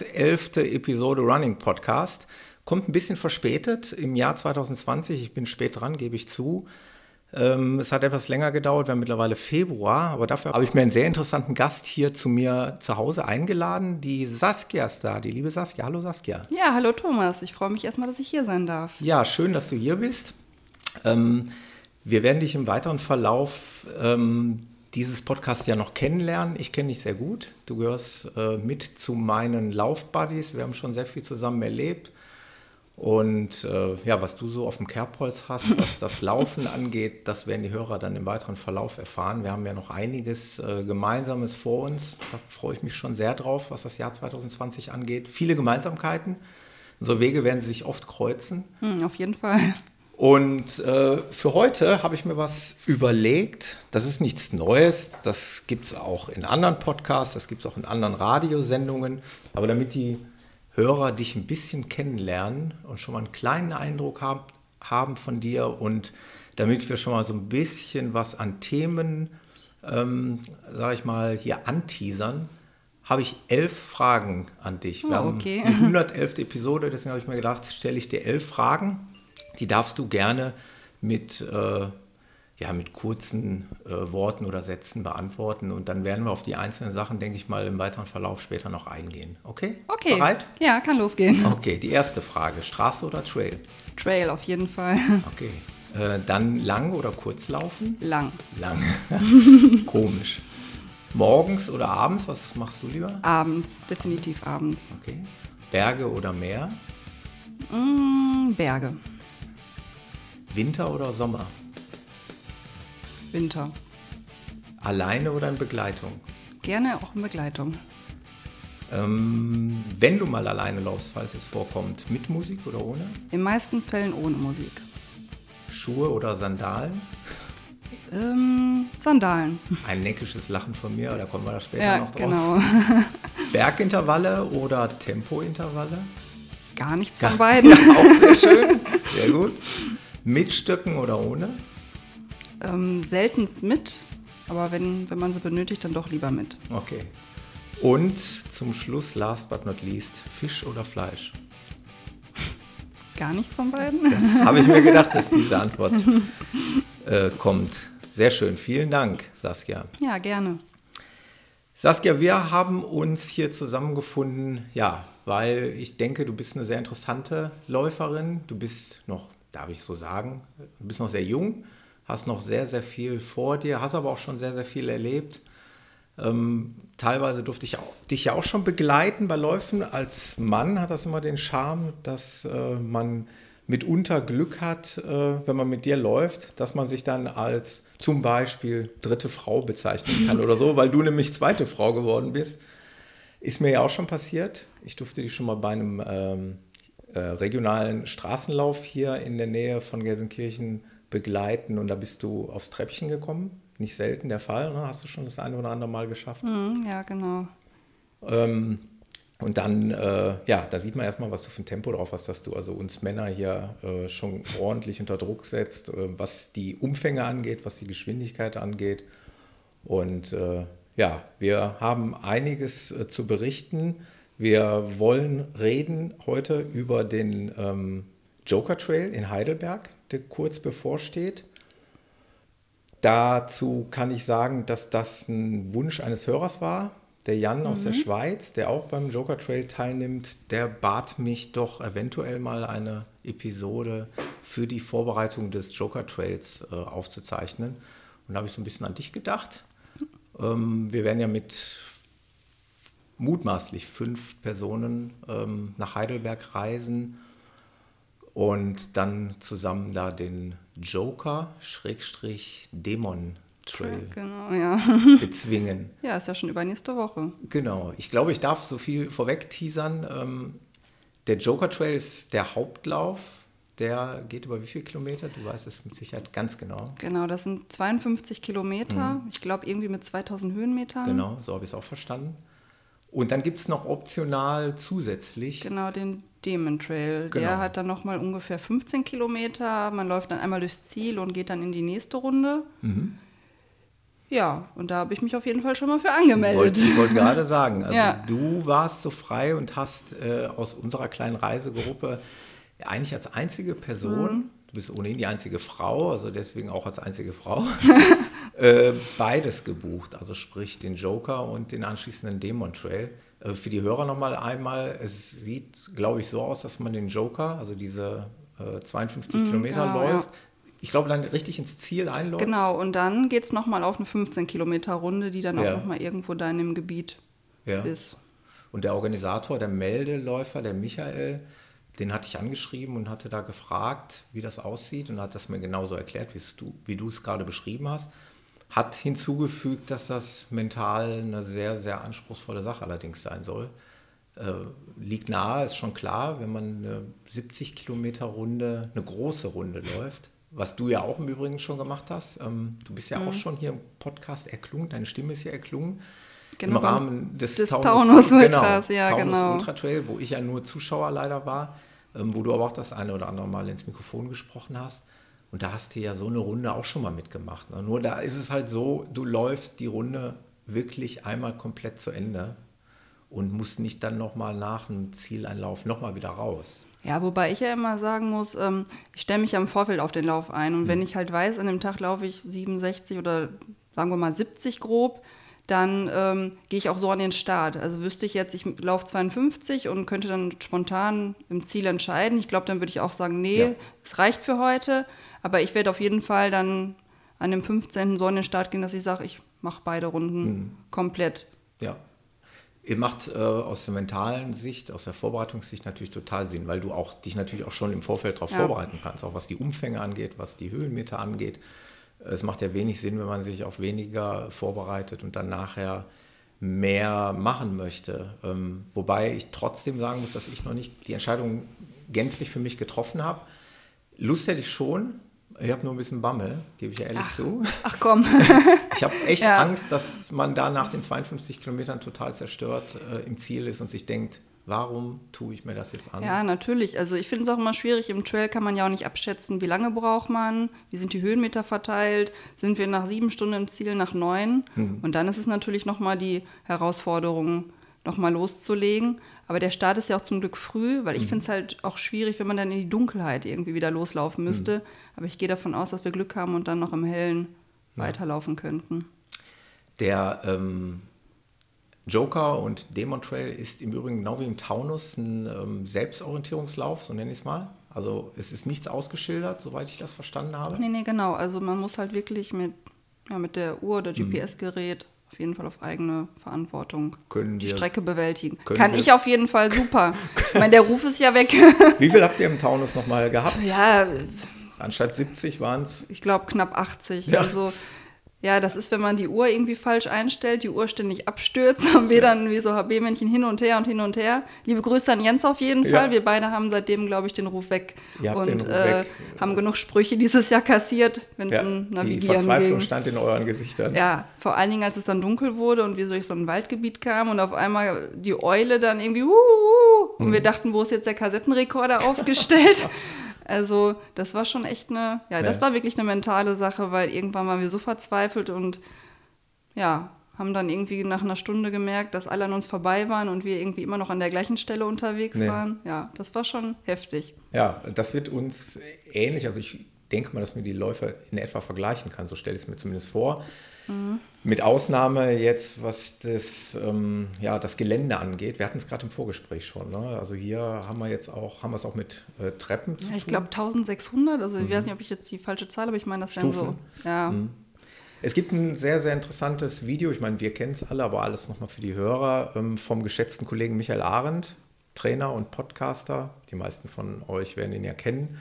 111. Episode Running Podcast. Kommt ein bisschen verspätet im Jahr 2020. Ich bin spät dran, gebe ich zu. Ähm, es hat etwas länger gedauert, wir haben mittlerweile Februar, aber dafür habe ich mir einen sehr interessanten Gast hier zu mir zu Hause eingeladen. Die Saskia ist da, die liebe Saskia. Hallo Saskia. Ja, hallo Thomas. Ich freue mich erstmal, dass ich hier sein darf. Ja, schön, dass du hier bist. Ähm, wir werden dich im weiteren Verlauf ähm, dieses Podcasts ja noch kennenlernen. Ich kenne dich sehr gut. Du gehörst äh, mit zu meinen Laufbuddies. Wir haben schon sehr viel zusammen erlebt. Und äh, ja, was du so auf dem Kerbholz hast, was das Laufen angeht, das werden die Hörer dann im weiteren Verlauf erfahren. Wir haben ja noch einiges äh, Gemeinsames vor uns. Da freue ich mich schon sehr drauf, was das Jahr 2020 angeht. Viele Gemeinsamkeiten. Unsere Wege werden sich oft kreuzen. Hm, auf jeden Fall. Und äh, für heute habe ich mir was überlegt. Das ist nichts Neues. Das gibt es auch in anderen Podcasts, das gibt es auch in anderen Radiosendungen. Aber damit die Hörer dich ein bisschen kennenlernen und schon mal einen kleinen Eindruck hab, haben von dir und damit wir schon mal so ein bisschen was an Themen, ähm, sage ich mal, hier anteasern, habe ich elf Fragen an dich. Wir oh, okay. haben die 111. Episode, deswegen habe ich mir gedacht, stelle ich dir elf Fragen. Die darfst du gerne mit äh, ja, mit kurzen äh, Worten oder Sätzen beantworten und dann werden wir auf die einzelnen Sachen, denke ich mal, im weiteren Verlauf später noch eingehen. Okay? Okay. Bereit? Ja, kann losgehen. Okay, die erste Frage: Straße oder Trail? Trail auf jeden Fall. Okay. Äh, dann lang oder kurz laufen? Lang. Lang. Komisch. Morgens oder abends? Was machst du lieber? Abends, definitiv abends. Okay. Berge oder Meer? Mm, Berge. Winter oder Sommer? Winter. Alleine oder in Begleitung? Gerne auch in Begleitung. Ähm, wenn du mal alleine laufst, falls es vorkommt, mit Musik oder ohne? In meisten Fällen ohne Musik. Schuhe oder Sandalen? Ähm, Sandalen. Ein neckisches Lachen von mir, da kommen wir da später ja, noch drauf. Genau. Bergintervalle oder Tempointervalle? Gar nichts von beiden. Ja, auch sehr schön. Sehr gut. Mit Stöcken oder ohne? Ähm, seltenst mit, aber wenn, wenn man sie benötigt, dann doch lieber mit. Okay. Und zum Schluss, last but not least, Fisch oder Fleisch? Gar nichts von beiden. Das habe ich mir gedacht, dass diese Antwort äh, kommt. Sehr schön. Vielen Dank, Saskia. Ja, gerne. Saskia, wir haben uns hier zusammengefunden, ja, weil ich denke, du bist eine sehr interessante Läuferin. Du bist noch, darf ich so sagen, du bist noch sehr jung hast noch sehr, sehr viel vor dir, hast aber auch schon sehr, sehr viel erlebt. Ähm, teilweise durfte ich auch, dich ja auch schon begleiten bei Läufen. Als Mann hat das immer den Charme, dass äh, man mitunter Glück hat, äh, wenn man mit dir läuft, dass man sich dann als zum Beispiel dritte Frau bezeichnen kann oder so, weil du nämlich zweite Frau geworden bist. Ist mir ja auch schon passiert. Ich durfte dich schon mal bei einem ähm, äh, regionalen Straßenlauf hier in der Nähe von Gelsenkirchen begleiten und da bist du aufs Treppchen gekommen. Nicht selten der Fall, ne? hast du schon das eine oder andere Mal geschafft. Mhm, ja, genau. Ähm, und dann, äh, ja, da sieht man erstmal, was du für ein Tempo drauf hast, dass du also uns Männer hier äh, schon ordentlich unter Druck setzt, äh, was die Umfänge angeht, was die Geschwindigkeit angeht. Und äh, ja, wir haben einiges äh, zu berichten. Wir wollen reden heute über den ähm, Joker Trail in Heidelberg der kurz bevorsteht. Dazu kann ich sagen, dass das ein Wunsch eines Hörers war. Der Jan mhm. aus der mhm. Schweiz, der auch beim Joker Trail teilnimmt, der bat mich doch eventuell mal eine Episode für die Vorbereitung des Joker Trails äh, aufzuzeichnen. Und da habe ich so ein bisschen an dich gedacht. Ähm, wir werden ja mit mutmaßlich fünf Personen ähm, nach Heidelberg reisen und dann zusammen da den Joker Schrägstrich Dämon Trail genau, ja. bezwingen. Ja, ist ja schon übernächste Woche. Genau. Ich glaube, ich darf so viel vorweg teasern. Ähm, der Joker Trail ist der Hauptlauf. Der geht über wie viele Kilometer? Du weißt es mit Sicherheit ganz genau. Genau, das sind 52 Kilometer. Mhm. Ich glaube, irgendwie mit 2000 Höhenmetern. Genau, so habe ich es auch verstanden. Und dann gibt es noch optional zusätzlich. Genau, den Demon Trail. Genau. Der hat dann nochmal ungefähr 15 Kilometer. Man läuft dann einmal durchs Ziel und geht dann in die nächste Runde. Mhm. Ja, und da habe ich mich auf jeden Fall schon mal für angemeldet. Ich wollte gerade sagen, also Ja. du warst so frei und hast äh, aus unserer kleinen Reisegruppe eigentlich als einzige Person, Mhm. Du bist ohnehin die einzige Frau, also deswegen auch als einzige Frau, äh, beides gebucht. Also sprich den Joker und den anschließenden Demon Trail. Äh, für die Hörer nochmal einmal, es sieht, glaube ich, so aus, dass man den Joker, also diese äh, 52 Kilometer genau, läuft, ich glaube, dann richtig ins Ziel einläuft. Genau, und dann geht es nochmal auf eine 15 Kilometer Runde, die dann auch Ja. nochmal irgendwo da in dem Gebiet Ja. ist. Und der Organisator, der Meldeläufer, der Michael, den hatte ich angeschrieben und hatte da gefragt, wie das aussieht und hat das mir genauso erklärt, du, wie du es gerade beschrieben hast. Hat hinzugefügt, dass das mental eine sehr, sehr anspruchsvolle Sache allerdings sein soll. Äh, liegt nahe, ist schon klar, wenn man eine 70 Kilometer Runde, eine große Runde läuft, was du ja auch im Übrigen schon gemacht hast. Ähm, du bist ja Mhm. auch schon hier im Podcast erklungen, deine Stimme ist hier erklungen. Genau, Im Rahmen des, des Taunus Ultras, ja, Taunus genau. Ultra Trail, wo ich ja nur Zuschauer leider war, wo du aber auch das eine oder andere Mal ins Mikrofon gesprochen hast. Und da hast du ja so eine Runde auch schon mal mitgemacht. Ne? Nur da ist es halt so, du läufst die Runde wirklich einmal komplett zu Ende und musst nicht dann nochmal nach einem Zieleinlauf nochmal wieder raus. Ja, wobei ich ja immer sagen muss, ähm, ich stelle mich ja im Vorfeld auf den Lauf ein. Und Mhm. wenn ich halt weiß, an dem Tag laufe ich 67 oder sagen wir mal 70 grob, dann ähm, gehe ich auch so an den Start. Also wüsste ich jetzt, ich laufe 52 und könnte dann spontan im Ziel entscheiden. Ich glaube, dann würde ich auch sagen, nee, Ja. es reicht für heute. Aber ich werde auf jeden Fall dann an dem 15. so an den Start gehen, dass ich sage, ich mache beide Runden Mhm. komplett. Ja. Ihr macht äh, aus der mentalen Sicht, aus der Vorbereitungssicht natürlich total Sinn, weil du auch dich natürlich auch schon im Vorfeld darauf Ja. vorbereiten kannst, auch was die Umfänge angeht, was die Höhenmeter angeht. Es macht ja wenig Sinn, wenn man sich auf weniger vorbereitet und dann nachher mehr machen möchte. Ähm, wobei ich trotzdem sagen muss, dass ich noch nicht die Entscheidung gänzlich für mich getroffen habe. Lust hätte ich schon. Ich habe nur ein bisschen Bammel, gebe ich ja ehrlich zu. Ach komm. Ich habe echt Ja. Angst, dass man da nach den 52 Kilometern total zerstört äh, im Ziel ist und sich denkt, warum tue ich mir das jetzt an? Ja, natürlich. Also ich finde es auch immer schwierig. Im Trail kann man ja auch nicht abschätzen, wie lange braucht man, wie sind die Höhenmeter verteilt, sind wir nach sieben Stunden im Ziel, nach neun. Hm. Und dann ist es natürlich nochmal die Herausforderung, nochmal loszulegen. Aber der Start ist ja auch zum Glück früh, weil ich Hm. finde es halt auch schwierig, wenn man dann in die Dunkelheit irgendwie wieder loslaufen Hm. müsste. Aber ich gehe davon aus, dass wir Glück haben und dann noch im Hellen weiterlaufen könnten. Der ähm, Joker und Demon Trail ist im Übrigen genau wie im Taunus ein ähm, Selbstorientierungslauf, so nenne ich es mal. Also es ist nichts ausgeschildert, soweit ich das verstanden habe. Nee, nee, genau. Also man muss halt wirklich mit, ja, mit der Uhr oder Hm. GPS-Gerät auf jeden Fall auf eigene Verantwortung Können die wir- Strecke bewältigen. Kann wir- ich auf jeden Fall super. ich meine, der Ruf ist ja weg. Wie viel habt ihr im Taunus nochmal gehabt? ja, Anstatt 70 waren es. ich glaube knapp 80. Ja. Also ja, das ist, wenn man die Uhr irgendwie falsch einstellt, die Uhr ständig abstürzt, haben wir dann wie so HB-Männchen hin und her und hin und her. Liebe Grüße an Jens auf jeden Ja. Fall. Wir beide haben seitdem, glaube ich, den Ruf weg Ihr und Ruf äh, weg. haben genug Sprüche dieses Jahr kassiert, wenn es Ja, um die Navigieren Verzweiflung ging. stand in euren Gesichtern. Ja, vor allen Dingen, als es dann dunkel wurde und wir durch so ein Waldgebiet kamen und auf einmal die Eule dann irgendwie uh, uh, uh, und wir dachten, wo ist jetzt der Kassettenrekorder aufgestellt? Also, das war schon echt eine, ja, das Ja. war wirklich eine mentale Sache, weil irgendwann waren wir so verzweifelt und ja, haben dann irgendwie nach einer Stunde gemerkt, dass alle an uns vorbei waren und wir irgendwie immer noch an der gleichen Stelle unterwegs Nee. waren. Ja, das war schon heftig. Ja, das wird uns ähnlich. Also ich denke mal, dass man die Läufer in etwa vergleichen kann. So stelle ich es mir zumindest vor. Mit Ausnahme jetzt, was das, ähm, ja, das Gelände angeht. Wir hatten es gerade im Vorgespräch schon. Ne? Also hier haben wir jetzt auch, haben wir es auch mit äh, Treppen zu Ja, ich glaube 1600, also ich weiß nicht, ob ich jetzt die falsche Zahl habe, aber ich meine, das wären so. Mhm. Stufen. Mhm. Ja. Es gibt ein sehr, sehr interessantes Video. Ich meine, wir kennen es alle, aber alles nochmal für die Hörer ähm, vom geschätzten Kollegen Michael Arendt, Trainer und Podcaster. Die meisten von euch werden ihn ja kennen.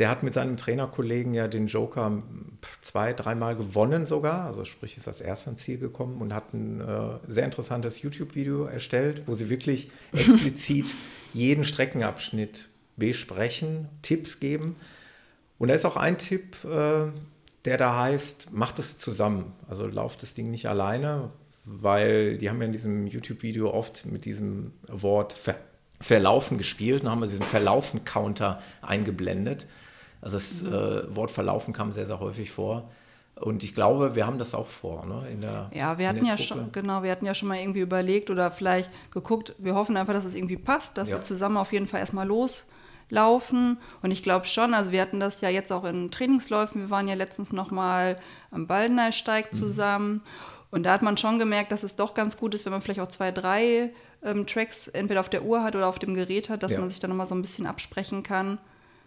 Der hat mit seinem Trainerkollegen ja den Joker zwei, dreimal gewonnen sogar. Also sprich, ist als erster ins Ziel gekommen und hat ein äh, sehr interessantes YouTube-Video erstellt, wo sie wirklich explizit jeden Streckenabschnitt besprechen, Tipps geben. Und da ist auch ein Tipp, äh, der da heißt, macht es zusammen. Also lauft das Ding nicht alleine, weil die haben ja in diesem YouTube-Video oft mit diesem Wort ver Verlaufen gespielt und haben wir diesen Verlaufen-Counter eingeblendet. Also das äh, Wort Verlaufen kam sehr, sehr häufig vor. Und ich glaube, wir haben das auch vor, ne? In der, ja, wir hatten ja Truppe. schon, genau, wir hatten ja schon mal irgendwie überlegt oder vielleicht geguckt, wir hoffen einfach, dass es irgendwie passt, dass ja. wir zusammen auf jeden Fall erstmal loslaufen. Und ich glaube schon, also wir hatten das ja jetzt auch in Trainingsläufen, wir waren ja letztens nochmal am Baldeneysteig mhm. zusammen. Mhm. Und da hat man schon gemerkt, dass es doch ganz gut ist, wenn man vielleicht auch zwei, drei ähm, Tracks entweder auf der Uhr hat oder auf dem Gerät hat, dass ja. man sich dann nochmal so ein bisschen absprechen kann.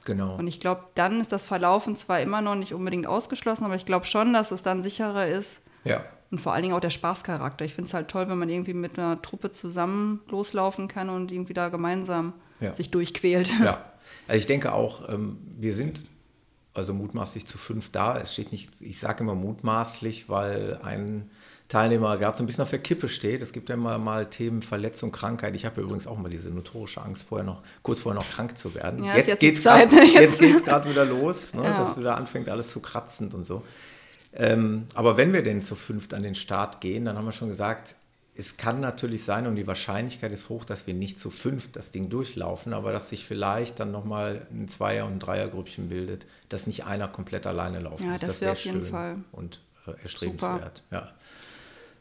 Genau. Und ich glaube, dann ist das Verlaufen zwar immer noch nicht unbedingt ausgeschlossen, aber ich glaube schon, dass es dann sicherer ist. Ja. Und vor allen Dingen auch der Spaßcharakter. Ich finde es halt toll, wenn man irgendwie mit einer Truppe zusammen loslaufen kann und irgendwie da gemeinsam ja. sich durchquält. Ja, also ich denke auch, ähm, wir sind also mutmaßlich zu fünf da. Es steht nicht, ich sage immer mutmaßlich, weil ein Teilnehmer gerade so ein bisschen auf der Kippe steht. Es gibt ja immer mal Themen Verletzung, Krankheit. Ich habe übrigens auch mal diese notorische Angst, vorher noch, kurz vorher noch krank zu werden. Ja, jetzt geht es gerade wieder los, ne, ja. dass wieder anfängt, alles zu kratzen und so. Ähm, aber wenn wir denn zu fünft an den Start gehen, dann haben wir schon gesagt, es kann natürlich sein und die Wahrscheinlichkeit ist hoch, dass wir nicht zu fünft das Ding durchlaufen, aber dass sich vielleicht dann nochmal ein Zweier- und ein Dreiergrüppchen bildet, dass nicht einer komplett alleine laufen ja, muss. Das, das wäre auf jeden Fall. Und äh, erstrebenswert. Ja.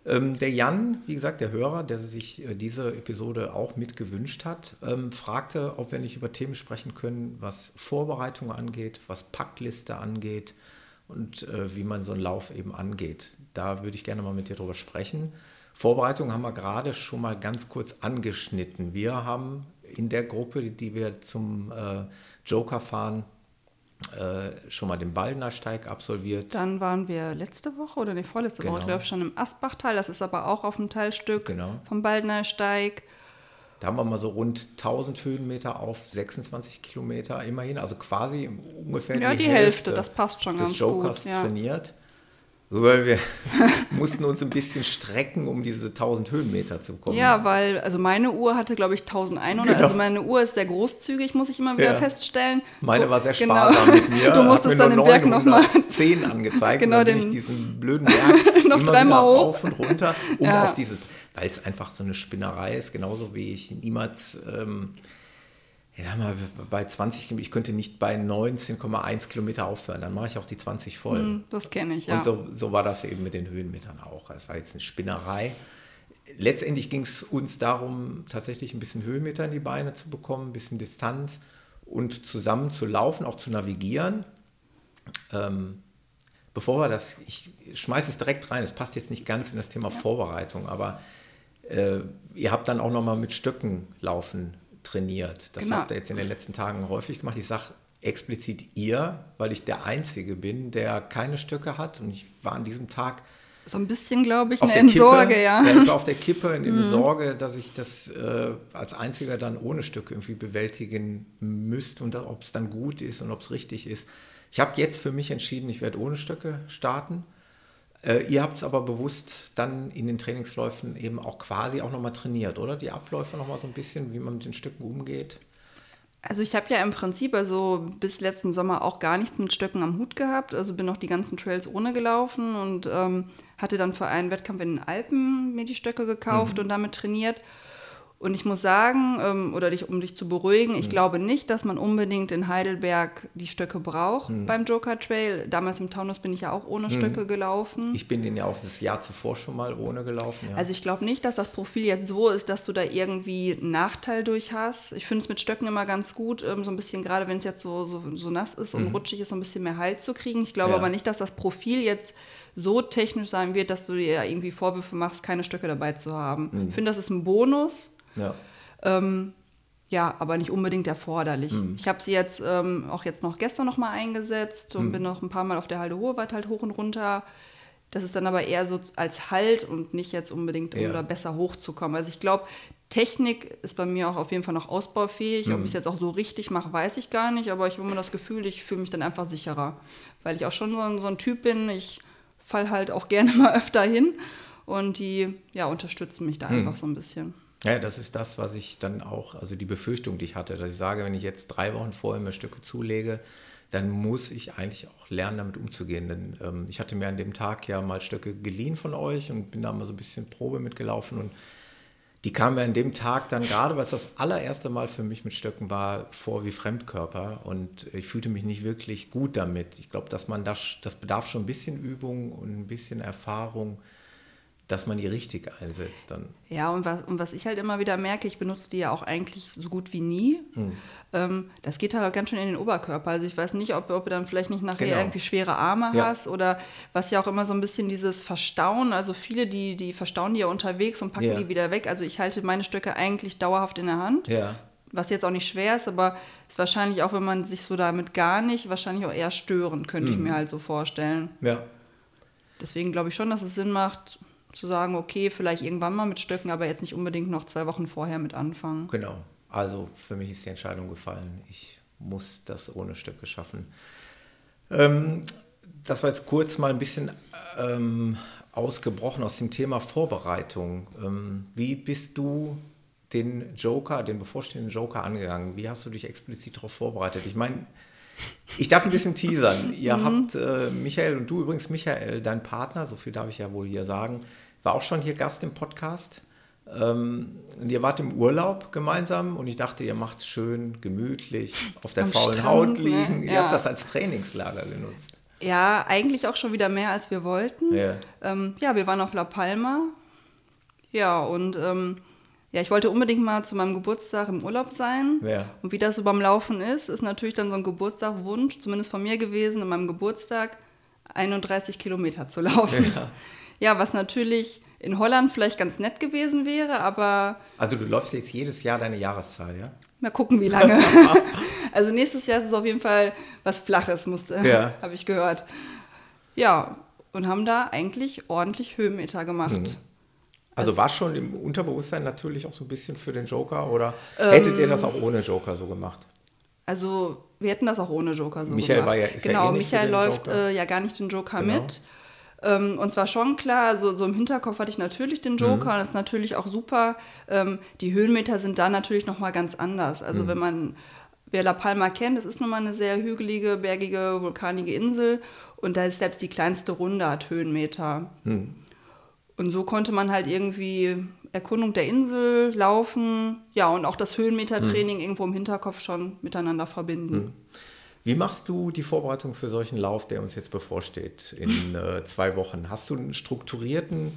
Ähm, der Jan, wie gesagt, der Hörer, der sich äh, diese Episode auch mitgewünscht hat, ähm, fragte, ob wir nicht über Themen sprechen können, was Vorbereitung angeht, was Packliste angeht und äh, wie man so einen Lauf eben angeht. Da würde ich gerne mal mit dir drüber sprechen. Vorbereitung haben wir gerade schon mal ganz kurz angeschnitten. Wir haben in der Gruppe, die wir zum äh, Joker fahren, äh, schon mal den Ballnersteig absolviert. Dann waren wir letzte Woche oder die vorletzte genau. Woche, ich glaube schon im Asbachtal. Das ist aber auch auf dem Teilstück genau. vom Ballnersteig. Da haben wir mal so rund 1000 Höhenmeter auf 26 Kilometer immerhin, also quasi ungefähr ja, die, die Hälfte, Hälfte, das passt schon des ganz Jokers gut. Ja. trainiert. Weil wir mussten uns ein bisschen strecken, um diese 1000 Höhenmeter zu kommen. Ja, weil, also meine Uhr hatte, glaube ich, 1100. Genau. Also meine Uhr ist sehr großzügig, muss ich immer wieder ja. feststellen. Meine war sehr genau. sparsam genau. mit mir. Du musstest dann den Berg nochmal. 10 angezeigt. Genau, und dann bin ich diesen blöden Berg noch immer dreimal rauf und runter, um ja. auf diese, weil es einfach so eine Spinnerei ist, genauso wie ich niemals. Ähm, ja, mal bei 20 Kilometer, ich könnte nicht bei 19,1 Kilometer aufhören, dann mache ich auch die 20 voll. Hm, das kenne ich, ja. Und so, so war das eben mit den Höhenmetern auch. Es war jetzt eine Spinnerei. Letztendlich ging es uns darum, tatsächlich ein bisschen Höhenmeter in die Beine zu bekommen, ein bisschen Distanz und zusammen zu laufen, auch zu navigieren. Ähm, bevor wir das, ich schmeiße es direkt rein, es passt jetzt nicht ganz in das Thema ja. Vorbereitung, aber äh, ihr habt dann auch nochmal mit Stöcken laufen trainiert. Das genau. habt ihr jetzt in den letzten Tagen häufig gemacht. Ich sage explizit ihr, weil ich der Einzige bin, der keine Stöcke hat. Und ich war an diesem Tag so ein bisschen, glaube ich, eine in Sorge, ja. ja. Ich war auf der Kippe in, mhm. Sorge, dass ich das äh, als Einziger dann ohne Stücke irgendwie bewältigen müsste und ob es dann gut ist und ob es richtig ist. Ich habe jetzt für mich entschieden, ich werde ohne Stöcke starten. Äh, ihr habt es aber bewusst dann in den Trainingsläufen eben auch quasi auch nochmal trainiert, oder? Die Abläufe nochmal so ein bisschen, wie man mit den Stücken umgeht. Also ich habe ja im Prinzip also bis letzten Sommer auch gar nichts mit Stöcken am Hut gehabt. Also bin auch die ganzen Trails ohne gelaufen und ähm, hatte dann für einen Wettkampf in den Alpen mir die Stöcke gekauft mhm. und damit trainiert. Und ich muss sagen, ähm, oder dich, um dich zu beruhigen, ich mhm. glaube nicht, dass man unbedingt in Heidelberg die Stöcke braucht mhm. beim Joker Trail. Damals im Taunus bin ich ja auch ohne mhm. Stöcke gelaufen. Ich bin den ja auch das Jahr zuvor schon mal ohne gelaufen. Ja. Also ich glaube nicht, dass das Profil jetzt so ist, dass du da irgendwie einen Nachteil durch hast. Ich finde es mit Stöcken immer ganz gut, ähm, so ein bisschen, gerade wenn es jetzt so, so, so, nass ist und mhm. rutschig ist, so ein bisschen mehr Halt zu kriegen. Ich glaube ja. aber nicht, dass das Profil jetzt so technisch sein wird, dass du dir irgendwie Vorwürfe machst, keine Stöcke dabei zu haben. Mhm. Ich finde, das ist ein Bonus. Ja. Ähm, ja, aber nicht unbedingt erforderlich. Mhm. Ich habe sie jetzt ähm, auch jetzt noch gestern noch mal eingesetzt und mhm. bin noch ein paar Mal auf der Halde Hohewald halt hoch und runter. Das ist dann aber eher so als Halt und nicht jetzt unbedingt, um ja. da besser hochzukommen. Also ich glaube, Technik ist bei mir auch auf jeden Fall noch ausbaufähig. Mhm. Ob ich es jetzt auch so richtig mache, weiß ich gar nicht. Aber ich habe immer das Gefühl, ich fühle mich dann einfach sicherer. Weil ich auch schon so ein, so ein Typ bin. Ich falle halt auch gerne mal öfter hin. Und die ja, unterstützen mich da mhm. einfach so ein bisschen. Ja, das ist das, was ich dann auch, also die Befürchtung, die ich hatte, dass ich sage, wenn ich jetzt drei Wochen vorher mir Stücke zulege, dann muss ich eigentlich auch lernen, damit umzugehen. Denn ähm, ich hatte mir an dem Tag ja mal Stöcke geliehen von euch und bin da mal so ein bisschen Probe mitgelaufen und die kam mir an dem Tag dann gerade, weil es das allererste Mal für mich mit Stöcken war, vor wie Fremdkörper und ich fühlte mich nicht wirklich gut damit. Ich glaube, dass man das, das bedarf schon ein bisschen Übung und ein bisschen Erfahrung, dass man die richtig einsetzt dann. Ja, und was, und was ich halt immer wieder merke, ich benutze die ja auch eigentlich so gut wie nie. Hm. Ähm, das geht halt auch ganz schön in den Oberkörper. Also ich weiß nicht, ob, ob du dann vielleicht nicht nachher genau. irgendwie schwere Arme ja. hast oder was ja auch immer so ein bisschen dieses Verstauen. Also viele, die, die verstauen die ja unterwegs und packen ja. die wieder weg. Also ich halte meine Stöcke eigentlich dauerhaft in der Hand. Ja. Was jetzt auch nicht schwer ist, aber ist wahrscheinlich auch, wenn man sich so damit gar nicht, wahrscheinlich auch eher stören, könnte mhm. ich mir halt so vorstellen. Ja. Deswegen glaube ich schon, dass es Sinn macht, zu sagen, okay, vielleicht irgendwann mal mit Stöcken, aber jetzt nicht unbedingt noch zwei Wochen vorher mit anfangen. Genau. Also für mich ist die Entscheidung gefallen. Ich muss das ohne Stöcke schaffen. Ähm, das war jetzt kurz mal ein bisschen ähm, ausgebrochen aus dem Thema Vorbereitung. Ähm, wie bist du den Joker, den bevorstehenden Joker angegangen? Wie hast du dich explizit darauf vorbereitet? Ich meine, ich darf ein bisschen teasern. Ihr mhm. habt, äh, Michael und du übrigens, Michael, dein Partner, so viel darf ich ja wohl hier sagen, war auch schon hier Gast im Podcast. Ähm, und ihr wart im Urlaub gemeinsam und ich dachte, ihr macht es schön gemütlich auf der Am faulen Strand, Haut ne? liegen. Ne? Ihr ja. habt das als Trainingslager genutzt. Ja, eigentlich auch schon wieder mehr, als wir wollten. Ja, ähm, ja wir waren auf La Palma. Ja, und ähm, ja, ich wollte unbedingt mal zu meinem Geburtstag im Urlaub sein. Ja. Und wie das so beim Laufen ist, ist natürlich dann so ein Geburtstagwunsch, zumindest von mir gewesen, an meinem Geburtstag 31 Kilometer zu laufen. Ja. ja, was natürlich in Holland vielleicht ganz nett gewesen wäre, aber. Also du läufst jetzt jedes Jahr deine Jahreszahl, ja? Mal gucken, wie lange. also nächstes Jahr ist es auf jeden Fall was Flaches, musste, ja. habe ich gehört. Ja, und haben da eigentlich ordentlich Höhenmeter gemacht. Mhm. Also war schon im Unterbewusstsein natürlich auch so ein bisschen für den Joker oder ähm, hättet ihr das auch ohne Joker so gemacht? Also wir hätten das auch ohne Joker so Michael gemacht. War ja, ist genau, ja eh Michael läuft äh, ja gar nicht den Joker genau. mit. Ähm, und zwar schon klar, so, so, im Hinterkopf hatte ich natürlich den Joker mhm. und das ist natürlich auch super. Ähm, die Höhenmeter sind da natürlich nochmal ganz anders. Also mhm. wenn man, wer La Palma kennt, das ist nun mal eine sehr hügelige, bergige, vulkanige Insel und da ist selbst die kleinste Runde hat Höhenmeter. Mhm. Und so konnte man halt irgendwie Erkundung der Insel laufen, ja, und auch das Höhenmetertraining mhm. irgendwo im Hinterkopf schon miteinander verbinden. Mhm. Wie machst du die Vorbereitung für solchen Lauf, der uns jetzt bevorsteht in äh, zwei Wochen? Hast du einen strukturierten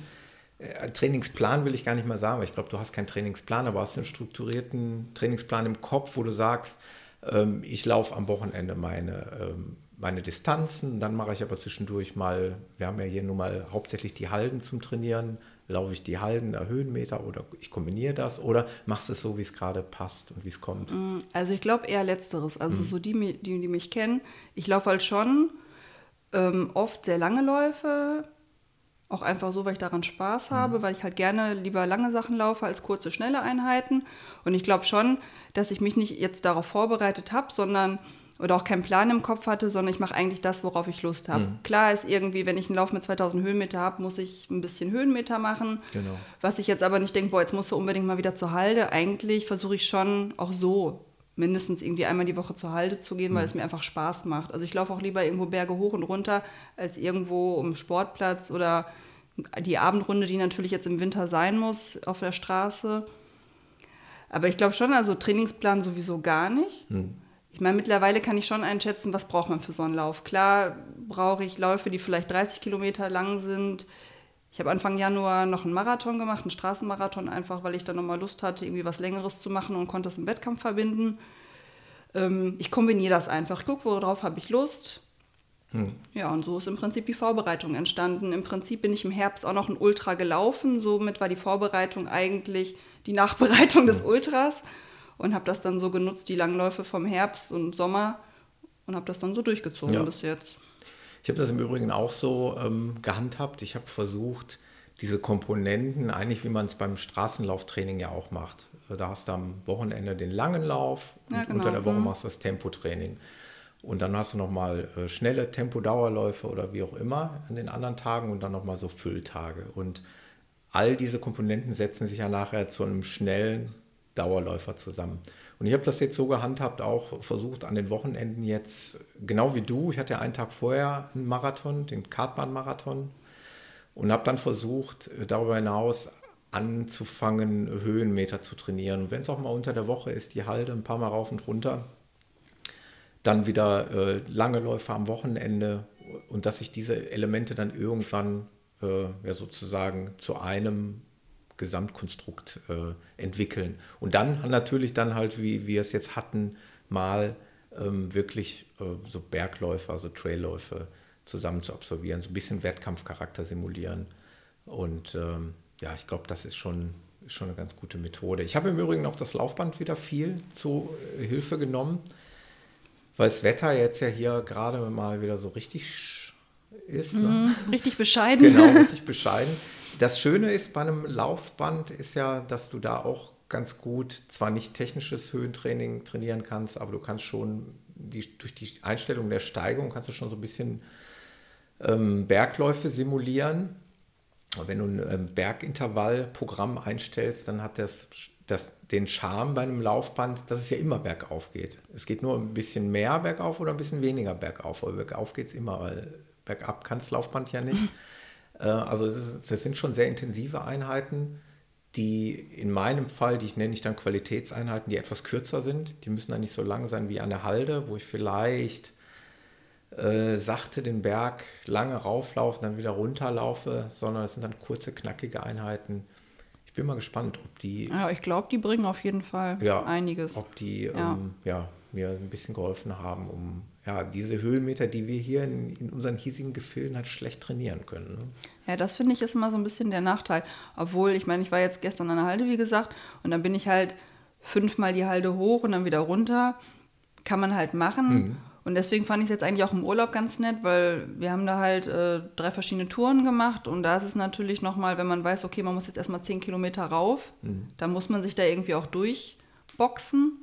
äh, Trainingsplan, will ich gar nicht mal sagen, weil ich glaube, du hast keinen Trainingsplan, aber hast du einen strukturierten Trainingsplan im Kopf, wo du sagst, ähm, ich laufe am Wochenende meine ähm, meine Distanzen. Dann mache ich aber zwischendurch mal, wir haben ja hier nun mal hauptsächlich die Halden zum Trainieren. Laufe ich die Halden der Höhenmeter oder ich kombiniere das oder machst es so, wie es gerade passt und wie es kommt? Mm, also ich glaube eher letzteres. Also mhm. so die, die, die mich kennen, ich laufe halt schon ähm, oft sehr lange Läufe, auch einfach so, weil ich daran Spaß mhm. habe, mhm. weil ich halt gerne lieber lange Sachen laufe als kurze, schnelle Einheiten. Und ich glaube schon, dass ich mich nicht jetzt darauf vorbereitet habe, sondern oder auch keinen Plan im Kopf hatte, sondern ich mache eigentlich das, worauf ich Lust habe. Mhm. Klar ist irgendwie, wenn ich einen Lauf mit 2000 Höhenmeter habe, muss ich ein bisschen Höhenmeter machen. Genau. Was ich jetzt aber nicht denke, boah, jetzt musst du unbedingt mal wieder zur Halde. Eigentlich versuche ich schon auch so mindestens irgendwie einmal die Woche zur Halde zu gehen, mhm. weil es mir einfach Spaß macht. Also ich laufe auch lieber irgendwo Berge hoch und runter, als irgendwo um Sportplatz oder die Abendrunde, die natürlich jetzt im Winter sein muss auf der Straße. Aber ich glaube schon, also Trainingsplan sowieso gar nicht. Mhm ich meine, mittlerweile kann ich schon einschätzen, was braucht man für so einen Lauf. Klar brauche ich Läufe, die vielleicht 30 Kilometer lang sind. Ich habe Anfang Januar noch einen Marathon gemacht, einen Straßenmarathon, einfach weil ich dann nochmal Lust hatte, irgendwie was Längeres zu machen und konnte es im Wettkampf verbinden. Ähm, ich kombiniere das einfach. Ich gucke, worauf habe ich Lust. Hm. Ja, und so ist im Prinzip die Vorbereitung entstanden. Im Prinzip bin ich im Herbst auch noch ein Ultra gelaufen. Somit war die Vorbereitung eigentlich die Nachbereitung des hm. Ultras und habe das dann so genutzt, die Langläufe vom Herbst und Sommer und habe das dann so durchgezogen ja. bis jetzt. Ich habe das im Übrigen auch so ähm, gehandhabt. Ich habe versucht, diese Komponenten, eigentlich wie man es beim Straßenlauftraining ja auch macht. Äh, da hast du am Wochenende den langen Lauf und ja, genau. unter der Woche mhm. machst du das Tempotraining. Und dann hast du nochmal äh, schnelle Tempodauerläufe oder wie auch immer an den anderen Tagen und dann nochmal so Fülltage. Und all diese Komponenten setzen sich ja nachher zu einem schnellen Dauerläufer zusammen. Und ich habe das jetzt so gehandhabt, auch versucht an den Wochenenden jetzt, genau wie du, ich hatte einen Tag vorher einen Marathon, den Kartbahn-Marathon, und habe dann versucht, darüber hinaus anzufangen, Höhenmeter zu trainieren. Und wenn es auch mal unter der Woche ist, die Halde ein paar Mal rauf und runter, dann wieder äh, lange Läufe am Wochenende und dass sich diese Elemente dann irgendwann äh, ja sozusagen zu einem Gesamtkonstrukt äh, entwickeln. Und dann natürlich dann halt, wie wir es jetzt hatten, mal ähm, wirklich äh, so Bergläufe, also Trailläufe zusammen zu absolvieren, so ein bisschen Wettkampfcharakter simulieren. Und ähm, ja, ich glaube, das ist schon, schon eine ganz gute Methode. Ich habe im Übrigen auch das Laufband wieder viel zu äh, Hilfe genommen, weil das Wetter jetzt ja hier gerade mal wieder so richtig ist. Ne? Mm, richtig bescheiden. Genau, richtig bescheiden. Das Schöne ist bei einem Laufband ist ja, dass du da auch ganz gut, zwar nicht technisches Höhentraining trainieren kannst, aber du kannst schon die, durch die Einstellung der Steigung kannst du schon so ein bisschen ähm, Bergläufe simulieren. wenn du ein ähm, Bergintervallprogramm einstellst, dann hat das, das den Charme bei einem Laufband, dass es ja immer bergauf geht. Es geht nur ein bisschen mehr bergauf oder ein bisschen weniger bergauf. Aber bergauf geht es immer, weil bergab kann das Laufband ja nicht. Äh, also das, das sind schon sehr intensive Einheiten die in meinem Fall, die ich nenne ich dann Qualitätseinheiten, die etwas kürzer sind. Die müssen dann nicht so lang sein wie an der Halde, wo ich vielleicht äh, sachte den Berg lange rauflaufe, dann wieder runterlaufe, sondern es sind dann kurze, knackige Einheiten. Ich bin mal gespannt, ob die. Ja, ich glaube, die bringen auf jeden Fall ja, einiges. Ob die ja. Ähm, ja, mir ein bisschen geholfen haben, um ja, diese Höhenmeter, die wir hier in, in unseren hiesigen Gefilden halt schlecht trainieren können. Ne? Ja, das finde ich ist immer so ein bisschen der Nachteil. Obwohl, ich meine, ich war jetzt gestern an der Halde, wie gesagt, und dann bin ich halt fünfmal die Halde hoch und dann wieder runter. Kann man halt machen. Mhm. Und deswegen fand ich es jetzt eigentlich auch im Urlaub ganz nett, weil wir haben da halt äh, drei verschiedene Touren gemacht und da ist es natürlich nochmal, wenn man weiß, okay, man muss jetzt erstmal zehn Kilometer rauf, mhm. dann muss man sich da irgendwie auch durchboxen.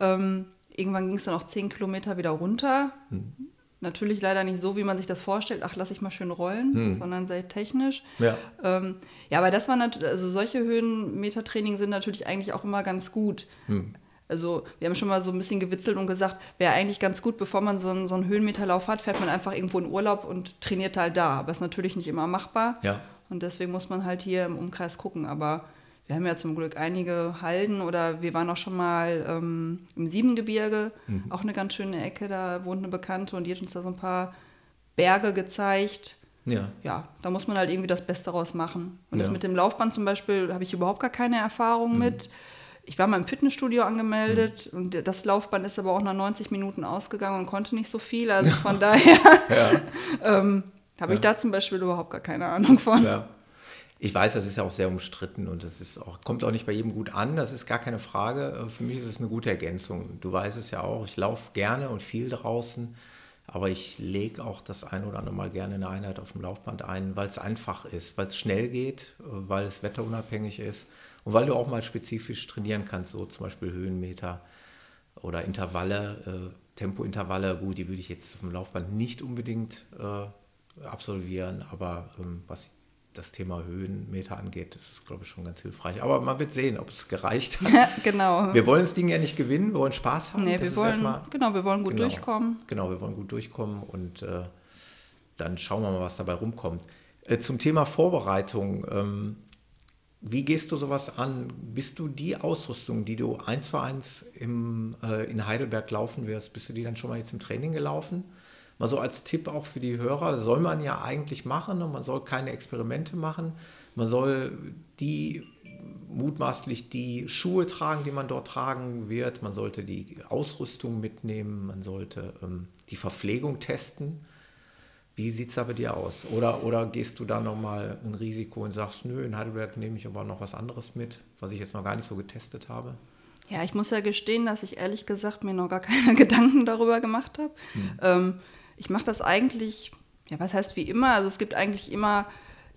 Ähm, irgendwann ging es dann auch zehn Kilometer wieder runter. Mhm. Natürlich leider nicht so, wie man sich das vorstellt, ach, lass ich mal schön rollen, hm. sondern sehr technisch. Ja. Ähm, ja, aber das war natürlich, also solche Höhenmetertraining sind natürlich eigentlich auch immer ganz gut. Hm. Also wir haben schon mal so ein bisschen gewitzelt und gesagt, wäre eigentlich ganz gut, bevor man so einen, so einen Höhenmeterlauf hat, fährt man einfach irgendwo in Urlaub und trainiert halt da. Aber ist natürlich nicht immer machbar. Ja. Und deswegen muss man halt hier im Umkreis gucken. Aber wir haben ja zum Glück einige Halden oder wir waren auch schon mal ähm, im Siebengebirge, mhm. auch eine ganz schöne Ecke, da wohnt eine Bekannte und die hat uns da so ein paar Berge gezeigt. Ja. ja, da muss man halt irgendwie das Beste raus machen. Und ja. das mit dem Laufband zum Beispiel habe ich überhaupt gar keine Erfahrung mhm. mit. Ich war mal im Fitnessstudio angemeldet mhm. und das Laufband ist aber auch nach 90 Minuten ausgegangen und konnte nicht so viel. Also von daher ähm, habe ich da zum Beispiel überhaupt gar keine Ahnung von. Ja. Ich weiß, das ist ja auch sehr umstritten und das ist auch, kommt auch nicht bei jedem gut an, das ist gar keine Frage. Äh, für mich ist es eine gute Ergänzung. Du weißt es ja auch, ich laufe gerne und viel draußen, aber ich lege auch das ein oder andere Mal gerne eine Einheit auf dem Laufband ein, weil es einfach ist, weil es schnell geht, äh, weil es wetterunabhängig ist und weil du auch mal spezifisch trainieren kannst, so zum Beispiel Höhenmeter oder Intervalle, äh, Tempointervalle. Gut, die würde ich jetzt auf dem Laufband nicht unbedingt äh, absolvieren, aber ähm, was das Thema Höhenmeter angeht, ist es, glaube ich, schon ganz hilfreich. Aber man wird sehen, ob es gereicht hat. Ja, genau. Wir wollen das Ding ja nicht gewinnen, wir wollen Spaß haben. Nee, wir wollen, mal, genau, wir wollen gut genau, durchkommen. Genau, wir wollen gut durchkommen und äh, dann schauen wir mal, was dabei rumkommt. Äh, zum Thema Vorbereitung. Ähm, wie gehst du sowas an? Bist du die Ausrüstung, die du eins zu eins im, äh, in Heidelberg laufen wirst, bist du die dann schon mal jetzt im Training gelaufen? Mal so als Tipp auch für die Hörer, soll man ja eigentlich machen und man soll keine Experimente machen. Man soll die mutmaßlich die Schuhe tragen, die man dort tragen wird. Man sollte die Ausrüstung mitnehmen, man sollte ähm, die Verpflegung testen. Wie sieht es da bei dir aus? Oder, oder gehst du da nochmal ein Risiko und sagst, nö, in Heidelberg nehme ich aber noch was anderes mit, was ich jetzt noch gar nicht so getestet habe? Ja, ich muss ja gestehen, dass ich ehrlich gesagt mir noch gar keine Gedanken darüber gemacht habe. Hm. Ähm, ich mache das eigentlich, ja, was heißt wie immer? Also es gibt eigentlich immer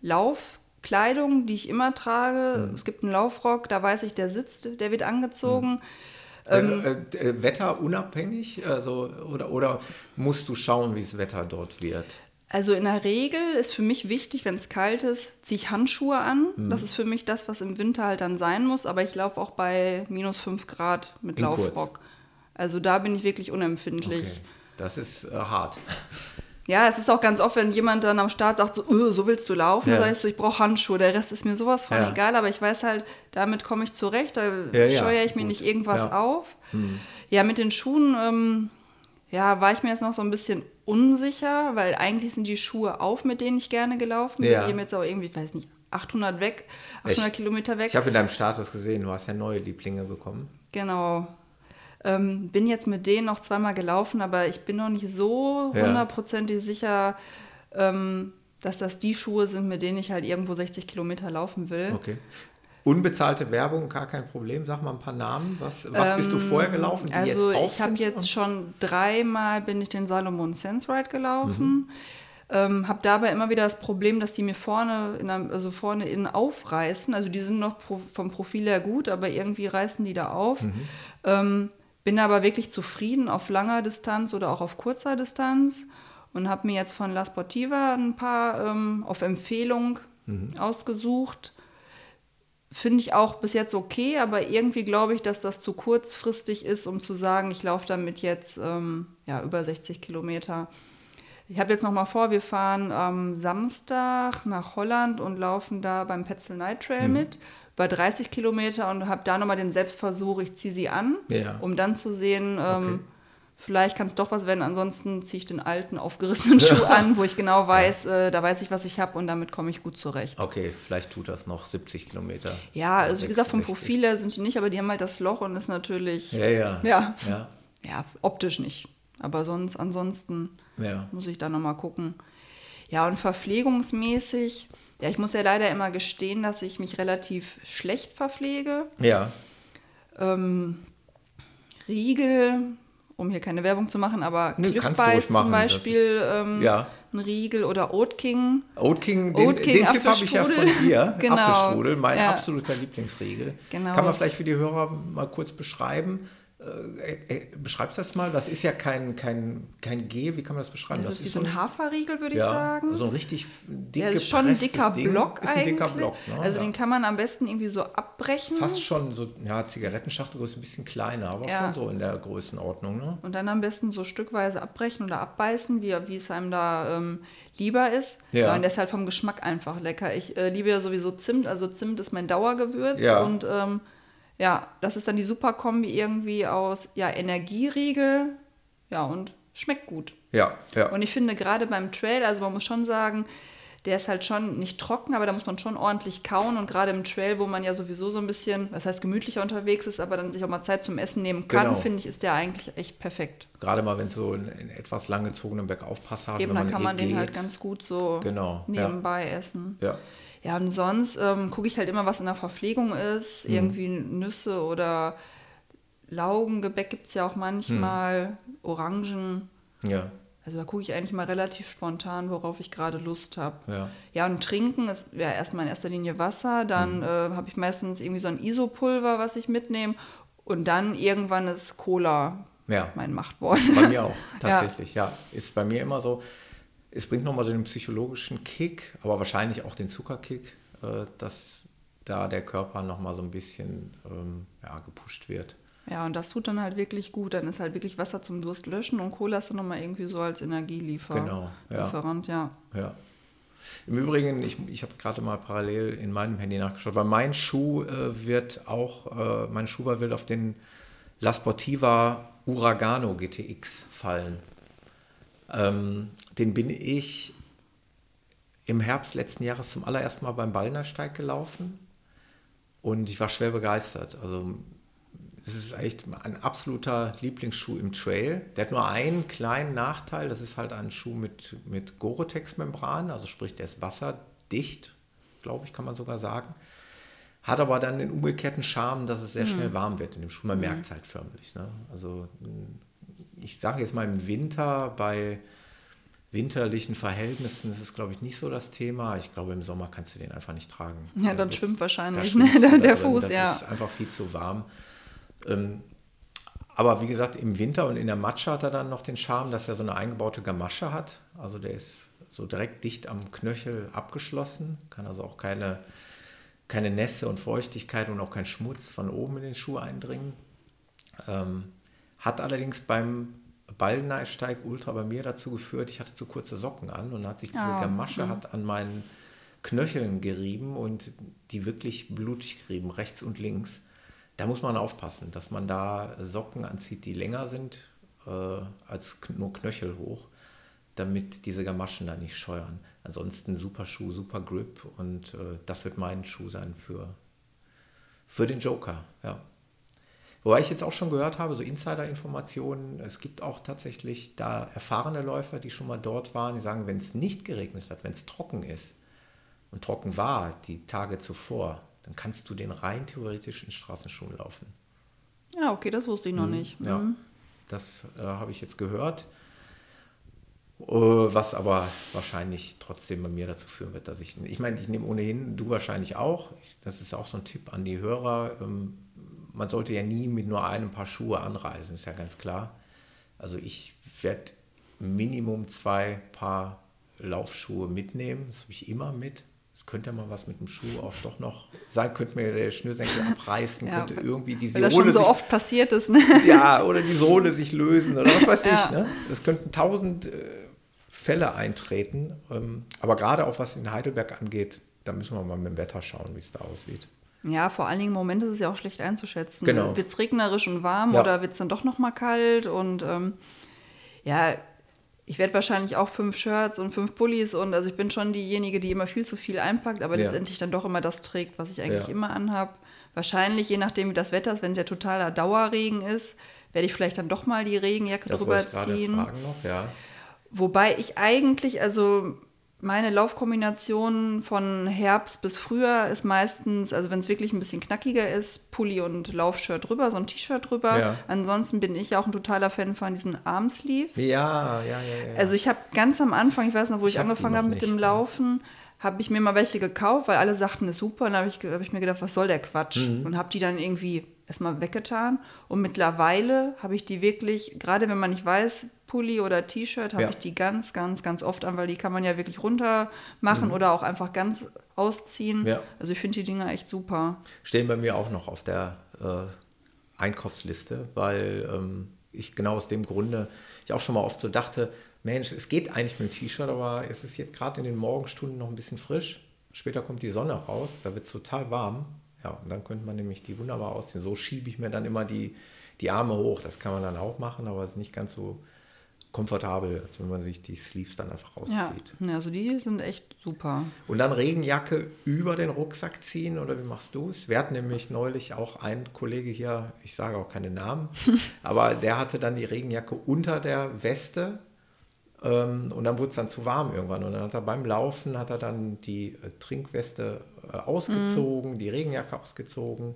Laufkleidung, die ich immer trage. Mhm. Es gibt einen Laufrock, da weiß ich, der sitzt, der wird angezogen. Mhm. Ähm, äh, äh, wetterunabhängig? Also, oder, oder musst du schauen, wie das Wetter dort wird? Also in der Regel ist für mich wichtig, wenn es kalt ist, ziehe ich Handschuhe an. Mhm. Das ist für mich das, was im Winter halt dann sein muss. Aber ich laufe auch bei minus 5 Grad mit in Laufrock. Kurz. Also da bin ich wirklich unempfindlich. Okay. Das ist äh, hart. Ja, es ist auch ganz oft, wenn jemand dann am Start sagt, so, "Äh, so willst du laufen, Ja. dann sag ich so, ich brauche Handschuhe. Der Rest ist mir sowas von Ja. egal, aber ich weiß halt, damit komme ich zurecht, da Ja, steuere ich mir nicht irgendwas auf. Ja, mit den Schuhen, ähm, ja, war ich mir jetzt noch so ein bisschen unsicher, weil eigentlich sind die Schuhe auf, mit denen ich gerne gelaufen bin. Die haben jetzt auch irgendwie, ich weiß nicht, 800 weg, 800 Ich- Kilometer weg. Ich habe in deinem Status gesehen, du hast ja neue Lieblinge bekommen. Genau. Ähm, bin jetzt mit denen noch zweimal gelaufen, aber ich bin noch nicht so Ja. hundertprozentig sicher, ähm, dass das die Schuhe sind, mit denen ich halt irgendwo 60 Kilometer laufen will. Okay. Unbezahlte Werbung, gar kein Problem. Sag mal ein paar Namen. Was, was bist du vorher gelaufen, die also jetzt ich habe jetzt schon dreimal bin ich den Salomon Sense Ride gelaufen. Ähm, habe dabei immer wieder das Problem, dass die mir vorne, in einem, also vorne innen aufreißen. Also die sind noch pro, vom Profil her gut, aber irgendwie reißen die da auf. Ähm, bin aber wirklich zufrieden auf langer Distanz oder auch auf kurzer Distanz und habe mir jetzt von La Sportiva ein paar ähm, auf Empfehlung ausgesucht. Finde ich auch bis jetzt okay, aber irgendwie glaube ich, dass das zu kurzfristig ist, um zu sagen, ich laufe damit jetzt ähm, ja, über 60 Kilometer. Ich habe jetzt noch mal vor, wir fahren am Samstag nach Holland und laufen da beim Petzl Night Trail Mhm. mit, über 30 Kilometer und habe da nochmal den Selbstversuch, ich ziehe sie an, Ja. um dann zu sehen, ähm, Okay. vielleicht kann es doch was werden, ansonsten ziehe ich den alten, aufgerissenen Schuh an, wo ich genau weiß, äh, da weiß ich, was ich habe und damit komme ich gut zurecht. Okay, vielleicht tut das noch 70 Kilometer. Ja, also wie gesagt, vom 66. Profil her sind die nicht, aber die haben halt das Loch und ist natürlich, Ja, ja. Ja. Ja, ja, optisch nicht. Aber sonst, ansonsten ja. muss ich da nochmal gucken. Ja, und verpflegungsmäßig, ja, ich muss ja leider immer gestehen, dass ich mich relativ schlecht verpflege. ja. Ähm, Riegel, um hier keine Werbung zu machen, aber Cliff machen, zum Beispiel, ähm, Ja. ein Riegel oder Oat King. Oat King, den, Oat King, den Tipp habe ich ja von dir. Genau. Apfelstrudel, mein Ja. absoluter Lieblingsriegel. Genau. Kann man vielleicht für die Hörer mal kurz beschreiben? Äh, äh, beschreibst das mal? Das ist ja kein, kein, kein G, wie kann man das beschreiben? Das, ist wie so ein Haferriegel, würde ich ja, sagen. so ein richtig dick ist schon ein dicker Ding. Block ist ein eigentlich. dicker Block. Ne? Also ja. den kann man am besten irgendwie so abbrechen. Fast schon so, ja, Zigarettenschachtelgröße, ein bisschen kleiner, aber Ja. schon so in der Größenordnung. Ne? Und dann am besten so stückweise abbrechen oder abbeißen, wie, wie es einem da ähm, lieber ist. Ja. und der ist halt vom Geschmack einfach lecker. Ich äh, liebe ja sowieso Zimt, also Zimt ist mein Dauergewürz. Ja. Und ähm, ja, das ist dann die super Kombi irgendwie aus ja, Energieriegel, ja, und schmeckt gut. Ja, ja. Und ich finde gerade beim Trail, also man muss schon sagen, der ist halt schon nicht trocken, aber da muss man schon ordentlich kauen. Und gerade im Trail, wo man ja sowieso so ein bisschen, was heißt gemütlicher unterwegs ist, aber dann sich auch mal Zeit zum Essen nehmen kann, Genau. finde ich, ist der eigentlich echt perfekt. Gerade mal, wenn es so in, in etwas langgezogenen Bergaufpassagen Eben, dann kann man eh den halt ganz gut so Genau, ja. nebenbei essen. Ja. Ja, und sonst ähm, gucke ich halt immer, was in der Verpflegung ist. Mhm. Irgendwie Nüsse oder Laugengebäck gibt es ja auch manchmal, Orangen. Ja, Also da gucke ich eigentlich mal relativ spontan, worauf ich gerade Lust habe. ja. Ja, und trinken ist ja erstmal in erster Linie Wasser. Dann Mhm. äh, habe ich meistens irgendwie so ein Isopulver, was ich mitnehme. Und dann irgendwann ist Cola Ja. mein Machtwort. Bei mir auch, Ja. tatsächlich, ja. Ist bei mir immer so, es bringt nochmal den psychologischen Kick, aber wahrscheinlich auch den Zuckerkick, äh, dass da der Körper nochmal so ein bisschen ähm, ja, gepusht wird. Ja, und das tut dann halt wirklich gut. Dann ist halt wirklich Wasser zum Durst löschen und Cola ist dann nochmal irgendwie so als Energielieferant. Genau, ja. Lieferant, ja. Ja. Im Übrigen, ich, ich habe gerade mal parallel in meinem Handy nachgeschaut, weil mein Schuh äh, wird auch, äh, mein Schuhball wird auf den La Sportiva Uragano GTX fallen. Ähm, den bin ich im Herbst letzten Jahres zum allerersten Mal beim Ballnersteig gelaufen und ich war schwer begeistert. Also es ist echt ein absoluter Lieblingsschuh im Trail. Der hat nur einen kleinen Nachteil, das ist halt ein Schuh mit, mit Gore-Tex-Membran, also sprich, der ist wasserdicht, glaube ich, kann man sogar sagen. Hat aber dann den umgekehrten Charme, dass es sehr schnell warm wird in dem Schuh. Man merkt es halt förmlich. Ne? Also ich sage jetzt mal im Winter bei winterlichen Verhältnissen ist es, glaube ich, nicht so das Thema. Ich glaube, im Sommer kannst du den einfach nicht tragen. Ja, dann wird's- schwimmt wahrscheinlich, ne, der- der. Fuß, das ja. ist einfach viel zu warm. Ähm, aber wie gesagt, im Winter und in der Matsche hat er dann noch den Charme, dass er so eine eingebaute Gamasche hat. Also der ist so direkt dicht am Knöchel abgeschlossen, kann also auch keine, keine Nässe und Feuchtigkeit und auch kein Schmutz von oben in den Schuh eindringen. Ähm, hat allerdings beim Ballensteig Ultra bei mir dazu geführt, ich hatte zu kurze Socken an und hat sich diese Ah, Gamasche hat an meinen Knöcheln gerieben und die wirklich blutig gerieben, rechts und links. Da muss man aufpassen, dass man da Socken anzieht, die länger sind äh, als nur Knöchel hoch, damit diese Gamaschen da nicht scheuern. Ansonsten super Schuh, super Grip und äh, das wird mein Schuh sein für, für den Joker, ja. Wobei ich jetzt auch schon gehört habe, so Insider-Informationen, es gibt auch tatsächlich da erfahrene Läufer, die schon mal dort waren, die sagen, wenn es nicht geregnet hat, wenn es trocken ist und trocken war die Tage zuvor, dann kannst du den rein theoretisch in Straßenschuhen laufen. Ja, okay, das wusste ich noch nicht. Ja, Mhm. das äh, habe ich jetzt gehört. Äh, was aber wahrscheinlich trotzdem bei mir dazu führen wird, dass ich, ich meine, ich nehme ohnehin, du wahrscheinlich auch, ich, das ist auch so ein Tipp an die Hörer, ähm, man sollte ja nie mit nur einem Paar Schuhe anreisen, ist ja ganz klar. Also ich werde Minimum zwei Paar Laufschuhe mitnehmen, das habe ich immer mit. Es könnte ja mal was mit dem Schuh auch doch noch sein, könnte mir der Schnürsenkel abreißen, Ja, könnte irgendwie die Weil das schon Sohle so sich oft passiert ist. Ne? ja, oder die Sohle sich lösen oder was weiß Ja. ich. Ne? Es könnten tausend äh, Fälle eintreten. Ähm, aber gerade auch was in Heidelberg angeht, da müssen wir mal mit dem Wetter schauen, wie es da aussieht. Ja, vor allen Dingen im Moment ist es ja auch schlecht einzuschätzen. Genau. Wird es regnerisch und warm Ja. oder wird es dann doch noch mal kalt? Und ähm, ja, ich werde wahrscheinlich auch fünf Shirts und fünf Pullis und also ich bin schon diejenige, die immer viel zu viel einpackt, aber Ja. letztendlich dann doch immer das trägt, was ich eigentlich Ja. immer anhab. Wahrscheinlich, je nachdem wie das Wetter ist, wenn es ja totaler Dauerregen ist, werde ich vielleicht dann doch mal die Regenjacke Das drüber ziehen. fragen noch, ja. Wobei ich eigentlich, also meine Laufkombination von Herbst bis Frühjahr ist meistens, also wenn es wirklich ein bisschen knackiger ist, Pulli und Laufshirt drüber, so ein T-Shirt drüber. Ja. Ansonsten bin ich auch ein totaler Fan von diesen Armsleeves. Ja, ja, ja, ja. Also ich habe ganz am Anfang, ich weiß noch, wo ich, Ich hab angefangen habe mit nicht, dem. Laufen, habe ich mir mal welche gekauft, weil alle sagten, das ist super. Und dann habe ich, hab ich mir gedacht, was soll der Quatsch? Mhm. Und habe die dann irgendwie erstmal weggetan. Und mittlerweile habe ich die wirklich, gerade wenn man nicht weiß, Pulli oder T-Shirt, habe Ja. ich die ganz, ganz, ganz oft an, weil die kann man ja wirklich runter machen oder auch einfach ganz ausziehen. Mhm. Ja. Also ich finde die Dinger echt super. stehen bei mir auch noch auf der äh, Einkaufsliste, weil ähm, ich genau aus dem Grunde, ich auch schon mal oft so dachte, Mensch, es geht eigentlich mit dem T-Shirt, aber es ist jetzt gerade in den Morgenstunden noch ein bisschen frisch. Später kommt die Sonne raus, da wird es total warm. Ja, und dann könnte man nämlich die wunderbar ausziehen. So schiebe ich mir dann immer die, die Arme hoch. Das kann man dann auch machen, aber es ist nicht ganz so komfortabel, als wenn man sich die Sleeves dann einfach Ja. auszieht. ja, also die sind echt super. Und dann Regenjacke über den Rucksack ziehen oder wie machst du es? Wir hatten nämlich neulich auch einen Kollege hier, ich sage auch keine Namen, aber der hatte dann die Regenjacke unter der Weste ähm, und dann wurde es dann zu warm irgendwann. Und dann hat er beim Laufen, hat er dann die äh, Trinkweste äh, ausgezogen, die Regenjacke ausgezogen,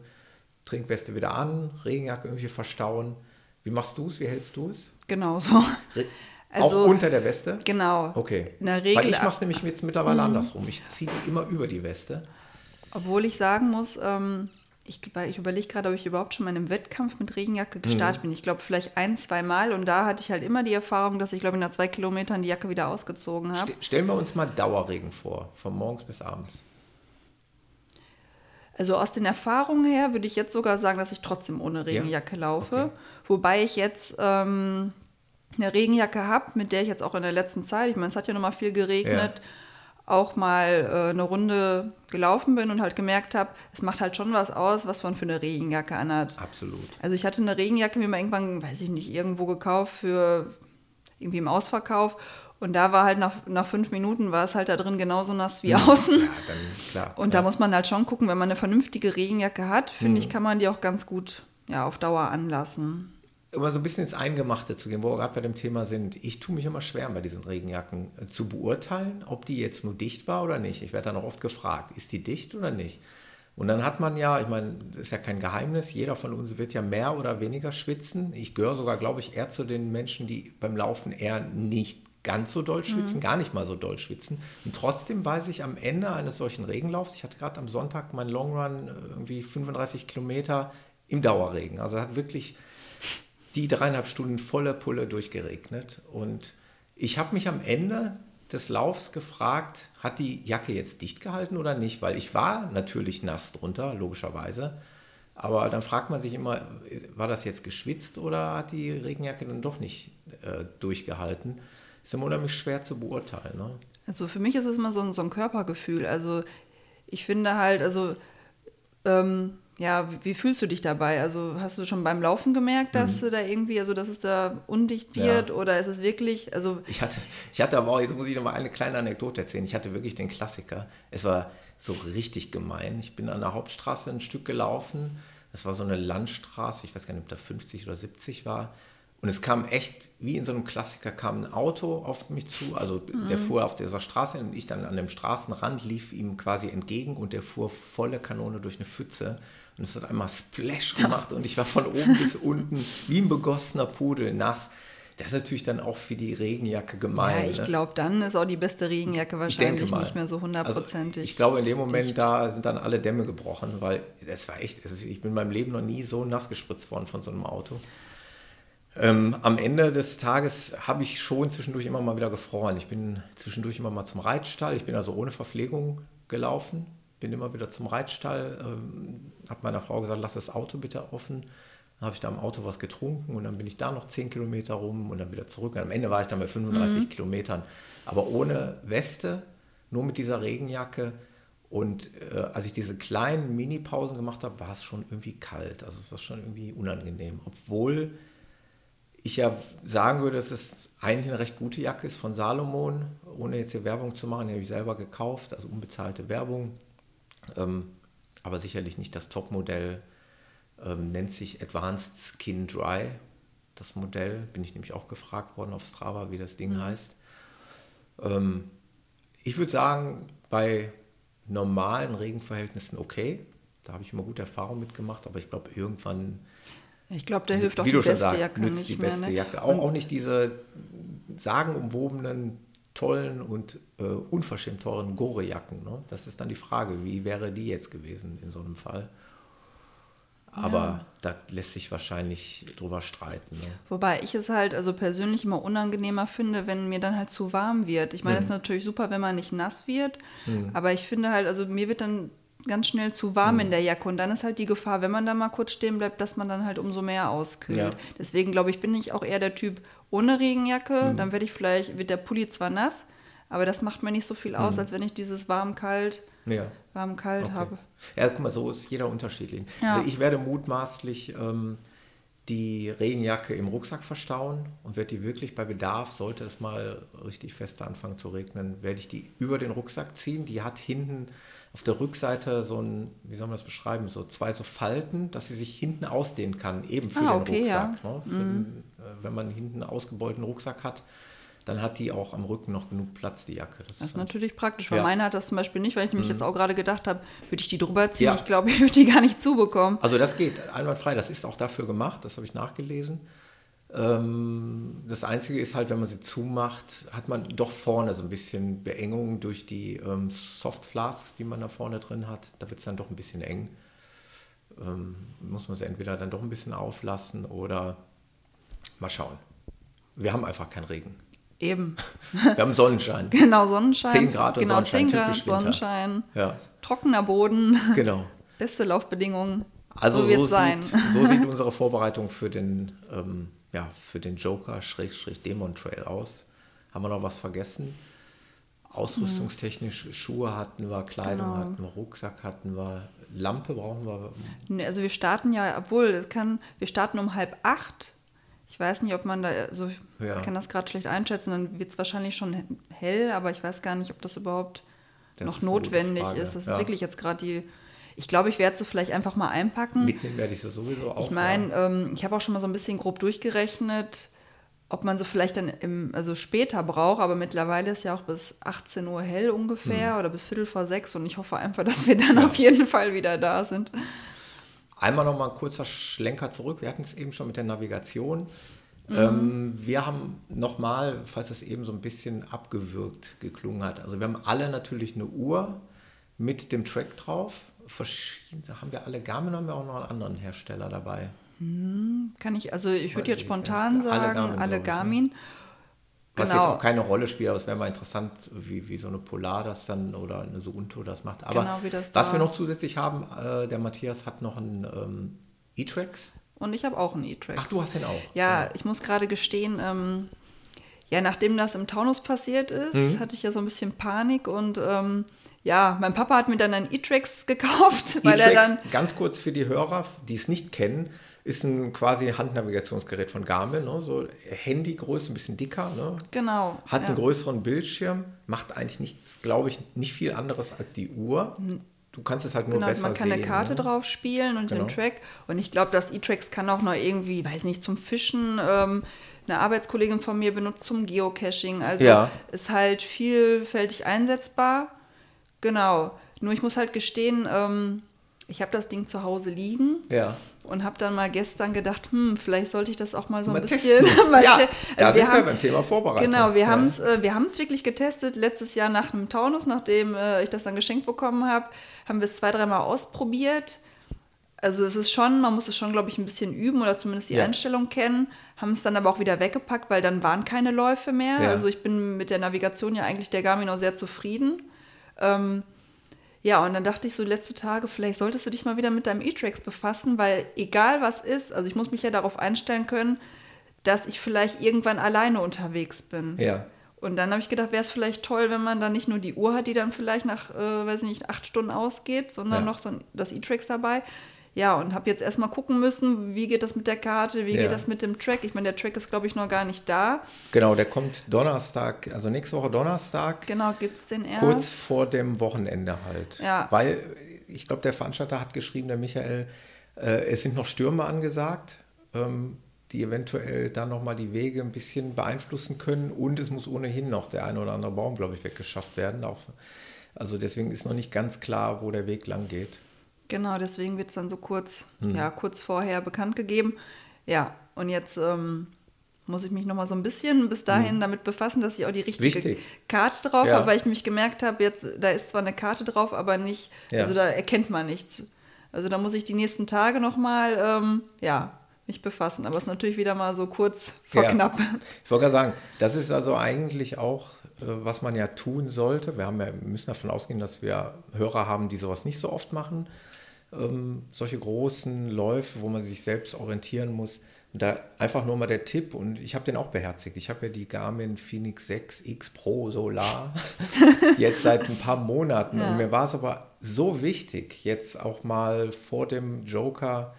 Trinkweste wieder an, Regenjacke irgendwie verstauen. Wie machst du es? Wie hältst du es? Genau so. Re Also- auch unter der Weste? Genau. Okay. In der Regel Mhm. Weil ich mache es nämlich jetzt mittlerweile andersrum. Ich ziehe die immer über die Weste. Obwohl ich sagen muss, ähm, ich, ich überlege gerade, ob ich überhaupt schon mal in einem Wettkampf mit Regenjacke gestartet bin. Ich glaube, vielleicht ein, zwei Mal. Und da hatte ich halt immer die Erfahrung, dass ich, glaube ich, nach zwei Kilometern die Jacke wieder ausgezogen habe. Ste- Stellen wir uns mal Dauerregen vor, von morgens bis abends. Also aus den Erfahrungen her würde ich jetzt sogar sagen, dass ich trotzdem ohne Regenjacke laufe. Okay. Wobei ich jetzt ähm, eine Regenjacke habe, mit der ich jetzt auch in der letzten Zeit, ich meine, es hat ja noch mal viel geregnet, auch mal äh, eine Runde gelaufen bin und halt gemerkt habe, es macht halt schon was aus, was man für eine Regenjacke anhat. Absolut. Also ich hatte eine Regenjacke mir mal irgendwann, weiß ich nicht, irgendwo gekauft für irgendwie im Ausverkauf. Und da war halt nach, nach fünf Minuten war es halt da drin genauso nass wie außen. Ja, dann klar. Und da muss man halt schon gucken, wenn man eine vernünftige Regenjacke hat, finde ich, kann man die auch ganz gut ja, auf Dauer anlassen. immer so ein bisschen ins Eingemachte zu gehen, wo wir gerade bei dem Thema sind. Ich tue mich immer schwer bei diesen Regenjacken äh, zu beurteilen, ob die jetzt nur dicht war oder nicht. Ich werde dann auch oft gefragt, ist die dicht oder nicht? Und dann hat man ja, ich meine, das ist ja kein Geheimnis, jeder von uns wird ja mehr oder weniger schwitzen. Ich gehöre sogar, glaube ich, eher zu den Menschen, die beim Laufen eher nicht ganz so doll schwitzen, gar nicht mal so doll schwitzen. Und trotzdem weiß ich am Ende eines solchen Regenlaufs, ich hatte gerade am Sonntag meinen Longrun, äh, irgendwie 35 Kilometer im Dauerregen. Also hat wirklich die dreieinhalb Stunden volle Pulle durchgeregnet. Und ich habe mich am Ende des Laufs gefragt, hat die Jacke jetzt dicht gehalten oder nicht? Weil ich war natürlich nass drunter, logischerweise. Aber dann fragt man sich immer, war das jetzt geschwitzt oder hat die Regenjacke dann doch nicht äh, durchgehalten? Ist immer unheimlich schwer zu beurteilen. Ne? Also für mich ist es immer so ein, so ein Körpergefühl. Also ich finde halt, also ähm, ja, wie, wie, fühlst du dich dabei? Also hast du schon beim Laufen gemerkt, dass mhm. da irgendwie, also dass es da undicht wird ja. oder ist es wirklich, also ich hatte, ich hatte aber auch, jetzt muss ich noch mal eine kleine Anekdote erzählen. Ich hatte wirklich den Klassiker. Es war so richtig gemein. Ich bin an der Hauptstraße ein Stück gelaufen. Es war so eine Landstraße, ich weiß gar nicht, ob da 50 oder 70 war. Und es kam echt, wie in so einem Klassiker, kam ein Auto auf mich zu. Also mhm. der fuhr auf dieser Straße und ich dann an dem Straßenrand lief ihm quasi entgegen und der fuhr volle Kanone durch eine Pfütze. Und es hat einmal Splash gemacht und ich war von oben bis unten wie ein begossener Pudel nass. Das ist natürlich dann auch für die Regenjacke gemein. Ja, ich ne? glaube, dann ist auch die beste Regenjacke wahrscheinlich nicht mehr so hundertprozentig. Also ich glaube, in dem Moment dicht. da sind dann alle Dämme gebrochen, weil es war echt, ich bin in meinem Leben noch nie so nass gespritzt worden von so einem Auto. Ähm, am Ende des Tages habe ich schon zwischendurch immer mal wieder gefroren. Ich bin zwischendurch immer mal zum Reitstall. Ich bin also ohne Verpflegung gelaufen, bin immer wieder zum Reitstall, ähm, habe meiner Frau gesagt, lass das Auto bitte offen dann habe ich da im Auto was getrunken und dann bin ich da noch 10 Kilometer rum und dann wieder zurück. Und am Ende war ich dann bei 35 mhm. Kilometern. Aber ohne Weste, nur mit dieser Regenjacke. Und äh, als ich diese kleinen Mini-Pausen gemacht habe, war es schon irgendwie kalt. Also es war schon irgendwie unangenehm. Obwohl ich ja sagen würde, dass es eigentlich eine recht gute Jacke ist von Salomon, ohne jetzt hier Werbung zu machen, die habe ich selber gekauft, also unbezahlte Werbung. Ähm, aber sicherlich nicht das Topmodell ähm, nennt sich Advanced Skin Dry. Das Modell bin ich nämlich auch gefragt worden auf Strava, wie das Ding mhm. heißt. Ähm, ich würde sagen, bei normalen Regenverhältnissen okay. Da habe ich immer gute Erfahrungen mitgemacht, aber ich glaube, irgendwann. Ich glaube, der hilft auch die beste sagst, Jacke. Nützt nicht die beste mehr, ne? Jacke. Auch, auch nicht diese sagenumwobenen, tollen und äh, unverschämt teuren Gore-Jacken. Ne? Das ist dann die Frage, wie wäre die jetzt gewesen in so einem Fall? Aber ja. da lässt sich wahrscheinlich drüber streiten. Ne? Wobei ich es halt also persönlich immer unangenehmer finde, wenn mir dann halt zu warm wird. Ich meine, es mhm. ist natürlich super, wenn man nicht nass wird, mhm. aber ich finde halt, also mir wird dann ganz schnell zu warm mhm. in der Jacke und dann ist halt die Gefahr, wenn man da mal kurz stehen bleibt, dass man dann halt umso mehr auskühlt. Ja. Deswegen glaube ich, bin ich auch eher der Typ ohne Regenjacke. Mhm. Dann werde ich vielleicht, wird der Pulli zwar nass, aber das macht mir nicht so viel aus, mhm. als wenn ich dieses warm-kalt ja. warm-kalt okay. habe. Ja, guck mal, so ist jeder unterschiedlich. Ja. Also ich werde mutmaßlich ähm, die Regenjacke im Rucksack verstauen und werde die wirklich bei Bedarf, sollte es mal richtig fest anfangen zu regnen, werde ich die über den Rucksack ziehen. Die hat hinten auf der Rückseite so ein, wie soll man das beschreiben, so zwei so Falten, dass sie sich hinten ausdehnen kann, eben für ah, den okay, Rucksack. Ja. Ne? Mhm. Den, äh, wenn man hinten einen ausgebeulten Rucksack hat, dann hat die auch am Rücken noch genug Platz, die Jacke. Das, das ist natürlich praktisch, weil ja. meine hat das zum Beispiel nicht, weil ich nämlich mhm. jetzt auch gerade gedacht habe, würde ich die drüber ziehen? Ja. Ich glaube, ich würde die gar nicht zubekommen. Also das geht einwandfrei, das ist auch dafür gemacht, das habe ich nachgelesen. Ähm, das Einzige ist halt, wenn man sie zumacht, hat man doch vorne so ein bisschen Beengung durch die ähm, Soft Flasks, die man da vorne drin hat. Da wird es dann doch ein bisschen eng. Ähm, muss man sie entweder dann doch ein bisschen auflassen oder mal schauen. Wir haben einfach keinen Regen. Eben. Wir haben Sonnenschein. genau, Sonnenschein. 10 Grad und genau, Sonnenschein. 10 Grad, Sonnenschein. Ja. Trockener Boden. Genau. Beste Laufbedingungen. Also so, so sein. Sieht, so sieht unsere Vorbereitung für den, ähm, ja, für den Joker Demon Trail aus. Haben wir noch was vergessen? Ausrüstungstechnisch Schuhe hatten wir, Kleidung genau. hatten wir, Rucksack hatten wir, Lampe brauchen wir. Also wir starten ja, obwohl es kann, wir starten um halb acht ich weiß nicht, ob man da, also ich ja. kann das gerade schlecht einschätzen, dann wird es wahrscheinlich schon hell, aber ich weiß gar nicht, ob das überhaupt das noch notwendig ist. Das ja. ist wirklich jetzt gerade die. Ich glaube, ich werde sie vielleicht einfach mal einpacken. Mitnehmen werde ich sie sowieso auch. Ich meine, ja. ähm, ich habe auch schon mal so ein bisschen grob durchgerechnet, ob man sie vielleicht dann im, also später braucht, aber mittlerweile ist ja auch bis 18 Uhr hell ungefähr hm. oder bis Viertel vor sechs und ich hoffe einfach, dass wir dann auf jeden Fall wieder da sind. Einmal noch mal ein kurzer Schlenker zurück. Wir hatten es eben schon mit der Navigation. Mhm. Ähm, wir haben nochmal, falls es eben so ein bisschen abgewürgt geklungen hat, also wir haben alle natürlich eine Uhr mit dem Track drauf. Verschiedene, haben wir alle Garmin, haben wir auch noch einen anderen Hersteller dabei. Hm, kann ich, also ich würde jetzt spontan sagen, alle Garmin. Alle Garmin. Was Genau. jetzt auch keine Rolle spielt, aber es wäre mal interessant, wie, wie so eine Polar das dann oder eine Suunto das macht. Aber Genau, wie das was da- wir noch zusätzlich haben, äh, der Matthias hat noch einen ähm, E-Trax. Und ich habe auch einen E-Trax. Ach, du hast den auch. Ja, ich muss gerade gestehen, ähm, ja, nachdem das im Taunus passiert ist, Mhm. hatte ich ja so ein bisschen Panik und ähm, ja, mein Papa hat mir dann einen E-Trax gekauft, weil er E-Trax, dann ganz kurz für die Hörer, die es nicht kennen, ist ein quasi Handnavigationsgerät von Garmin, ne? so Handygröße, ein bisschen dicker, ne? genau hat ja. einen größeren Bildschirm, macht eigentlich nichts, glaube ich, nicht viel anderes als die Uhr. Du kannst es halt nur Genau, besser man kann sehen. eine Karte ne? drauf spielen und Genau. den Track. Und ich glaube, das E-Trax kann auch noch irgendwie, weiß nicht, zum Fischen. Ähm, eine Arbeitskollegin von mir benutzt zum Geocaching. Also Ja. ist halt vielfältig einsetzbar. Genau. Nur ich muss halt gestehen, ähm, ich habe das Ding zu Hause liegen Ja. und habe dann mal gestern gedacht, hm, vielleicht sollte ich das auch mal so ein Mal bisschen. mal ja, te- da also sind wir wir haben, beim Thema Vorbereitung. Genau, wir ja. haben es äh, wir haben's wirklich getestet. Letztes Jahr nach einem Taunus, nachdem äh, ich das dann geschenkt bekommen habe, haben wir es zwei, dreimal ausprobiert. Also es ist schon, man muss es schon, glaube ich, ein bisschen üben oder zumindest die Ja. Einstellung kennen. Haben es dann aber auch wieder weggepackt, weil dann waren keine Läufe mehr. Ja. Also ich bin mit der Navigation ja eigentlich der Garmin auch sehr zufrieden. Ähm, ja, und dann dachte ich so letzte Tage, vielleicht solltest du dich mal wieder mit deinem E-Trax befassen, weil egal was ist, also ich muss mich ja darauf einstellen können, dass ich vielleicht irgendwann alleine unterwegs bin. Ja. Und dann habe ich gedacht, wäre es vielleicht toll, wenn man dann nicht nur die Uhr hat, die dann vielleicht nach, äh, weiß ich nicht, acht Stunden ausgeht, sondern Ja. noch so ein, das E-Trax dabei. Ja, und habe jetzt erstmal gucken müssen, wie geht das mit der Karte, wie Ja. geht das mit dem Track. Ich meine, der Track ist, glaube ich, noch gar nicht da. Genau, der kommt Donnerstag, also nächste Woche Donnerstag, Genau, gibt es den erst. kurz vor dem Wochenende halt. Ja. Weil ich glaube, der Veranstalter hat geschrieben, der Michael, äh, es sind noch Stürme angesagt, ähm, die eventuell dann nochmal die Wege ein bisschen beeinflussen können und es muss ohnehin noch der eine oder andere Baum, glaube ich, weggeschafft werden. Auch, also deswegen ist noch nicht ganz klar, wo der Weg lang geht. Genau, deswegen wird es dann so kurz, Hm. ja, kurz vorher bekannt gegeben. Ja, und jetzt ähm, muss ich mich noch mal so ein bisschen bis dahin damit befassen, dass ich auch die richtige. Wichtig. Karte drauf Ja. habe, weil ich nämlich gemerkt habe, jetzt, da ist zwar eine Karte drauf, aber nicht, Ja. also da erkennt man nichts. Also da muss ich die nächsten Tage noch mal, ähm, ja, mich befassen. Aber es ist natürlich wieder mal so kurz vor Ja. knapp. Ich wollte gerade sagen, das ist also eigentlich auch, äh, was man ja tun sollte. Wir, haben ja, wir müssen davon ausgehen, dass wir Hörer haben, die sowas nicht so oft machen. Ähm, solche großen Läufe, wo man sich selbst orientieren muss. Und da einfach nur mal der Tipp, und ich habe den auch beherzigt. Ich habe ja die Garmin Phoenix 6 X Pro Solar jetzt seit ein paar Monaten. Ja. Und mir war es aber so wichtig, jetzt auch mal vor dem Joker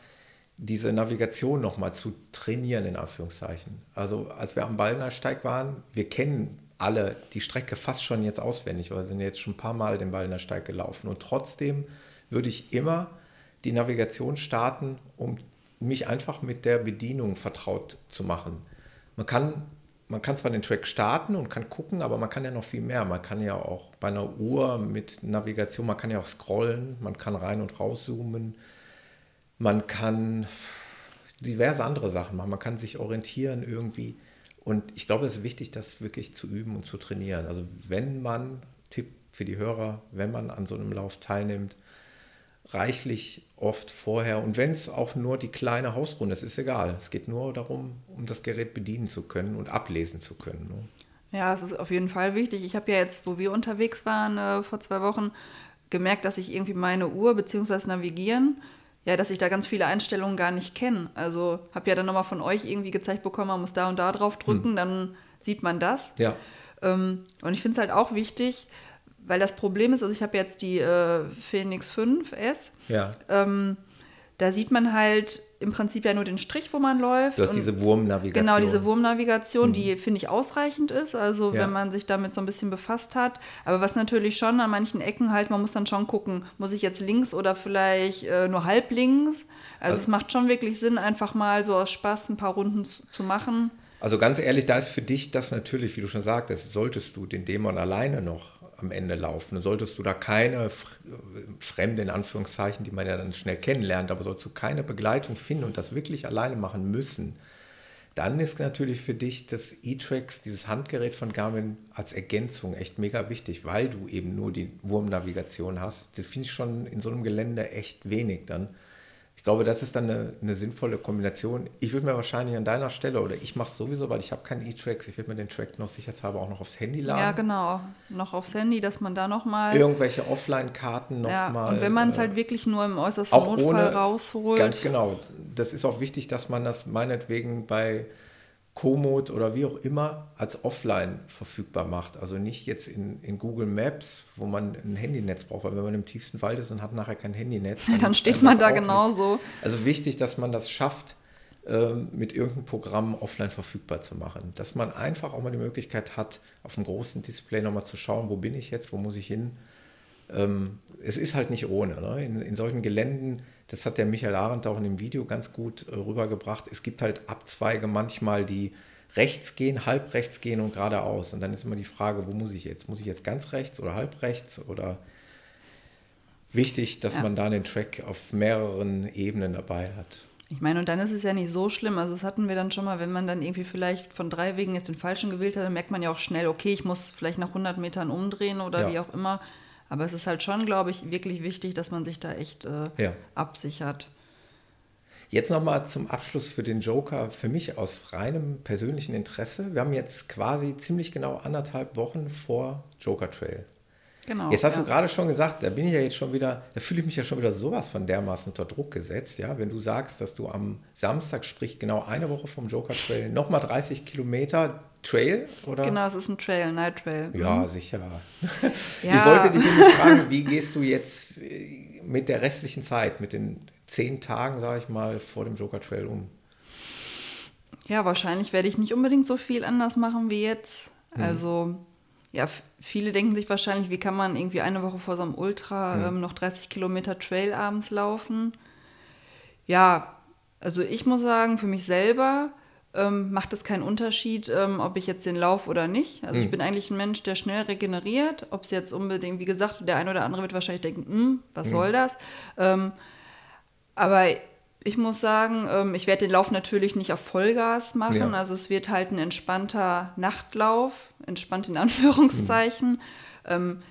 diese Navigation nochmal zu trainieren, in Anführungszeichen. Also als wir am Ballnersteig waren, wir kennen alle die Strecke fast schon jetzt auswendig, weil wir sind jetzt schon ein paar Mal den Ballnersteig gelaufen. Und trotzdem würde ich immer die Navigation starten, um mich einfach mit der Bedienung vertraut zu machen. Man kann, man kann zwar den Track starten und kann gucken, aber man kann ja noch viel mehr. Man kann ja auch bei einer Uhr mit Navigation, man kann ja auch scrollen, man kann rein und rauszoomen. Man kann diverse andere Sachen machen. Man kann sich orientieren irgendwie. Und ich glaube, es ist wichtig, das wirklich zu üben und zu trainieren. Also wenn man, Tipp für die Hörer, wenn man an so einem Lauf teilnimmt, reichlich oft vorher und wenn es auch nur die kleine Hausrunde ist, ist egal. Es geht nur darum, um das Gerät bedienen zu können und ablesen zu können. Ne? Ja, es ist auf jeden Fall wichtig. Ich habe ja jetzt, wo wir unterwegs waren äh, vor zwei Wochen, gemerkt, dass ich irgendwie meine Uhr bzw. Navigieren, ja, dass ich da ganz viele Einstellungen gar nicht kenne. Also habe ja dann nochmal von euch irgendwie gezeigt bekommen, man muss da und da drauf drücken, dann sieht man das. Ja, Ähm, und ich finde es halt auch wichtig, weil das Problem ist, also ich habe jetzt die äh, Phoenix 5S, ja. ähm, da sieht man halt im Prinzip ja nur den Strich, wo man läuft. Du hast diese Wurmnavigation. Genau, diese Wurmnavigation, die finde ich ausreichend ist, also Ja. wenn man sich damit so ein bisschen befasst hat. Aber was natürlich schon an manchen Ecken halt, man muss dann schon gucken, muss ich jetzt links oder vielleicht äh, nur halb links? Also, Also- es macht schon wirklich Sinn, einfach mal so aus Spaß ein paar Runden zu, zu machen. Also ganz ehrlich, da ist für dich das natürlich, wie du schon sagtest, solltest du den Dämon alleine noch am Ende laufen, solltest du da keine Fr- Fremde in Anführungszeichen, die man ja dann schnell kennenlernt, aber sollst du keine Begleitung finden und das wirklich alleine machen müssen, dann ist natürlich für dich das E-Trax, dieses Handgerät von Garmin als Ergänzung echt mega wichtig, weil du eben nur die Wurmnavigation hast. Das finde ich schon in so einem Gelände echt wenig dann. Glaube, das ist dann eine, eine sinnvolle Kombination. Ich würde mir wahrscheinlich an deiner Stelle, oder ich mache es sowieso, weil ich habe keinen E-Tracks, ich würde mir den Track noch sicherheitshalber auch noch aufs Handy laden. Ja, genau. Noch aufs Handy, dass man da nochmal... Irgendwelche Offline-Karten nochmal... Ja, mal, und wenn man es äh, halt wirklich nur im äußersten Notfall ohne, rausholt... Ganz genau. Das ist auch wichtig, dass man das meinetwegen bei Komoot oder wie auch immer als offline verfügbar macht. Also nicht jetzt in, in Google Maps, wo man ein Handynetz braucht, weil wenn man im tiefsten Wald ist und hat nachher kein Handynetz. Dann, dann steht man da genauso. Nichts. Also wichtig, dass man das schafft, ähm, mit irgendeinem Programm offline verfügbar zu machen. Dass man einfach auch mal die Möglichkeit hat, auf dem großen Display nochmal zu schauen, wo bin ich jetzt, wo muss ich hin. Ähm, es ist halt nicht ohne. Ne? In, in solchen Geländen das hat der Michael Arendt auch in dem Video ganz gut äh, rübergebracht. Es gibt halt Abzweige manchmal, die rechts gehen, halb rechts gehen und geradeaus. Und dann ist immer die Frage, wo muss ich jetzt? Muss ich jetzt ganz rechts oder halb rechts? Oder wichtig, dass ja. man da den Track auf mehreren Ebenen dabei hat. Ich meine, und dann ist es ja nicht so schlimm. Also das hatten wir dann schon mal, wenn man dann irgendwie vielleicht von drei Wegen jetzt den falschen gewählt hat, dann merkt man ja auch schnell, okay, ich muss vielleicht nach 100 Metern umdrehen oder ja. wie auch immer. Aber es ist halt schon, glaube ich, wirklich wichtig, dass man sich da echt äh, ja. absichert. Jetzt nochmal zum Abschluss für den Joker, für mich aus reinem persönlichen Interesse. Wir haben jetzt quasi ziemlich genau anderthalb Wochen vor Joker Trail. Genau. Jetzt hast ja. du gerade schon gesagt, da bin ich ja jetzt schon wieder, da fühle ich mich ja schon wieder sowas von dermaßen unter Druck gesetzt, ja, wenn du sagst, dass du am Samstag, sprich genau eine Woche vom Joker Trail, nochmal 30 Kilometer Trail, oder? Genau, es ist ein Trail, Night Trail. Ja, mhm. sicher. Ja. Ich wollte dich fragen, wie gehst du jetzt äh, mit der restlichen Zeit, mit den zehn Tagen, sage ich mal, vor dem Joker Trail um? Ja, wahrscheinlich werde ich nicht unbedingt so viel anders machen wie jetzt. Mhm. Also ja, viele denken sich wahrscheinlich, wie kann man irgendwie eine Woche vor so einem Ultra ja. ähm, noch 30 Kilometer Trail abends laufen? Ja, also ich muss sagen, für mich selber ähm, macht es keinen Unterschied, ähm, ob ich jetzt den Lauf oder nicht. Also mhm. ich bin eigentlich ein Mensch, der schnell regeneriert. Ob es jetzt unbedingt, wie gesagt, der eine oder andere wird wahrscheinlich denken, hm, was mhm. soll das? Ähm, aber ich muss sagen, ähm, ich werde den Lauf natürlich nicht auf Vollgas machen. Ja. Also es wird halt ein entspannter Nachtlauf, entspannt in Anführungszeichen. Mhm. Ähm,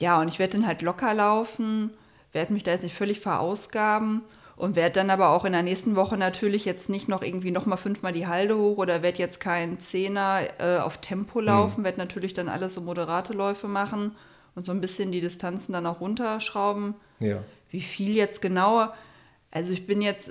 ja, und ich werde den halt locker laufen, werde mich da jetzt nicht völlig verausgaben und werde dann aber auch in der nächsten Woche natürlich jetzt nicht noch irgendwie nochmal fünfmal die Halde hoch oder werde jetzt kein Zehner äh, auf Tempo mhm. laufen, mhm. werde natürlich dann alles so moderate Läufe machen und so ein bisschen die Distanzen dann auch runterschrauben. Ja. Wie viel jetzt genauer? Also ich bin jetzt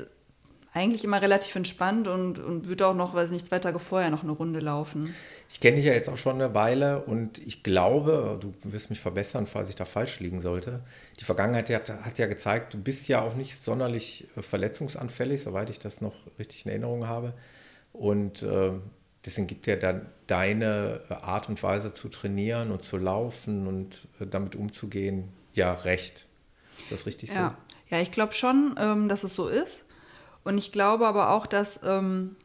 eigentlich immer relativ entspannt und, und würde auch noch, weiß nicht, zwei Tage vorher noch eine Runde laufen. Ich kenne dich ja jetzt auch schon eine Weile und ich glaube, du wirst mich verbessern, falls ich da falsch liegen sollte. Die Vergangenheit hat, hat ja gezeigt, du bist ja auch nicht sonderlich äh, verletzungsanfällig, soweit ich das noch richtig in Erinnerung habe. Und äh, deswegen gibt ja dann deine Art und Weise zu trainieren und zu laufen und äh, damit umzugehen ja recht. Ist das richtig ja. so? Ja, ich glaube schon, ähm, dass es so ist. Und ich glaube aber auch, dass, ähm,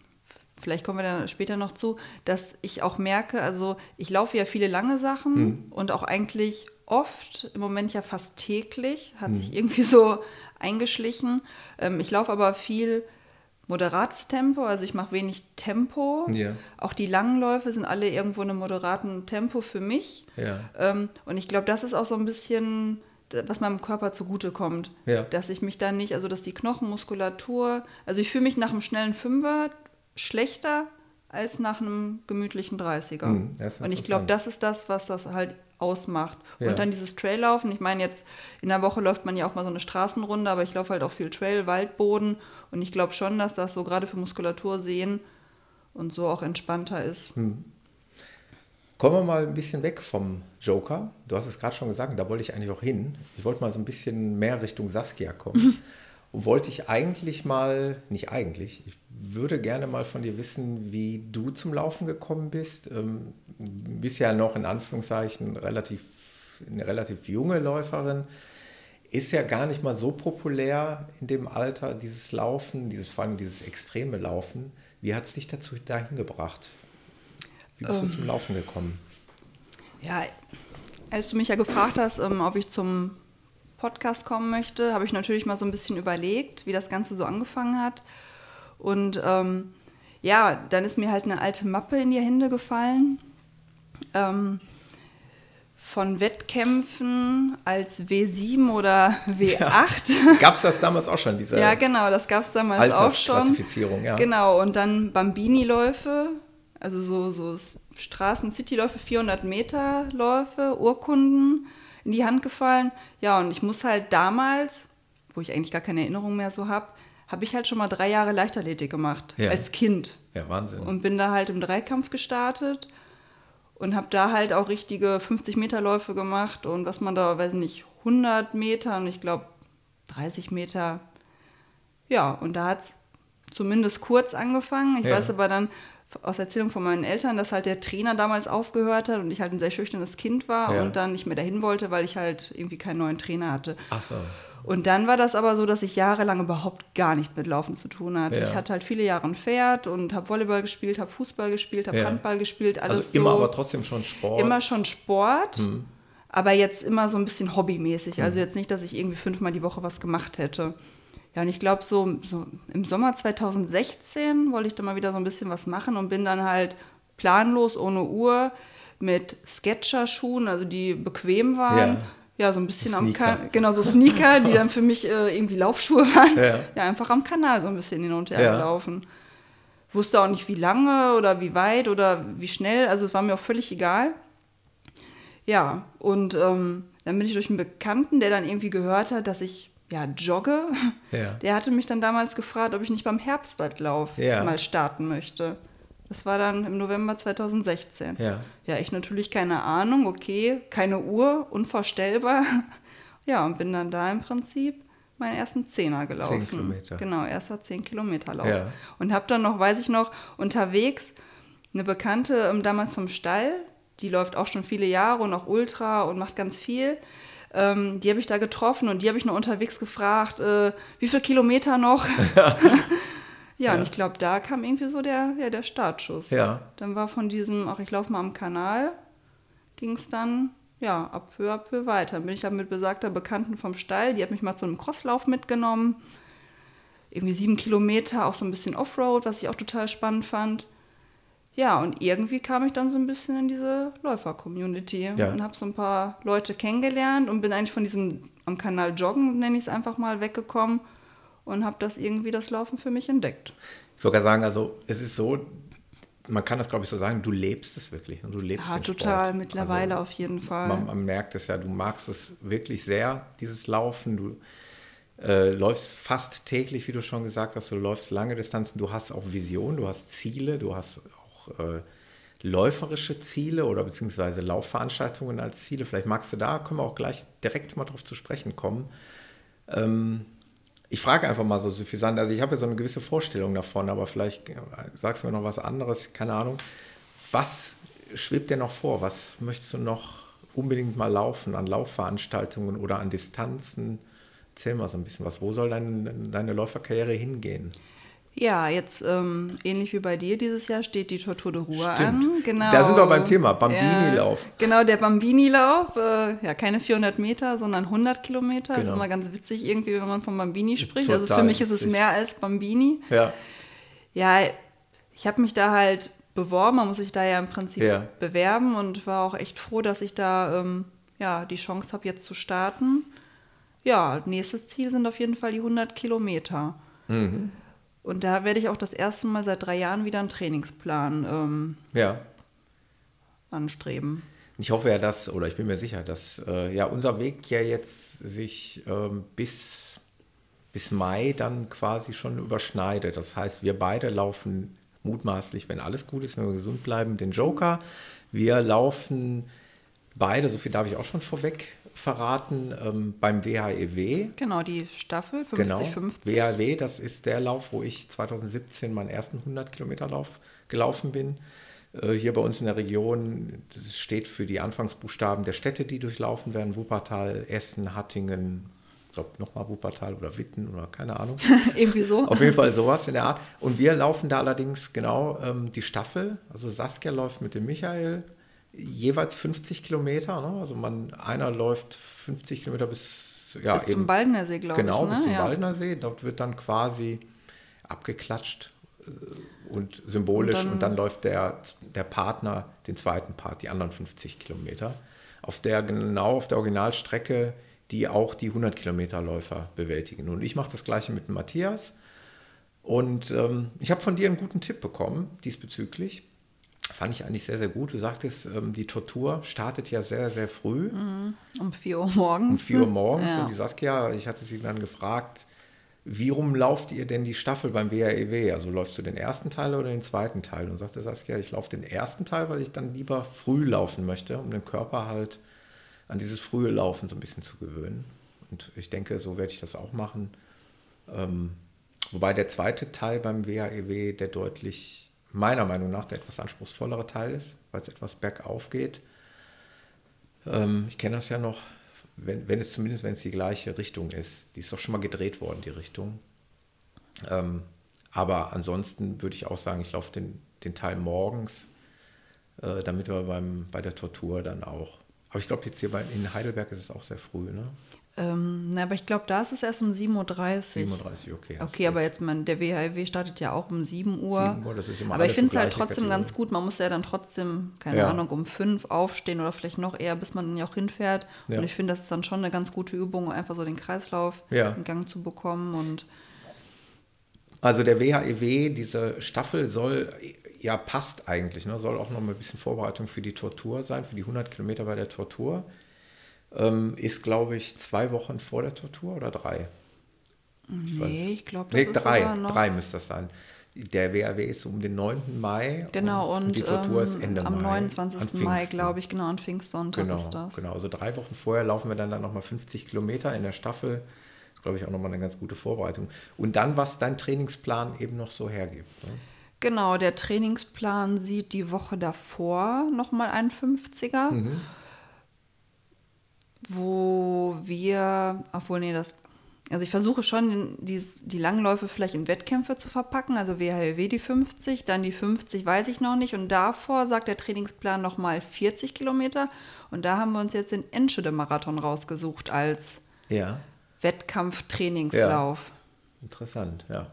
vielleicht kommen wir dann später noch zu, dass ich auch merke, also ich laufe ja viele lange Sachen hm. und auch eigentlich oft, im Moment ja fast täglich, hat hm. sich irgendwie so eingeschlichen. Ähm, ich laufe aber viel moderates Tempo, also ich mache wenig Tempo. Ja. Auch die langen Läufe sind alle irgendwo in einem moderaten Tempo für mich. Ja. Ähm, und ich glaube, das ist auch so ein bisschen was meinem Körper zugutekommt. Ja. Dass ich mich dann nicht, also dass die Knochenmuskulatur, also ich fühle mich nach einem schnellen Fünfer schlechter als nach einem gemütlichen 30er. Hm, und ich glaube, das ist das, was das halt ausmacht. Ja. Und dann dieses Traillaufen, ich meine, jetzt in der Woche läuft man ja auch mal so eine Straßenrunde, aber ich laufe halt auch viel Trail, Waldboden und ich glaube schon, dass das so gerade für Muskulatur sehen und so auch entspannter ist. Hm. Kommen wir mal ein bisschen weg vom Joker. Du hast es gerade schon gesagt, da wollte ich eigentlich auch hin. Ich wollte mal so ein bisschen mehr Richtung Saskia kommen. Mhm. Und wollte ich eigentlich mal, nicht eigentlich, ich würde gerne mal von dir wissen, wie du zum Laufen gekommen bist. Ähm, bist ja noch in Anführungszeichen relativ, eine relativ junge Läuferin. Ist ja gar nicht mal so populär in dem Alter, dieses Laufen, dieses, vor allem dieses extreme Laufen. Wie hat es dich dazu dahin gebracht? Wie bist ähm, du zum Laufen gekommen? Ja, als du mich ja gefragt hast, ähm, ob ich zum Podcast kommen möchte, habe ich natürlich mal so ein bisschen überlegt, wie das Ganze so angefangen hat. Und ähm, ja, dann ist mir halt eine alte Mappe in die Hände gefallen. Ähm, von Wettkämpfen als W7 oder W8. Ja. Gab es das damals auch schon, diese Ja, genau, das gab es damals auch schon. Klassifizierung, ja. Genau, und dann Bambini-Läufe, also so, so Straßen-City-Läufe, 400 Meter Läufe, Urkunden in die Hand gefallen. Ja, und ich muss halt damals, wo ich eigentlich gar keine Erinnerung mehr so habe, habe ich halt schon mal drei Jahre Leichtathletik gemacht, Ja. als Kind. Ja, Wahnsinn. Und bin da halt im Dreikampf gestartet und habe da halt auch richtige 50-Meter-Läufe gemacht und was man da, weiß nicht, 100 Meter und ich glaube 30 Meter. Ja, und da hat es zumindest kurz angefangen. Ich Ja. weiß aber dann aus Erzählung von meinen Eltern, dass halt der Trainer damals aufgehört hat und ich halt ein sehr schüchternes Kind war Ja. und dann nicht mehr dahin wollte, weil ich halt irgendwie keinen neuen Trainer hatte. Ach so. Und dann war das aber so, dass ich jahrelang überhaupt gar nichts mit Laufen zu tun hatte. Ja. Ich hatte halt viele Jahre ein Pferd und habe Volleyball gespielt, habe Fußball gespielt, habe Ja. Handball gespielt, alles Also immer so. aber trotzdem schon Sport. immer schon Sport, Mhm. aber jetzt immer so ein bisschen hobbymäßig. Also jetzt nicht, dass ich irgendwie fünfmal die Woche was gemacht hätte. Ja, und ich glaube, so, so im Sommer 2016 wollte ich dann mal wieder so ein bisschen was machen und bin dann halt planlos, ohne Uhr, mit Sketcher-Schuhen, also die bequem waren. Ja. Ja, so ein bisschen am Sneaker. Kanal, genau, so Sneaker, die dann für mich äh, irgendwie Laufschuhe waren. Ja. ja, einfach am Kanal so ein bisschen hin und her Ja. gelaufen. Wusste auch nicht, wie lange oder wie weit oder wie schnell, also es war mir auch völlig egal. Ja, und ähm, dann bin ich durch einen Bekannten, der dann irgendwie gehört hat, dass ich ja jogge. Ja. Der hatte mich dann damals gefragt, ob ich nicht beim Herbstwettlauf Ja. mal starten möchte. Das war dann im November 2016. Ja. Ja, ich natürlich keine Ahnung, okay, keine Uhr, unvorstellbar. Ja, und bin dann da im Prinzip meinen ersten Zehner gelaufen. Kilometer. Genau, erster 10 Kilometer Lauf. Ja. Und habe dann noch, weiß ich noch, unterwegs eine Bekannte ähm, damals vom Stall, die läuft auch schon viele Jahre und auch Ultra und macht ganz viel. Ähm, die habe ich da getroffen und die habe ich noch unterwegs gefragt, äh, wie viele Kilometer noch? ja, und ich glaube, da kam irgendwie so der, ja, der Startschuss. Ja. Dann war von diesem, ach, ich laufe mal am Kanal, ging es dann, ja, ab peu à peu weiter. Dann bin ich dann mit besagter Bekannten vom Stall, die hat mich mal zu einem Crosslauf mitgenommen. Irgendwie sieben Kilometer, auch so ein bisschen Offroad, was ich auch total spannend fand. Ja, und irgendwie kam ich dann so ein bisschen in diese Läufer-Community Ja. und habe so ein paar Leute kennengelernt und bin eigentlich von diesem am Kanal Joggen, nenne ich es einfach mal, weggekommen und habe das irgendwie das Laufen für mich entdeckt. Ich gerade sagen, also es ist so, man kann das glaube ich so sagen, du lebst es wirklich und du lebst Ja, den total, Sport. mittlerweile Also, auf jeden Fall. Man, man merkt es ja, du magst es wirklich sehr, dieses Laufen. Du äh, läufst fast täglich, wie du schon gesagt hast, du läufst lange Distanzen, du hast auch Vision, du hast Ziele, du hast äh, läuferische Ziele oder beziehungsweise Laufveranstaltungen als Ziele. Vielleicht magst du da, können wir auch gleich direkt mal drauf zu sprechen kommen. Ähm, ich frage einfach mal so suffisant, also ich habe ja so eine gewisse Vorstellung davon, aber vielleicht äh, sagst du mir noch was anderes, keine Ahnung. Was schwebt dir noch vor? Was möchtest du noch unbedingt mal laufen an Laufveranstaltungen oder an Distanzen? Erzähl mal so ein bisschen was. Wo soll dein, deine Läuferkarriere hingehen? Ja, jetzt ähm, ähnlich wie bei dir dieses Jahr steht die Tortur de Ruhr Stimmt. an. Genau. Da sind wir beim Thema, Bambini-Lauf. Ja, genau, der Bambini-Lauf. Äh, ja, keine 400 Meter, sondern 100 Kilometer. Das Genau. ist immer ganz witzig irgendwie, wenn man von Bambini spricht. also total für mich ist es witzig. mehr als Bambini. Ja, Ja, ich habe mich da halt beworben. Man muss sich da ja im Prinzip Ja. bewerben und war auch echt froh, dass ich da ähm, ja, die Chance habe, jetzt zu starten. Ja, nächstes Ziel sind auf jeden Fall die 100 Kilometer. Mhm. Und da werde ich auch das erste Mal seit drei Jahren wieder einen Trainingsplan ähm, ja. anstreben. Ich hoffe ja, dass, oder ich bin mir sicher, dass äh, ja unser Weg ja jetzt sich ähm, bis, bis Mai dann quasi schon überschneidet. Das heißt, wir beide laufen mutmaßlich, wenn alles gut ist, wenn wir gesund bleiben, den Joker. Wir laufen beide, so viel darf ich auch schon vorweg verraten, ähm, beim WHEW. Genau, die Staffel 50-50. Genau, WHW, das ist der Lauf, wo ich 2017 meinen ersten 100 Kilometer Lauf gelaufen bin. Äh, Hier bei uns in der Region, das steht für die Anfangsbuchstaben der Städte, die durchlaufen werden. Wuppertal, Essen, Hattingen, ich glaube nochmal Wuppertal oder Witten oder keine Ahnung. Irgendwie so. Auf jeden Fall sowas in der Art. Und wir laufen da allerdings genau ähm, die Staffel. Also Saskia läuft mit dem Michael jeweils 50 Kilometer. Ne? Also man, einer läuft 50 Kilometer bis, ja, Bis zum Baldner See, glaube genau, ich. Ne? bis zum ja. Baldner See. Dort wird dann quasi abgeklatscht äh, und symbolisch Und und dann- dann, läuft der, der Partner den zweiten Part, die anderen 50 Kilometer. auf der genau auf der Originalstrecke, die auch die 100 Kilometer Läufer bewältigen. Und ich mache das gleiche mit Matthias. Und ähm, ich habe von dir einen guten Tipp bekommen diesbezüglich. Fand ich eigentlich sehr, sehr gut. Du sagtest, ähm, die Tortur startet ja sehr, sehr früh. Mhm. Um 4 Uhr morgens. Um 4 Uhr morgens. Ja. Und die Saskia, ich hatte sie dann gefragt, wie rum lauft ihr denn die Staffel beim WAEW? Also läufst du den ersten Teil oder den zweiten Teil? Und sagte Saskia, ich laufe den ersten Teil, weil ich dann lieber früh laufen möchte, um den Körper halt an dieses frühe Laufen so ein bisschen zu gewöhnen. Und ich denke, so werde ich das auch machen. Ähm, wobei der zweite Teil beim WAEW, der deutlich, meiner Meinung nach, der etwas anspruchsvollere Teil ist, weil es etwas bergauf geht. Ähm, ich kenne das ja noch, wenn, wenn es zumindest, wenn es die gleiche Richtung ist. Die ist doch schon mal gedreht worden, die Richtung. Ähm, aber ansonsten würde ich auch sagen, ich laufe den, den Teil morgens, äh, damit wir beim, bei der Tortur dann auch. Aber ich glaube, jetzt hier bei, in Heidelberg ist es auch sehr früh, ne? Ähm, na, aber ich glaube, da ist es erst um 7.30 Uhr. 37, okay. hast Okay, aber jetzt, man, der WHW startet ja auch um 7 Uhr. 7 Uhr, das ist immer aber ich finde es halt trotzdem Kategorie. ganz gut. Man muss ja dann trotzdem, keine Ja. Ahnung, um 5 aufstehen oder vielleicht noch eher, bis man dann ja auch hinfährt. Ja. Und ich finde, das ist dann schon eine ganz gute Übung, um einfach so den Kreislauf Ja. in Gang zu bekommen. Und Also der WHEW, diese Staffel soll, ja passt eigentlich, ne? soll auch noch mal ein bisschen Vorbereitung für die Tortur sein, für die 100 Kilometer bei der Tortur. Ähm, ist, glaube ich, zwei Wochen vor der Tortur oder drei? Ich nee, ich glaube, das Nee, ist drei, sogar noch... drei müsste das sein. Der WHW ist um den 9. Mai Genau, und, die Tortur ist ähm, Ende am Mai. 29. an Mai, glaube ich, genau, an Pfingstsonntag Genau, ist das. genau. Also drei Wochen vorher laufen wir dann, dann nochmal 50 Kilometer in der Staffel. Das ist, glaube ich, auch nochmal eine ganz gute Vorbereitung. Und dann, was dein Trainingsplan eben noch so hergibt. Ne? Genau, der Trainingsplan sieht die Woche davor nochmal einen 50er, Mhm. Wo wir, obwohl, nee, das, also ich versuche schon, die, die Langläufe vielleicht in Wettkämpfe zu verpacken, also WHW die 50, dann die 50 weiß ich noch nicht und davor sagt der Trainingsplan nochmal 40 Kilometer und da haben wir uns jetzt den Enschede-Marathon rausgesucht als Ja, Wettkampf-Trainingslauf. interessant, ja.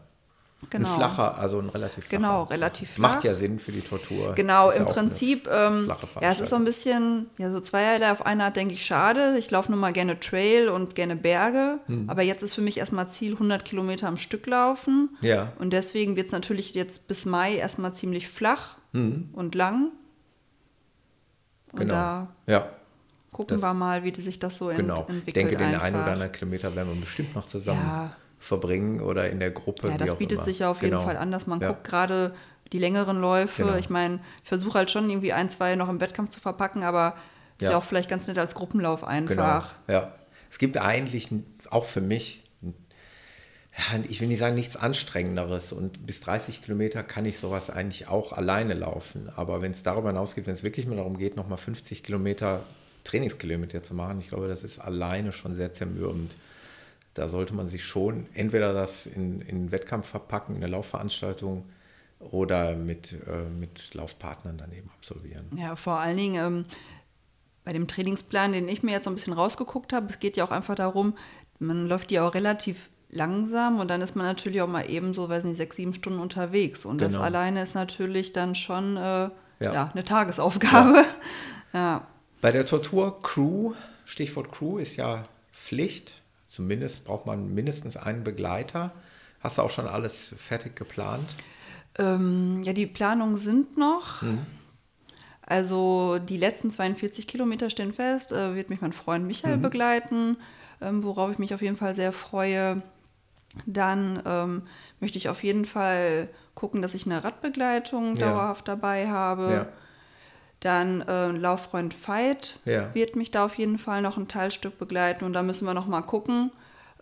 Genau. Ein flacher, also ein relativ flacher. Genau, relativ flach. Macht ja Sinn für die Tortur. Genau, Ist ja im eine Prinzip, ähm, ja, es ist so ein bisschen, ja, so zweierlei. Auf einer Art denke ich, schade. Ich laufe nun mal gerne Trail und gerne Berge. Hm. Aber jetzt ist für mich erstmal Ziel 100 Kilometer am Stück laufen. Ja. Und deswegen wird es natürlich jetzt bis Mai erstmal ziemlich flach und lang. Und Hm. Genau. da Ja, gucken Das- wir mal, wie sich das so ent genau. entwickelt. Ich denke, den einfach. einen oder anderen Kilometer werden wir bestimmt noch zusammen Ja. Verbringen oder in der Gruppe. Ja, das bietet immer. sich ja auf jeden Genau. Fall an, dass man ja. guckt, gerade die längeren Läufe. Genau. Ich meine, ich versuche halt schon irgendwie ein, zwei noch im Wettkampf zu verpacken, aber ist ja, Ja. auch vielleicht ganz nett als Gruppenlauf Genau, einfach. ja. Es gibt eigentlich auch für mich, ich will nicht sagen nichts Anstrengenderes und bis 30 Kilometer kann ich sowas eigentlich auch alleine laufen. Aber wenn es darüber hinausgeht, wenn es wirklich mal darum geht, nochmal 50 Kilometer Trainingskilometer zu machen, ich glaube, das ist alleine schon sehr zermürbend. Da sollte man sich schon entweder das in, in einen Wettkampf verpacken, in eine Laufveranstaltung oder mit, äh, mit Laufpartnern daneben absolvieren. Ja, vor allen Dingen ähm, bei dem Trainingsplan, den ich mir jetzt so ein bisschen rausgeguckt habe, es geht ja auch einfach darum, man läuft ja auch relativ langsam und dann ist man natürlich auch mal eben so, weiß nicht, sechs, sieben Stunden unterwegs. Und das Genau. alleine ist natürlich dann schon äh, ja. Ja. eine Tagesaufgabe. Ja. Bei der Tortur Crew, Stichwort Crew ist ja Pflicht. Zumindest braucht man mindestens einen Begleiter. Hast du auch schon alles fertig geplant? Ähm, ja, die Planungen sind noch. Also die letzten 42 Kilometer stehen fest, äh, wird mich mein Freund Michael begleiten, ähm, worauf ich mich auf jeden Fall sehr freue. Dann ähm, möchte ich auf jeden Fall gucken, dass ich eine Radbegleitung Ja. dauerhaft dabei habe. Ja. Dann äh, Lauffreund Veit Ja. wird mich da auf jeden Fall noch ein Teilstück begleiten und da müssen wir noch mal gucken,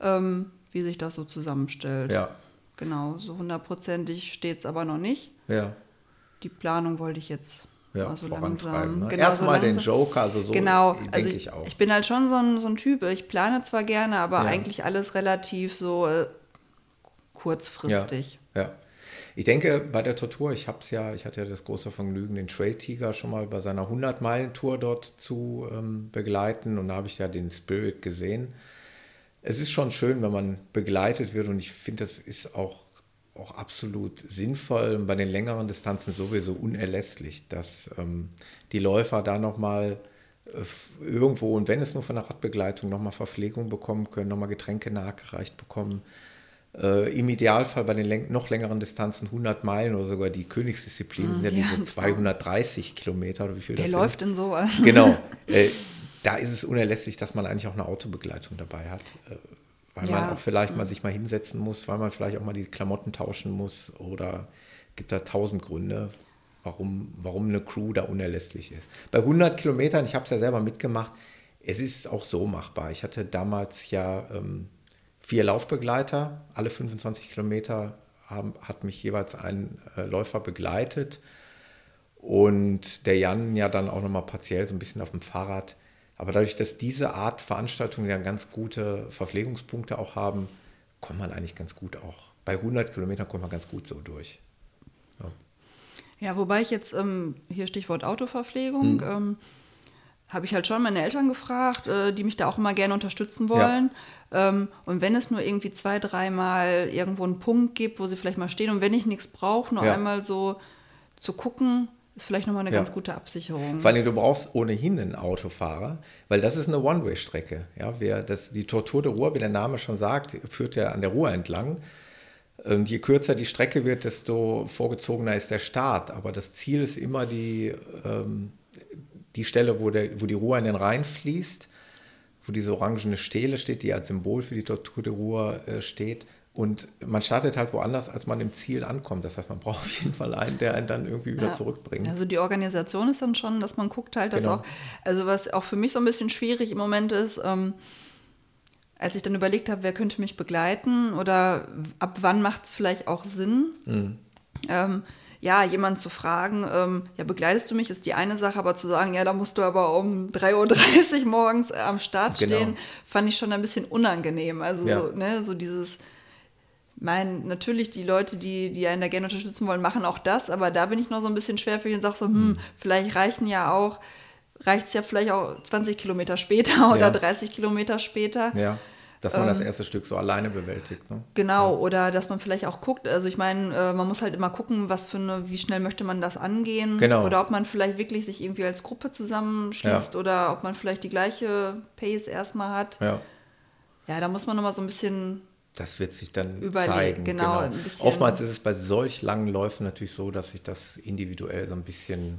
ähm, wie sich das so zusammenstellt. Ja, Genau, so hundertprozentig steht es aber noch nicht. ja, Die Planung wollte ich jetzt ja, mal so vorantreiben. langsam. Ne? Genau, Erstmal so den. Joker, also so genau, denke also ich auch. Ich bin halt schon so ein, so ein Typ. Ich plane zwar gerne, aber Ja. eigentlich alles relativ so äh, kurzfristig. Ja, ja. Ich denke, bei der Tortur, ich habe es ja, ich hatte ja das große Vergnügen, den Trail Tiger schon mal bei seiner 100-Meilen-Tour dort zu ähm, begleiten und da habe ich ja den Spirit gesehen. Es ist schon schön, wenn man begleitet wird und ich finde, das ist auch, auch absolut sinnvoll und bei den längeren Distanzen sowieso unerlässlich, dass ähm, die Läufer da nochmal äh, irgendwo und wenn es nur von der Radbegleitung nochmal Verpflegung bekommen können, nochmal Getränke nachgereicht bekommen. Äh, Im Idealfall bei den noch längeren Distanzen 100 Meilen oder sogar die Königsdisziplin mm, sind ja, ja diese 230 Kilometer oder wie viel Wer das läuft sind. in sowas? Genau. Äh, da ist es unerlässlich, dass man eigentlich auch eine Autobegleitung dabei hat. Äh, weil ja. man auch vielleicht mal sich mal hinsetzen muss, weil man vielleicht auch mal die Klamotten tauschen muss oder gibt da tausend Gründe, warum, warum eine Crew da unerlässlich ist. Bei 100 Kilometern, ich habe es ja selber mitgemacht, es ist auch so machbar. Ich hatte damals ja ähm, vier Laufbegleiter, alle 25 Kilometer haben, hat mich jeweils ein äh, Läufer begleitet und der Jan ja dann auch nochmal partiell so ein bisschen auf dem Fahrrad. Aber dadurch, dass diese Art Veranstaltungen ja ganz gute Verpflegungspunkte auch haben, kommt man eigentlich ganz gut auch. Bei 100 Kilometern kommt man ganz gut so durch. Ja, ja wobei ich jetzt, ähm, hier Stichwort Autoverpflegung, mhm. ähm, habe ich halt schon meine Eltern gefragt, äh, die mich da auch immer gerne unterstützen wollen. Ja. Ähm, und wenn es nur irgendwie zwei, dreimal irgendwo einen Punkt gibt, wo sie vielleicht mal stehen und wenn ich nichts brauche, nur ja. einmal so zu gucken, ist vielleicht nochmal eine ja. ganz gute Absicherung. Vor allem, du brauchst ohnehin einen Autofahrer, weil das ist eine One-Way-Strecke. Ja, wer das, die Tortur de Ruhr, wie der Name schon sagt, führt ja an der Ruhr entlang. Und je kürzer die Strecke wird, desto vorgezogener ist der Start. Aber das Ziel ist immer die, ähm, die Stelle, wo, der, wo die Ruhr in den Rhein fließt, wo diese orangene Stele steht, die als Symbol für die Tortur de Ruhr äh, steht. Und man startet halt woanders, als man im Ziel ankommt. Das heißt, man braucht auf jeden Fall einen, der einen dann irgendwie wieder ja. zurückbringt. Also die Organisation ist dann schon, dass man guckt halt, dass genau. auch, also was auch für mich so ein bisschen schwierig im Moment ist, ähm, als ich dann überlegt habe, wer könnte mich begleiten oder ab wann macht es vielleicht auch Sinn, mhm. ähm, ja, jemand zu fragen, ähm, ja, begleitest du mich, ist die eine Sache, aber zu sagen, ja, da musst du aber um 3.30 Uhr morgens am Start genau. stehen, fand ich schon ein bisschen unangenehm. Also, ja. so, ne, so dieses, mein, natürlich die Leute, die, die einen da gerne unterstützen wollen, machen auch das, aber da bin ich noch so ein bisschen schwerfällig und sage so, hm, hm, vielleicht reichen ja auch, reicht es ja vielleicht auch 20 Kilometer später oder ja. 30 Kilometer später. Ja. Dass man ähm, das erste Stück so alleine bewältigt. Ne? Genau, ja. oder dass man vielleicht auch guckt, also ich meine, äh, man muss halt immer gucken, was für eine, wie schnell möchte man das angehen. Genau. Oder ob man vielleicht wirklich sich irgendwie als Gruppe zusammenschließt ja. oder ob man vielleicht die gleiche Pace erstmal hat. Ja. Ja, da muss man nochmal so ein bisschen das wird sich dann Überleg, zeigen. Genau, genau. Oftmals ist es bei solch langen Läufen natürlich so, dass sich das individuell so ein bisschen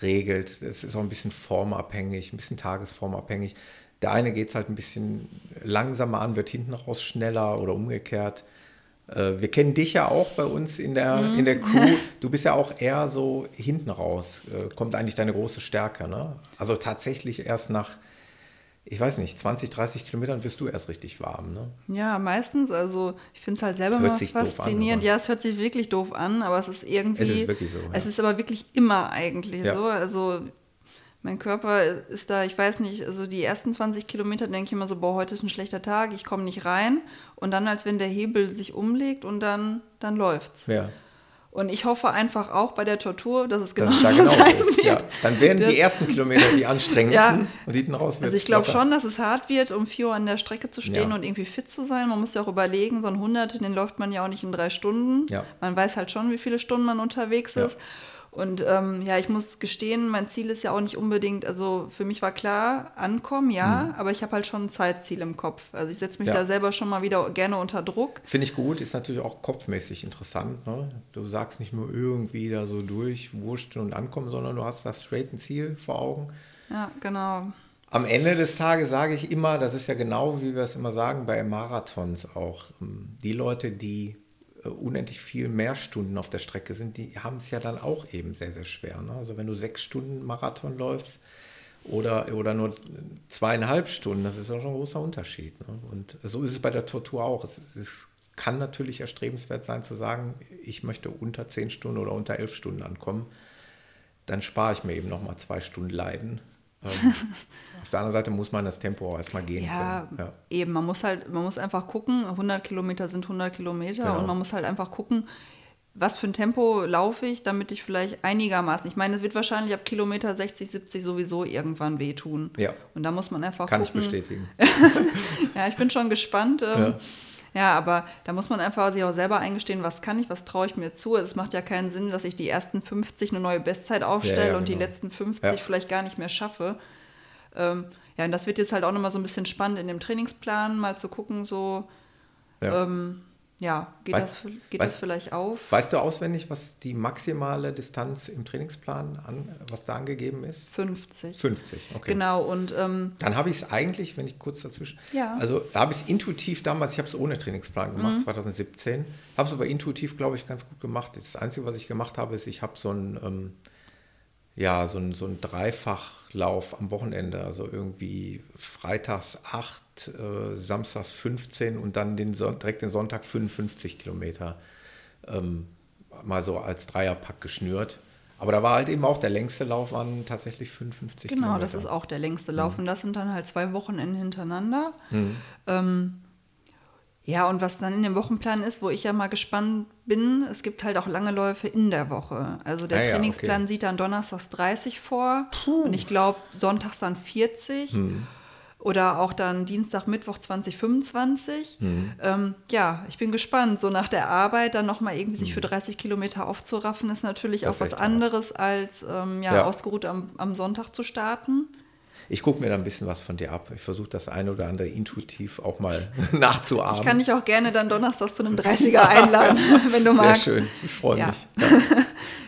regelt. Es ist auch ein bisschen formabhängig, ein bisschen tagesformabhängig. Der eine geht es halt ein bisschen langsamer an, wird hinten raus schneller oder umgekehrt. Äh, wir kennen dich ja auch bei uns in der, mhm. in der Crew. Du bist ja auch eher so hinten raus. Äh, kommt eigentlich deine große Stärke. Ne? Also tatsächlich erst nach ich weiß nicht, 20, 30 Kilometern wirst du erst richtig warm, ne? Ja, meistens. Also ich finde es halt selber hört mal faszinierend. An, ja, es hört sich wirklich doof an, aber es ist irgendwie. Es ist wirklich so. Ja. Es ist aber wirklich immer eigentlich ja. so. Also mein Körper ist da, ich weiß nicht, also die ersten 20 Kilometer denke ich immer so, boah, heute ist ein schlechter Tag, ich komme nicht rein. Und dann, als wenn der Hebel sich umlegt und dann, dann läuft's. Ja. Und ich hoffe einfach auch bei der Tortur, dass es genauso dass es da sein wird. Ja. Dann werden das, die ersten Kilometer die anstrengendsten ja. und hinten raus wird Also ich glaube schon, dass es hart wird, um 4 Uhr an der Strecke zu stehen ja. und irgendwie fit zu sein. Man muss ja auch überlegen, so ein 100, den läuft man ja auch nicht in drei Stunden. Man weiß halt schon, wie viele Stunden man unterwegs ist. Und ähm, ja, ich muss gestehen, mein Ziel ist ja auch nicht unbedingt, also für mich war klar, ankommen, ja, mhm. aber ich habe halt schon ein Zeitziel im Kopf. Also ich setze mich ja. da selber schon mal wieder gerne unter Druck. Finde ich gut, ist natürlich auch kopfmäßig interessant. Ne? Du sagst nicht nur irgendwie da so durch, wurscht und ankommen, sondern du hast das straight ein Ziel vor Augen. Ja, genau. Am Ende des Tages sage ich immer, das ist ja genau, wie wir es immer sagen bei Marathons auch, ähm, die Leute, die unendlich viel mehr Stunden auf der Strecke sind, die haben es ja dann auch eben sehr, sehr schwer. Ne? Also wenn du sechs Stunden Marathon läufst oder, oder nur zweieinhalb Stunden, das ist auch schon ein großer Unterschied. Ne? Und so ist es bei der Tortur auch. Es, es kann natürlich erstrebenswert sein zu sagen, ich möchte unter zehn Stunden oder unter elf Stunden ankommen. Dann spare ich mir eben nochmal zwei Stunden Leiden ähm, auf der anderen Seite muss man das Tempo auch erstmal gehen ja, können. Ja, eben. Man muss halt, man muss einfach gucken, 100 Kilometer sind 100 Kilometer genau. und man muss halt einfach gucken, was für ein Tempo laufe ich, damit ich vielleicht einigermaßen, ich meine, es wird wahrscheinlich ab Kilometer 60, 70 sowieso irgendwann wehtun. Ja. Und da muss man einfach Kann gucken. Kann ich bestätigen. ja, ich bin schon gespannt. Ähm, ja. Ja, aber da muss man einfach sich auch selber eingestehen, was kann ich, was traue ich mir zu. Es macht ja keinen Sinn, dass ich die ersten 50 eine neue Bestzeit aufstelle ja, ja, und genau. die letzten 50 ja. vielleicht gar nicht mehr schaffe. Ähm, ja, und das wird jetzt halt auch nochmal so ein bisschen spannend in dem Trainingsplan, mal zu gucken, so, Ja. ähm, ja, geht, Weißt- das, geht weißt- das vielleicht auf? Weißt du auswendig, was die maximale Distanz im Trainingsplan, an, was da angegeben ist? 50. 50, okay. Genau, und ähm, Dann habe ich es eigentlich, wenn ich kurz dazwischen, Ja. Mhm. also habe ich es intuitiv damals, ich habe es ohne Trainingsplan gemacht, 2017, habe es aber intuitiv, glaube ich, ganz gut gemacht. Das Einzige, was ich gemacht habe, ist, ich habe so ein, ähm, ja, so ein, so ein Dreifachlauf am Wochenende, also irgendwie freitags 8, äh, samstags 15 und dann den Son direkt den Sonntag 55 Kilometer ähm, mal so als Dreierpack geschnürt. Aber da war halt eben auch der längste Lauf waren tatsächlich 55 genau, Kilometer. das ist auch der Mhm. längste Lauf. Und das sind dann halt zwei Wochenenden hintereinander. Ähm, ja, und was dann in dem Wochenplan ist, wo ich ja mal gespannt bin, es gibt halt auch lange Läufe in der Woche. Also der Ah ja, Trainingsplan okay. sieht dann donnerstags 30 vor und ich glaube sonntags dann 40. Hm. Oder auch dann Dienstag, Mittwoch 2025. Hm. Ähm, ja, ich bin gespannt. So nach der Arbeit dann nochmal irgendwie sich für Hm. 30 Kilometer aufzuraffen, ist natürlich Das auch ist was echt hart. anderes, als ähm, ja, Ja. ausgeruht am, am Sonntag zu starten. Ich gucke mir da ein bisschen was von dir ab. Ich versuche das eine oder andere intuitiv auch mal nachzuahmen. Ich kann dich auch gerne dann donnerstags zu einem 30er einladen, wenn du Sehr magst. schön, ich freue Ja. mich. Ja.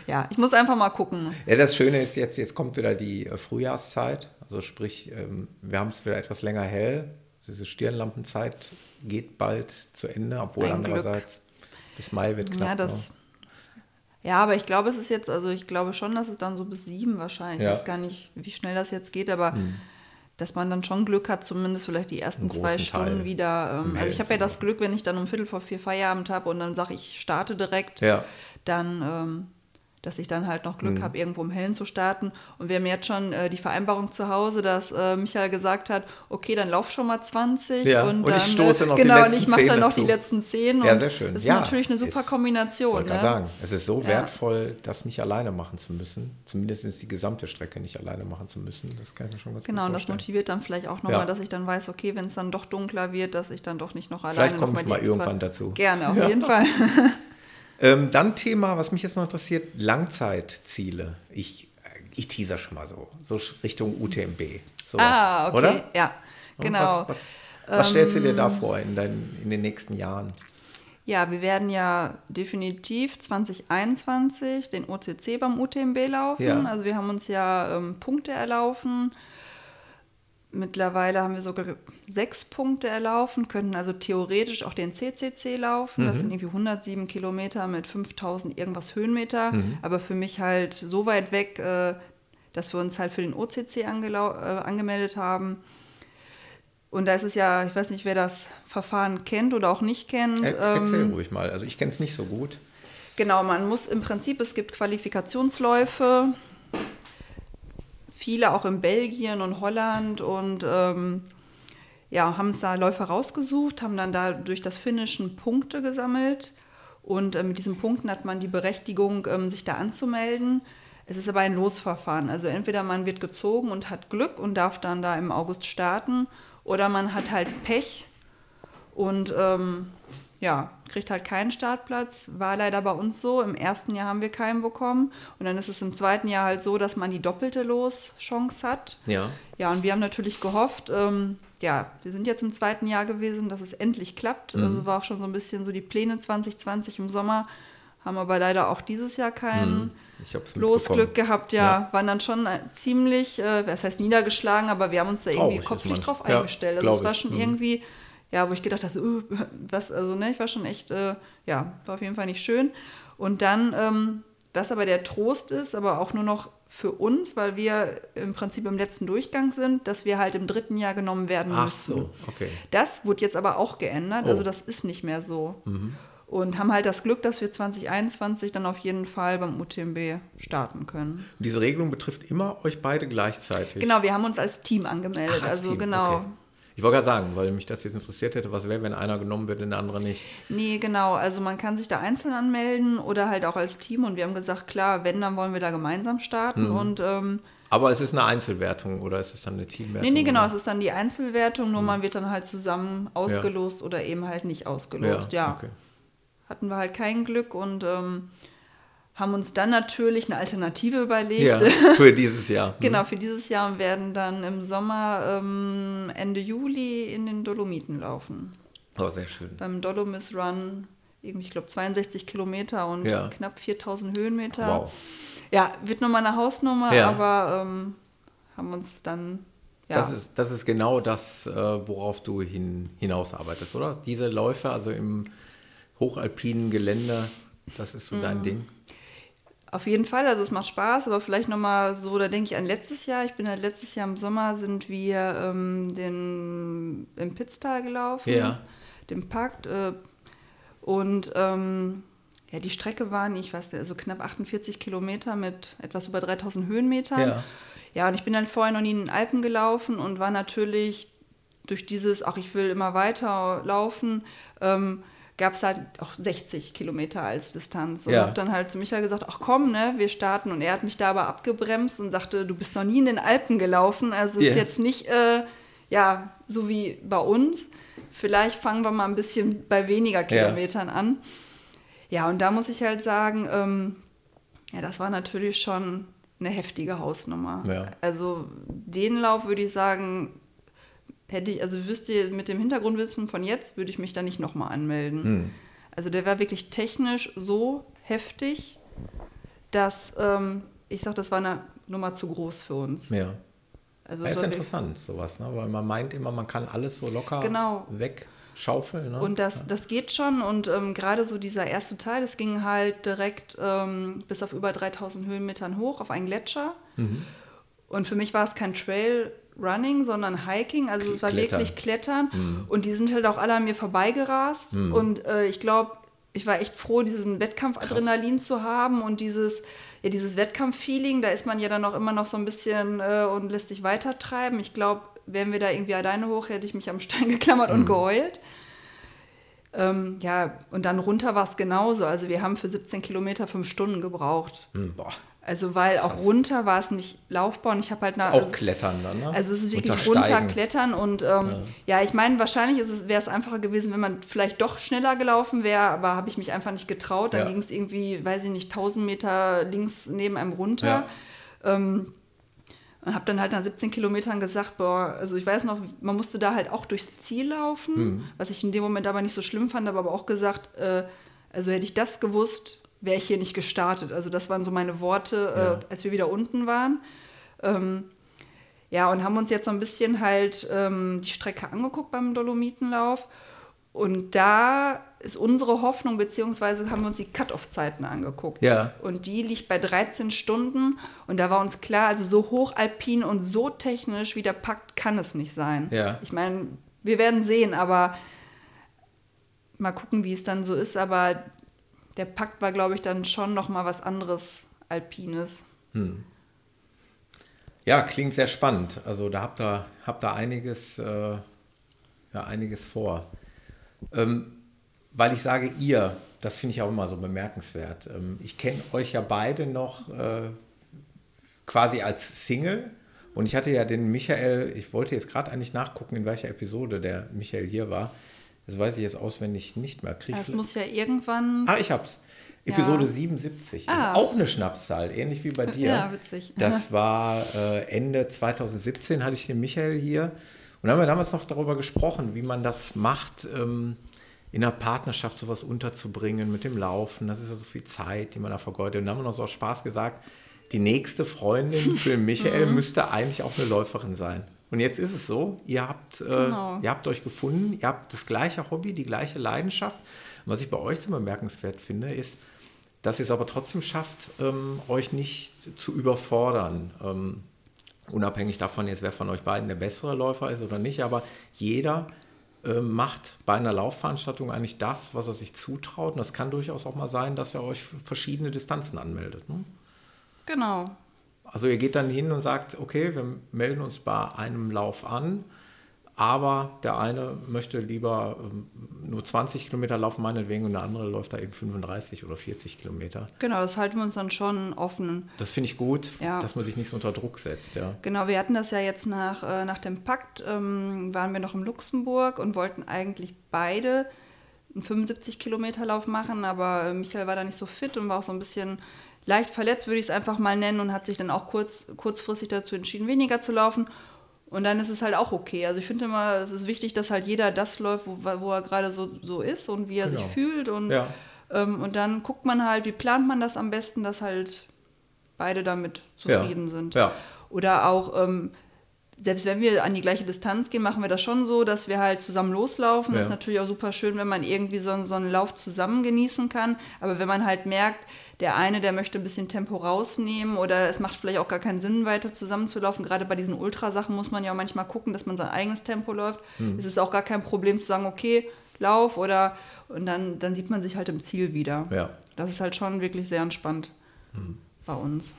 Ja, ich muss einfach mal gucken. ja, das Schöne ist jetzt, jetzt kommt wieder die äh, Frühjahrszeit. Also sprich, ähm, wir haben es wieder etwas länger hell. Diese Stirnlampenzeit geht bald zu Ende, obwohl Ein Glück. andererseits bis Mai wird knapp. Ja, das. ne? Ja, aber ich glaube, es ist jetzt, also ich glaube schon, dass es dann so bis sieben wahrscheinlich, Ja. Hm. ich weiß gar nicht, wie schnell das jetzt geht, aber dass man dann schon Glück hat, zumindest vielleicht die ersten zwei Stunden Teil wieder. Ähm, also ich habe ja das Glück, wenn ich dann um Viertel vor vier Feierabend habe und dann sage ich, starte direkt, Ja. dann, ähm, dass ich dann halt noch Mhm. Glück habe, irgendwo im Hellen zu starten. Und wir haben jetzt schon äh, die Vereinbarung zu Hause, dass äh, Michael gesagt hat, okay, dann lauf schon mal 20 Ja, und, und ich dann, stoße äh, noch die genau, und letzten ich mache dann 10 noch die dazu. letzten zehn. Ja, und sehr schön. Das ist Ja, natürlich eine super ist- Kombination. wollte Ne? sagen, es ist so Ja. wertvoll, das nicht alleine machen zu müssen. Zumindest die gesamte Strecke nicht alleine machen zu müssen. Das kann ich mir schon ganz Genau, gut und das motiviert dann vielleicht auch nochmal, Ja. dass ich dann weiß, okay, wenn es dann doch dunkler wird, dass ich dann doch nicht noch alleine Vielleicht noch komme ich die mal irgendwann dazu. Gerne, auf jeden Fall. Ähm, dann Thema, was mich jetzt noch interessiert, Langzeitziele. Ich, ich teaser schon mal so, so Richtung UTMB. Sowas, ah, okay, Oder? ja, genau. Was, was, was stellst du dir Ähm, da vor in, deinen, in den nächsten Jahren? Ja, wir werden ja definitiv 2021 den OCC beim UTMB laufen. Ja. Also wir haben uns ja ähm, Punkte erlaufen. Mittlerweile haben wir sogar sechs Punkte erlaufen, könnten also theoretisch auch den CCC laufen. Das sind irgendwie 107 Kilometer mit 5000 irgendwas Höhenmeter. Aber für mich halt so weit weg, äh, dass wir uns halt für den OCC äh, angemeldet haben. Und da ist es ja, ich weiß nicht, wer das Verfahren kennt oder auch nicht kennt. Er, erzähl ähm, ruhig mal. Also ich kenne es nicht so gut. Genau, man muss im Prinzip, es gibt Qualifikationsläufe, viele auch in Belgien und Holland und ähm, ja, haben es da Läufer rausgesucht, haben dann da durch das Finnischen Punkte gesammelt und äh, mit diesen Punkten hat man die Berechtigung, ähm, sich da anzumelden. Es ist aber ein Losverfahren, also entweder man wird gezogen und hat Glück und darf dann da im August starten oder man hat halt Pech und ähm, ja, kriegt halt keinen Startplatz. War leider bei uns so. Im ersten Jahr haben wir keinen bekommen. Und dann ist es im zweiten Jahr halt so, dass man die doppelte Loschance hat. Ja. Ja, und wir haben natürlich gehofft, ähm, ja, wir sind jetzt im zweiten Jahr gewesen, dass es endlich klappt. Mhm. Also war auch schon so ein bisschen so die Pläne 2020 im Sommer. Haben aber leider auch dieses Jahr keinen hab's Losglück gehabt. Ja, waren dann schon äh, ziemlich, äh, was heißt niedergeschlagen, aber wir haben uns da irgendwie Traurig kopflich drauf Ja, eingestellt. Also glaub es war schon Mhm. irgendwie, ja, wo ich gedacht habe, so, uh, was, also ne, ich war schon echt, äh, ja, war auf jeden Fall nicht schön. Und dann, ähm, was aber der Trost ist, aber auch nur noch für uns, weil wir im Prinzip im letzten Durchgang sind, dass wir halt im dritten Jahr genommen werden Ach müssen. so, okay. Das wurde jetzt aber auch geändert, Oh. also das ist nicht mehr so. Und haben halt das Glück, dass wir 2021 dann auf jeden Fall beim UTMB starten können. Und diese Regelung betrifft immer euch beide gleichzeitig. Genau, wir haben uns als Team angemeldet. Ach, als also Team, genau. okay. Ich wollte gerade sagen, weil mich das jetzt interessiert hätte, was wäre, wenn einer genommen wird und der andere nicht. Nee, genau. Also man kann sich da einzeln anmelden oder halt auch als Team. Und wir haben gesagt, klar, wenn, dann wollen wir da gemeinsam starten. Mhm. Und ähm, Aber es ist eine Einzelwertung oder ist es dann eine Teamwertung? nee, nee, genau, oder? es ist dann die Einzelwertung, nur man wird dann halt zusammen ausgelost oder eben halt nicht ausgelost. Ja, okay. hatten wir halt kein Glück und ähm, haben uns dann natürlich eine Alternative überlegt. Ja, für dieses Jahr. Genau, für dieses Jahr und werden dann im Sommer ähm, Ende Juli in den Dolomiten laufen. Oh, sehr schön. Beim Dolomis Run, irgendwie, ich glaube, 62 Kilometer und Ja. knapp 4000 Höhenmeter. Wow. Ja, wird nochmal eine Hausnummer, Ja. aber ähm, haben uns dann. Ja, Das, ist, das ist genau das, äh, worauf du hin, hinausarbeitest, oder? Diese Läufe, also im hochalpinen Gelände, das ist so Mhm. dein Ding. Auf jeden Fall, also es macht Spaß, aber vielleicht nochmal so, da denke ich an letztes Jahr. Ich bin halt letztes Jahr im Sommer sind wir ähm, den, im Pitztal gelaufen, Ja. den Pakt. Äh, und ähm, ja, die Strecke waren, ich weiß nicht, also knapp 48 Kilometer mit etwas über 3000 Höhenmetern. Ja. Ja, und ich bin halt vorher noch nie in den Alpen gelaufen und war natürlich durch dieses, ach, ich will immer weiter laufen, ähm, gab es halt auch 60 Kilometer als Distanz. Und Ja. habe dann halt zu Michael gesagt, ach komm, ne, wir starten. Und er hat mich da aber abgebremst und sagte, du bist noch nie in den Alpen gelaufen. Also es ist Ja. jetzt nicht, äh, ja, so wie bei uns. Vielleicht fangen wir mal ein bisschen bei weniger Kilometern an. Ja, und da muss ich halt sagen, ähm, ja, das war natürlich schon eine heftige Hausnummer. Ja. Also den Lauf würde ich sagen, hätte ich, also wüsste ihr mit dem Hintergrundwissen von jetzt, würde ich mich da nicht nochmal anmelden. Hm. Also der war wirklich technisch so heftig, dass ähm, ich sage, das war eine Nummer zu groß für uns. Ja. Also Ja, ist interessant, sowas, ne? weil man meint immer, man kann alles so locker Genau. wegschaufeln. Ne? Und das, das geht schon. Und ähm, gerade so dieser erste Teil, das ging halt direkt ähm, bis auf über 3000 Höhenmetern hoch auf einen Gletscher. Mhm. Und für mich war es kein Trail Running, sondern Hiking. Also es war Klettern. wirklich Klettern. Mhm. Und die sind halt auch alle an mir vorbeigerast. Und äh, ich glaube, ich war echt froh, diesen Wettkampfadrenalin zu haben und dieses, ja, dieses Wettkampffeeling. Da ist man ja dann auch immer noch so ein bisschen äh, und lässt sich weitertreiben. Ich glaube, wären wir da irgendwie alleine hoch, hätte ich mich am Stein geklammert und geheult. Ähm, ja, und dann runter war es genauso. Also wir haben für 17 Kilometer fünf Stunden gebraucht. Hm, boah, Also weil auch Krass. runter war es nicht laufbar und ich habe halt ist nach, auch Klettern dann, ne? also es ist wirklich runterklettern und ähm, ja. ich meine, wahrscheinlich wäre es einfacher gewesen, wenn man vielleicht doch schneller gelaufen wäre, aber habe ich mich einfach nicht getraut. Dann Ja. ging es irgendwie, weiß ich nicht, 1000 Meter links neben einem runter. Ja. Ähm, und habe dann halt nach 17 Kilometern gesagt, boah, also ich weiß noch, man musste da halt auch durchs Ziel laufen, Hm. was ich in dem Moment aber nicht so schlimm fand, habe aber auch gesagt, äh, also hätte ich das gewusst, wäre ich hier nicht gestartet. Also das waren so meine Worte, Ja. äh, als wir wieder unten waren. Ähm, ja, und haben uns jetzt so ein bisschen halt ähm, die Strecke angeguckt beim Dolomitenlauf. Und da ist unsere Hoffnung, beziehungsweise haben wir uns die Cut-Off-Zeiten angeguckt. Ja. Und die liegt bei 13 Stunden. Und da war uns klar, also so hochalpin und so technisch wie der Pakt kann es nicht sein. Ja. Ich meine, wir werden sehen, aber mal gucken, wie es dann so ist. Aber der Pakt war, glaube ich, dann schon noch mal was anderes Alpines. Ja, klingt sehr spannend. Also da habt ihr, habt ihr einiges, äh, ja, einiges vor. Ähm, weil ich sage ihr, das finde ich auch immer so bemerkenswert. Ähm, ich kenne euch ja beide noch äh, quasi als Single. Und ich hatte ja den Michael, ich wollte jetzt gerade eigentlich nachgucken, in welcher Episode der Michael hier war. Das weiß ich jetzt auswendig nicht mehr. Krieg Das muss ja irgendwann. Ah, ich hab's. Episode Ja. 77. Ah. Ist auch eine Schnapszahl, ähnlich wie bei dir. Ja, witzig. Das war äh, Ende 2017, hatte ich den Michael hier. Und haben wir damals noch darüber gesprochen, wie man das macht, ähm, in einer Partnerschaft sowas unterzubringen mit dem Laufen. Das ist ja so viel Zeit, die man da vergeudet. Und dann haben wir noch so aus Spaß gesagt, die nächste Freundin für Michael Mhm. müsste eigentlich auch eine Läuferin sein. Und jetzt ist es so, ihr habt, äh, Genau. ihr habt euch gefunden, ihr habt das gleiche Hobby, die gleiche Leidenschaft. Und was ich bei euch so bemerkenswert finde, ist, dass ihr es aber trotzdem schafft, ähm, euch nicht zu überfordern. Ähm, unabhängig davon jetzt, wer von euch beiden der bessere Läufer ist oder nicht, aber jeder äh, macht bei einer Laufveranstaltung eigentlich das, was er sich zutraut. Und das kann durchaus auch mal sein, dass er euch verschiedene Distanzen anmeldet. Ne? Genau. Also ihr geht dann hin und sagt, okay, wir melden uns bei einem Lauf an, aber der eine möchte lieber ähm, nur 20 Kilometer laufen, meinetwegen, und der andere läuft da eben 35 oder 40 Kilometer. Genau, das halten wir uns dann schon offen. Das finde ich gut, Ja. dass man sich nicht so unter Druck setzt, ja. Genau, wir hatten das ja jetzt nach, äh, nach dem Pakt, ähm, waren wir noch in Luxemburg und wollten eigentlich beide einen 75 Kilometer Lauf machen, aber äh, Michael war da nicht so fit und war auch so ein bisschen leicht verletzt, würde ich es einfach mal nennen, und hat sich dann auch kurz, kurzfristig dazu entschieden, weniger zu laufen. Und dann ist es halt auch okay. Also ich finde immer, es ist wichtig, dass halt jeder das läuft, wo, wo er gerade so, so ist und wie er genau. sich fühlt. Und, ja. ähm, und dann guckt man halt, wie plant man das am besten, dass halt beide damit zufrieden ja. sind. Ja. Oder auch, ähm, selbst wenn wir an die gleiche Distanz gehen, machen wir das schon so, dass wir halt zusammen loslaufen. Ja. Das ist natürlich auch super schön, wenn man irgendwie so, so einen Lauf zusammen genießen kann. Aber wenn man halt merkt, der eine, der möchte ein bisschen Tempo rausnehmen oder es macht vielleicht auch gar keinen Sinn, weiter zusammenzulaufen. Gerade bei diesen Ultrasachen muss man ja auch manchmal gucken, dass man sein eigenes Tempo läuft. Mhm. Es ist auch gar kein Problem zu sagen, okay, lauf oder und dann, dann sieht man sich halt im Ziel wieder. Ja. Das ist halt schon wirklich sehr entspannt mhm. bei uns.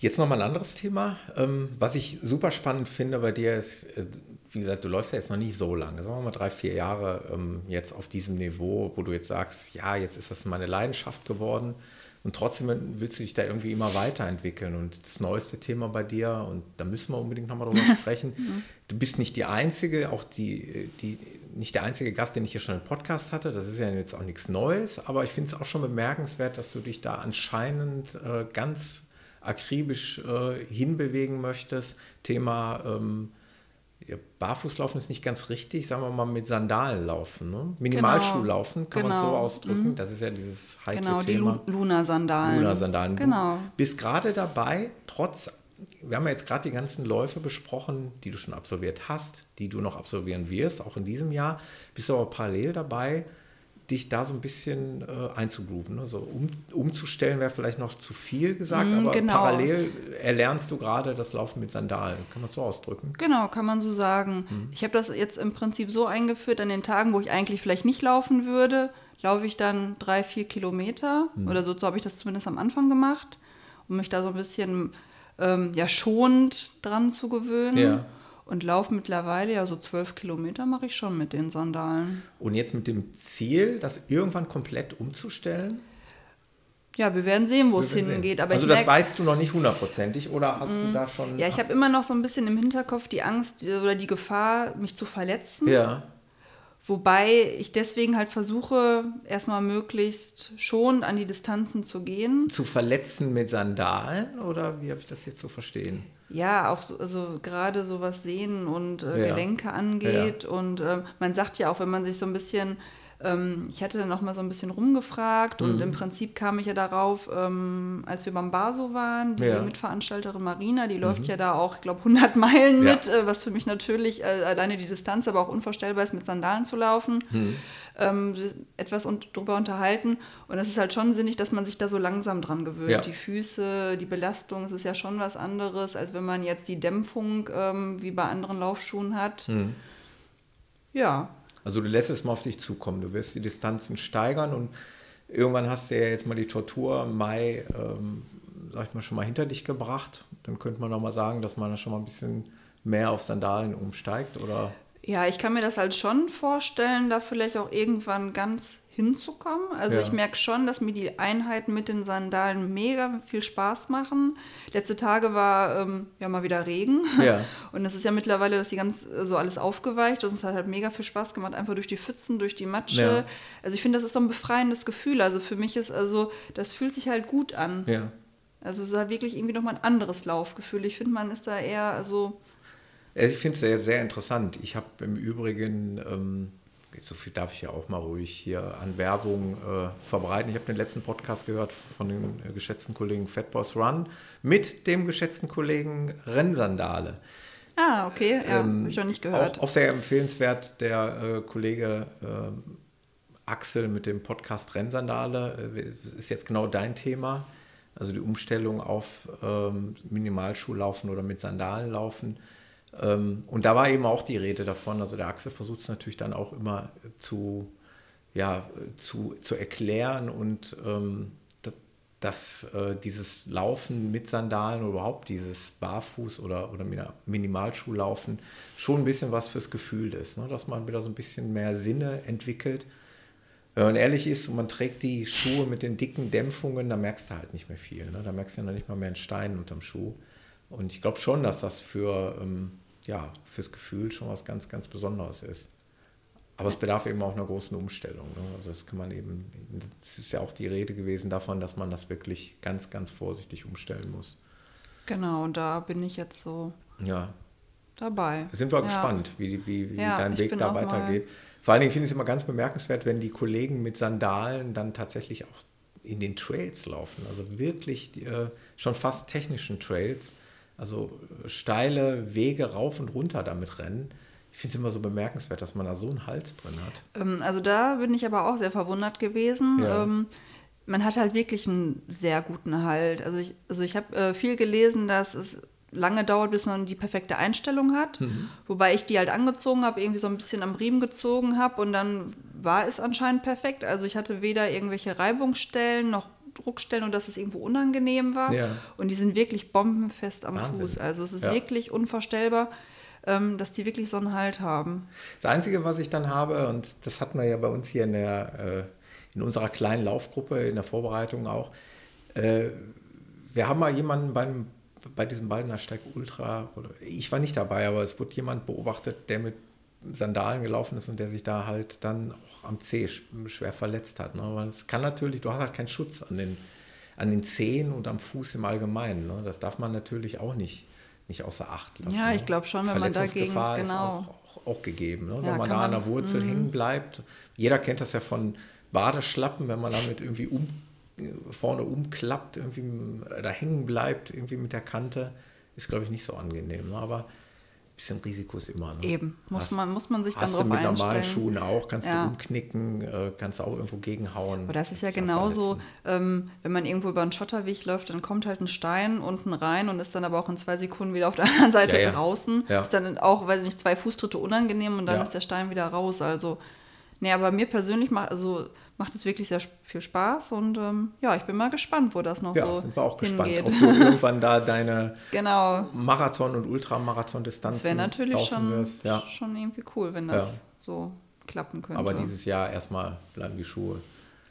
Jetzt nochmal ein anderes Thema. Ähm, was ich super spannend finde bei dir ist, äh, wie gesagt, du läufst ja jetzt noch nicht so lange, sagen wir mal drei, vier Jahre ähm, jetzt auf diesem Niveau, wo du jetzt sagst, ja, jetzt ist das meine Leidenschaft geworden und trotzdem willst du dich da irgendwie immer weiterentwickeln. Und das neueste Thema bei dir, und da müssen wir unbedingt nochmal drüber sprechen, du bist nicht die Einzige, auch die, die, nicht der einzige Gast, den ich hier schon im Podcast hatte. Das ist ja jetzt auch nichts Neues, aber ich finde es auch schon bemerkenswert, dass du dich da anscheinend äh, ganz akribisch äh, hinbewegen möchtest. Thema ähm, ja, Barfußlaufen ist nicht ganz richtig, sagen wir mal mit Sandalen laufen. Ne? Minimalschuh laufen, kann genau. man so genau. ausdrücken. Mhm. Das ist ja dieses heikle genau, Thema. Die Luna-Sandalen. Luna-Sandalen. Genau. Du bist gerade dabei, trotz, wir haben ja jetzt gerade die ganzen Läufe besprochen, die du schon absolviert hast, die du noch absolvieren wirst, auch in diesem Jahr, bist du aber parallel dabei, dich da so ein bisschen äh, einzugrooven. Ne? So um, umzustellen wäre vielleicht noch zu viel gesagt, mm, aber genau. parallel erlernst du gerade das Laufen mit Sandalen. Kann man so ausdrücken? Genau, kann man so sagen. Mm. Ich habe das jetzt im Prinzip so eingeführt, an den Tagen, wo ich eigentlich vielleicht nicht laufen würde, laufe ich dann drei, vier Kilometer mm. oder so, so habe ich das zumindest am Anfang gemacht, um mich da so ein bisschen ähm, ja, schonend dran zu gewöhnen. Ja und laufe mittlerweile ja so zwölf Kilometer mache ich schon mit den Sandalen. Und jetzt mit dem Ziel, das irgendwann komplett umzustellen? Ja, wir werden sehen, wo es hingeht. also das merke, weißt du noch nicht hundertprozentig oder hast du mm. da schon... Ja, ich habe immer noch so ein bisschen im Hinterkopf die Angst oder die Gefahr, mich zu verletzen. Ja. Wobei ich deswegen halt versuche, erstmal möglichst schon an die Distanzen zu gehen. Zu verletzen mit Sandalen oder wie habe ich das jetzt zu verstehen? Ja, auch so, also gerade so was Sehnen und äh, ja. Gelenke angeht. Ja. Und äh, man sagt ja auch, wenn man sich so ein bisschen ähm, ich hatte dann noch mal so ein bisschen rumgefragt mhm. und im Prinzip kam ich ja darauf, ähm, als wir beim Baso waren, die ja. Mitveranstalterin Marina, die läuft mhm. ja da auch, ich glaube, 100 Meilen mit, äh, was für mich natürlich äh, alleine die Distanz, aber auch unvorstellbar ist, mit Sandalen zu laufen. Mhm. Ähm, etwas un drüber unterhalten. Und es ist halt schon sinnig, dass man sich da so langsam dran gewöhnt. Ja. Die Füße, die Belastung, es ist ja schon was anderes, als wenn man jetzt die Dämpfung ähm, wie bei anderen Laufschuhen hat. Mhm. Ja, also du lässt es mal auf dich zukommen. Du wirst die Distanzen steigern und irgendwann hast du ja jetzt mal die Tortur im Mai, ähm, sag ich mal, schon mal hinter dich gebracht. Dann könnte man auch mal sagen, dass man da schon mal ein bisschen mehr auf Sandalen umsteigt, oder? Ja, ich kann mir das halt schon vorstellen, da vielleicht auch irgendwann ganz hinzukommen. Also ja. ich merke schon, dass mir die Einheiten mit den Sandalen mega viel Spaß machen. Letzte Tage war ähm, ja mal wieder Regen. Ja. Und es ist ja mittlerweile, dass die ganz äh, so alles aufgeweicht und es hat halt mega viel Spaß gemacht, einfach durch die Pfützen, durch die Matsche. Ja. Also ich finde, das ist so ein befreiendes Gefühl. Also für mich ist also, das fühlt sich halt gut an. Ja. Also es ist halt wirklich irgendwie nochmal ein anderes Laufgefühl. Ich finde, man ist da eher so. Ich finde es sehr, sehr interessant. Ich habe im Übrigen ähm, so viel darf ich ja auch mal ruhig hier an Werbung äh, verbreiten. Ich habe den letzten Podcast gehört von dem äh, geschätzten Kollegen Fatboss Run mit dem geschätzten Kollegen Rennsandale. Ah, okay, ja, ähm, habe ich noch nicht gehört. Auch, auch sehr empfehlenswert, der äh, Kollege äh, Axel mit dem Podcast Rennsandale. Äh, ist jetzt genau dein Thema. Also die Umstellung auf ähm, Minimalschuhlaufen oder mit Sandalen laufen und da war eben auch die Rede davon, also der Axel versucht es natürlich dann auch immer zu, ja, zu, zu erklären und ähm, dass äh, dieses Laufen mit Sandalen oder überhaupt dieses Barfuß- oder, oder Minimalschuhlaufen schon ein bisschen was fürs Gefühl ist, ne? dass man wieder so ein bisschen mehr Sinne entwickelt. Wenn man ehrlich ist und man trägt die Schuhe mit den dicken Dämpfungen, dann merkst du halt nicht mehr viel. Ne? Da merkst du ja noch nicht mal mehr einen Stein unterm Schuh. Und ich glaube schon, dass das für, ähm, ja, fürs Gefühl schon was ganz, ganz Besonderes ist. Aber es bedarf eben auch einer großen Umstellung. Ne? Also das kann man eben, es ist ja auch die Rede gewesen davon, dass man das wirklich ganz, ganz vorsichtig umstellen muss. Genau, und da bin ich jetzt so ja. dabei. Sind wir ja. gespannt, wie, wie, wie ja, dein Weg da weitergeht. Vor allen Dingen finde ich es immer ganz bemerkenswert, wenn die Kollegen mit Sandalen dann tatsächlich auch in den Trails laufen. Also wirklich äh, schon fast technischen Trails. Also steile Wege rauf und runter damit rennen. Ich finde es immer so bemerkenswert, dass man da so einen Hals drin hat. Ähm, also da bin ich aber auch sehr verwundert gewesen. Ja. Ähm, man hat halt wirklich einen sehr guten Halt. Also ich, also ich habe äh, viel gelesen, dass es lange dauert, bis man die perfekte Einstellung hat. Mhm. Wobei ich die halt angezogen habe, irgendwie so ein bisschen am Riemen gezogen habe und dann war es anscheinend perfekt. Also ich hatte weder irgendwelche Reibungsstellen noch Druckstellen und dass es irgendwo unangenehm war. Ja. Und die sind wirklich bombenfest am Wahnsinn. Fuß. Also es ist ja. wirklich unvorstellbar ähm, dass die wirklich so einen Halt haben. Das Einzige, was ich dann habe, und das hatten wir ja bei uns hier in, der, äh, in unserer kleinen Laufgruppe, in der Vorbereitung auch, äh, wir haben mal jemanden beim, bei diesem Baldener Steig Ultra, oder, ich war nicht dabei, aber es wurde jemand beobachtet, der mit Sandalen gelaufen ist und der sich da halt dann auch am Zeh schwer verletzt hat. Ne? Weil es kann natürlich, du hast halt keinen Schutz an den, an den Zehen und am Fuß im Allgemeinen. Ne? Das darf man natürlich auch nicht nicht außer Acht lassen. Ja, ich glaube schon, wenn man dagegen genau. ist auch, auch, auch gegeben, ne? ja, wenn man da an der Wurzel mm. hängen bleibt. Jeder kennt das ja von Badeschlappen, wenn man damit irgendwie um, vorne umklappt, irgendwie da hängen bleibt, irgendwie mit der Kante, ist glaube ich nicht so angenehm. Ne? Aber bisschen Risiko ist immer. Ne? Eben, muss, hast, man, muss man sich dann drauf einstellen. Hast du mit normalen Schuhen auch, kannst ja. du umknicken, äh, kannst auch irgendwo gegenhauen. Aber das ist ja genauso, ähm, wenn man irgendwo über einen Schotterweg läuft, dann kommt halt ein Stein unten rein und ist dann aber auch in zwei Sekunden wieder auf der anderen Seite ja, ja. draußen. Ist dann auch, weiß ich nicht, zwei Fußtritte unangenehm und dann ist der Stein wieder raus. Also, nee, aber mir persönlich macht, also macht es wirklich sehr viel Spaß und ähm, ja, ich bin mal gespannt, wo das noch ja, so sind wir auch hingeht. gespannt, ob du irgendwann da deine genau. Marathon- und Ultramarathon-Distanzen Das wäre natürlich schon, ja. schon irgendwie cool, wenn das ja. so klappen könnte. Aber dieses Jahr erstmal bleiben die Schuhe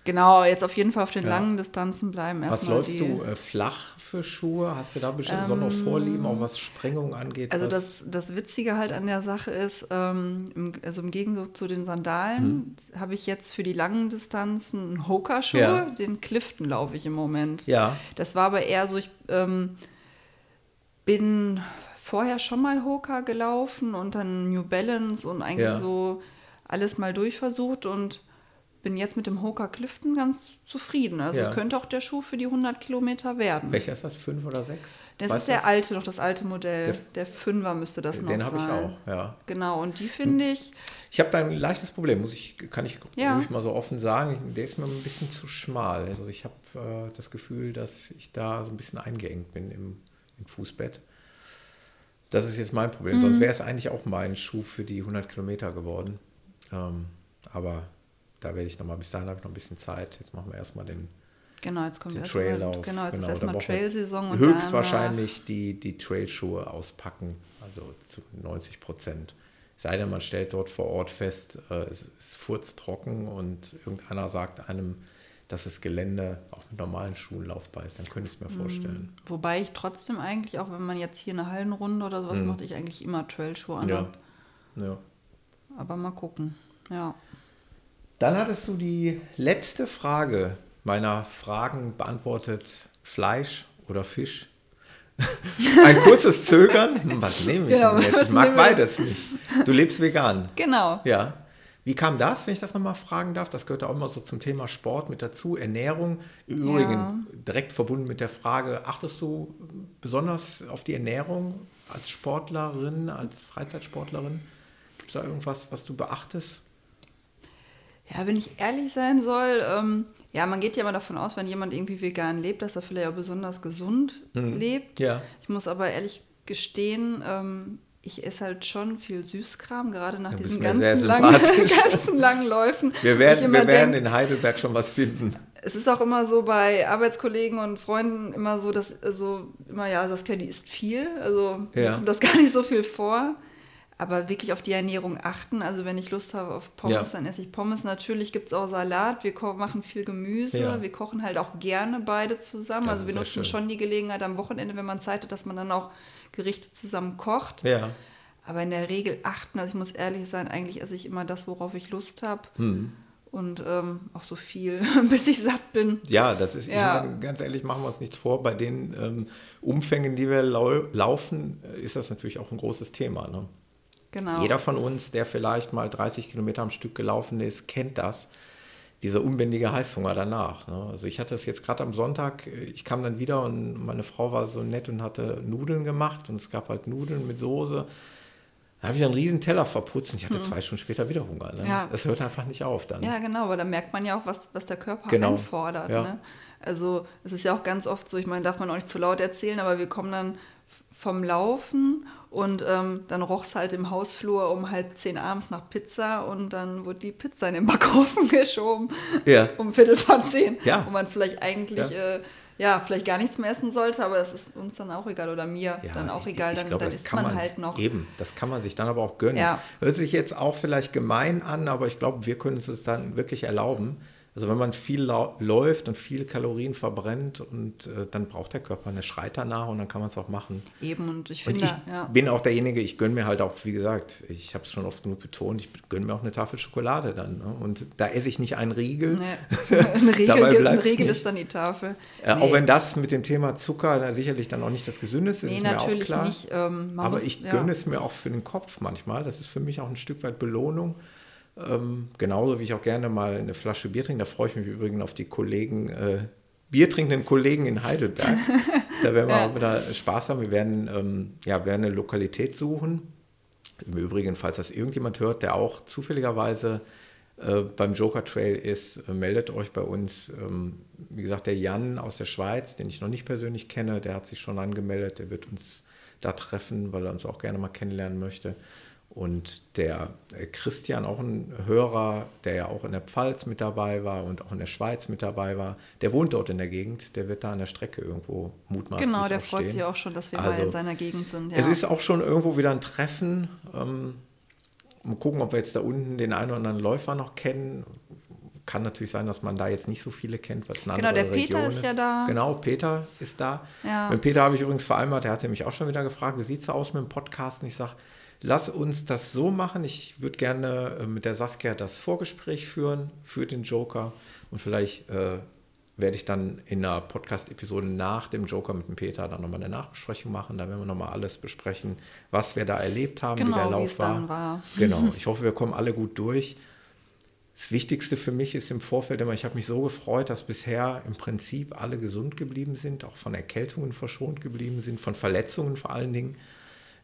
Genau, jetzt auf jeden Fall auf den ja. langen Distanzen bleiben. was läufst die, du äh, flach für Schuhe? Hast du da bestimmt ähm, besondere Vorlieben, auch was Sprengung angeht? Also das, das Witzige halt an der Sache ist, ähm, im, also im Gegensatz zu den Sandalen hm. habe ich jetzt für die langen Distanzen einen Hoka-Schuh, ja. den Clifton laufe ich im Moment. Ja. Das war aber eher so, ich ähm, bin vorher schon mal Hoka gelaufen und dann New Balance und eigentlich ja. so alles mal durchversucht und bin jetzt mit dem Hoka Clifton ganz zufrieden. Also ja. könnte auch der Schuh für die 100 Kilometer werden. Welcher ist das? Fünf oder sechs? Das weißt ist der das? alte, noch das alte Modell. Der, der Fünfer müsste das noch sein. Den habe ich auch, ja. Genau, und die finde ich. Ich habe da ein leichtes Problem, muss ich, kann ich ja. ruhig mal so offen sagen. Der ist mir ein bisschen zu schmal. Also ich habe äh, das Gefühl, dass ich da so ein bisschen eingeengt bin im, im Fußbett. Das ist jetzt mein Problem. Mhm. Sonst wäre es eigentlich auch mein Schuh für die 100 Kilometer geworden. Ähm, aber da werde ich nochmal, bis dahin habe ich noch ein bisschen Zeit. Jetzt machen wir erstmal den, genau, jetzt kommt den Traillauf. Genau, jetzt genau, ist erstmal Trailsaison. Höchstwahrscheinlich die, die Trailschuhe auspacken, also zu 90 Prozent. Sei denn, man stellt dort vor Ort fest, äh, es ist furztrocken und irgendeiner sagt einem, dass das Gelände auch mit normalen Schuhen laufbar ist, dann könnte ich es mir mm, vorstellen. Wobei ich trotzdem eigentlich, auch wenn man jetzt hier eine Hallenrunde oder sowas mhm. macht, ich eigentlich immer Trailschuhe an. Ja. ja. Aber mal gucken. Ja. Dann hattest du die letzte Frage meiner Fragen beantwortet: Fleisch oder Fisch? Ein kurzes Zögern. Hm, was nehme ich genau, denn jetzt? Ich mag beides nicht. Du lebst vegan. Genau. Ja. Wie kam das, wenn ich das nochmal fragen darf? Das gehört auch immer so zum Thema Sport mit dazu, Ernährung. Im Übrigen ja. direkt verbunden mit der Frage, achtest du besonders auf die Ernährung als Sportlerin, als Freizeitsportlerin? Gibt es da irgendwas, was du beachtest? Ja, wenn ich ehrlich sein soll, ähm, ja, man geht ja immer davon aus, wenn jemand irgendwie vegan lebt, dass er vielleicht auch besonders gesund mhm. lebt. Ja. Ich muss aber ehrlich gestehen, ähm, ich esse halt schon viel Süßkram, gerade nach diesen ganzen langen, ganzen langen Läufen. Wir werden, wir werden denk, in Heidelberg schon was finden. Es ist auch immer so bei Arbeitskollegen und Freunden immer so, dass also immer ja, das die isst viel, also ja. kommt das gar nicht so viel vor aber wirklich auf die Ernährung achten. Also wenn ich Lust habe auf Pommes, ja. dann esse ich Pommes. Natürlich gibt es auch Salat, wir machen viel Gemüse, ja. wir kochen halt auch gerne beide zusammen. Das also wir nutzen schon die Gelegenheit am Wochenende, wenn man Zeit hat, dass man dann auch Gerichte zusammen kocht. Ja. Aber in der Regel achten, also ich muss ehrlich sein, eigentlich esse ich immer das, worauf ich Lust habe. Hm. Und ähm, auch so viel, bis ich satt bin. Ja, das ist, Ja. ich meine, ganz ehrlich, machen wir uns nichts vor. Bei den ähm, Umfängen, die wir lau laufen, äh, ist das natürlich auch ein großes Thema. Ne? Genau. Jeder von uns, der vielleicht mal 30 Kilometer am Stück gelaufen ist, kennt das. Dieser unbändige Heißhunger danach. Ne? Also ich hatte es jetzt gerade am Sonntag, äh, ich kam dann wieder und meine Frau war so nett und hatte Nudeln gemacht und es gab halt Nudeln mit Soße. Da habe ich einen riesen Teller verputzt und ich hatte zwei Stunden später wieder Hunger. Ne? Hm. Ja. Das hört einfach nicht auf dann. Ja, genau, weil da merkt man ja auch, was, was der Körper Genau, einfordert. ja. Ne? Also es ist ja auch ganz oft so, ich meine, darf man auch nicht zu laut erzählen, aber wir kommen dann vom Laufen und ähm, dann roch es halt im Hausflur um halb zehn abends nach Pizza und dann wurde die Pizza in den Backofen geschoben Ja. um Viertel vor zehn, Ja. wo man vielleicht eigentlich Ja. äh, ja vielleicht gar nichts mehr essen sollte, aber es ist uns dann auch egal oder mir Ja, dann auch ich- egal, ich dann, glaube, dann isst kann man man halt noch. Eben, das kann man sich dann aber auch gönnen. Ja. Hört sich jetzt auch vielleicht gemein an, aber ich glaube, wir können es uns dann wirklich erlauben. Also wenn man viel läuft und viel Kalorien verbrennt und äh, dann braucht der Körper eine Schreit danach und dann kann man es auch machen. Eben und ich Und finde, ich ja. bin auch derjenige, ich gönne mir halt auch, wie gesagt, ich habe es schon oft genug betont, ich gönne mir auch eine Tafel Schokolade dann. Ne? Und da esse ich nicht einen Riegel. Nee. Eine Regel, Dabei gibt, nicht. ist dann die Tafel. Äh, Nee. Auch wenn das mit dem Thema Zucker na, sicherlich dann auch nicht das Gesündeste ist, Nee, ist mir auch natürlich klar. nicht. Ähm, Aber muss- ich ja. gönne es mir auch für den Kopf manchmal. Das ist für mich auch ein Stück weit Belohnung. Ähm, genauso wie ich auch gerne mal eine Flasche Bier trinke. Da freue ich mich übrigens auf die Kollegen, äh, biertrinkenden Kollegen in Heidelberg. da werden wir Ja. auch wieder Spaß haben. Wir werden, ähm, ja, werden eine Lokalität suchen. Im Übrigen, falls das irgendjemand hört, der auch zufälligerweise äh, beim Joker Trail ist, äh, meldet euch bei uns. Ähm, wie gesagt, der Jan aus der Schweiz, den ich noch nicht persönlich kenne, der hat sich schon angemeldet. Der wird uns da treffen, weil er uns auch gerne mal kennenlernen möchte. Und der äh, Christian, auch ein Hörer, der ja auch in der Pfalz mit dabei war und auch in der Schweiz mit dabei war, der wohnt dort in der Gegend, der wird da an der Strecke irgendwo mutmaßlich Genau, der freut stehen. sich auch schon, dass wir mal Also, in seiner Gegend sind. Ja. Es ist auch schon irgendwo wieder ein Treffen. Ähm, mal gucken, ob wir jetzt da unten den einen oder anderen Läufer noch kennen. Kann natürlich sein, dass man da jetzt nicht so viele kennt, was eine Genau, andere der Peter Region ist ja da. Genau, Peter ist da. Ja. Mit Peter habe ich übrigens vereinbart, der hatte mich auch schon wieder gefragt, wie sieht es aus mit dem Podcast? Und ich sage, lass uns das so machen. Ich würde gerne äh, mit der Saskia das Vorgespräch führen für den Joker und vielleicht äh, werde ich dann in einer Podcast-Episode nach dem Joker mit dem Peter dann nochmal eine Nachbesprechung machen. Da werden wir nochmal alles besprechen, was wir da erlebt haben, wie Genau, der wie Lauf es war. war. Genau, ich hoffe, wir kommen alle gut durch. Das Wichtigste für mich ist im Vorfeld immer, ich habe mich so gefreut, dass bisher im Prinzip alle gesund geblieben sind, auch von Erkältungen verschont geblieben sind, von Verletzungen vor allen Dingen.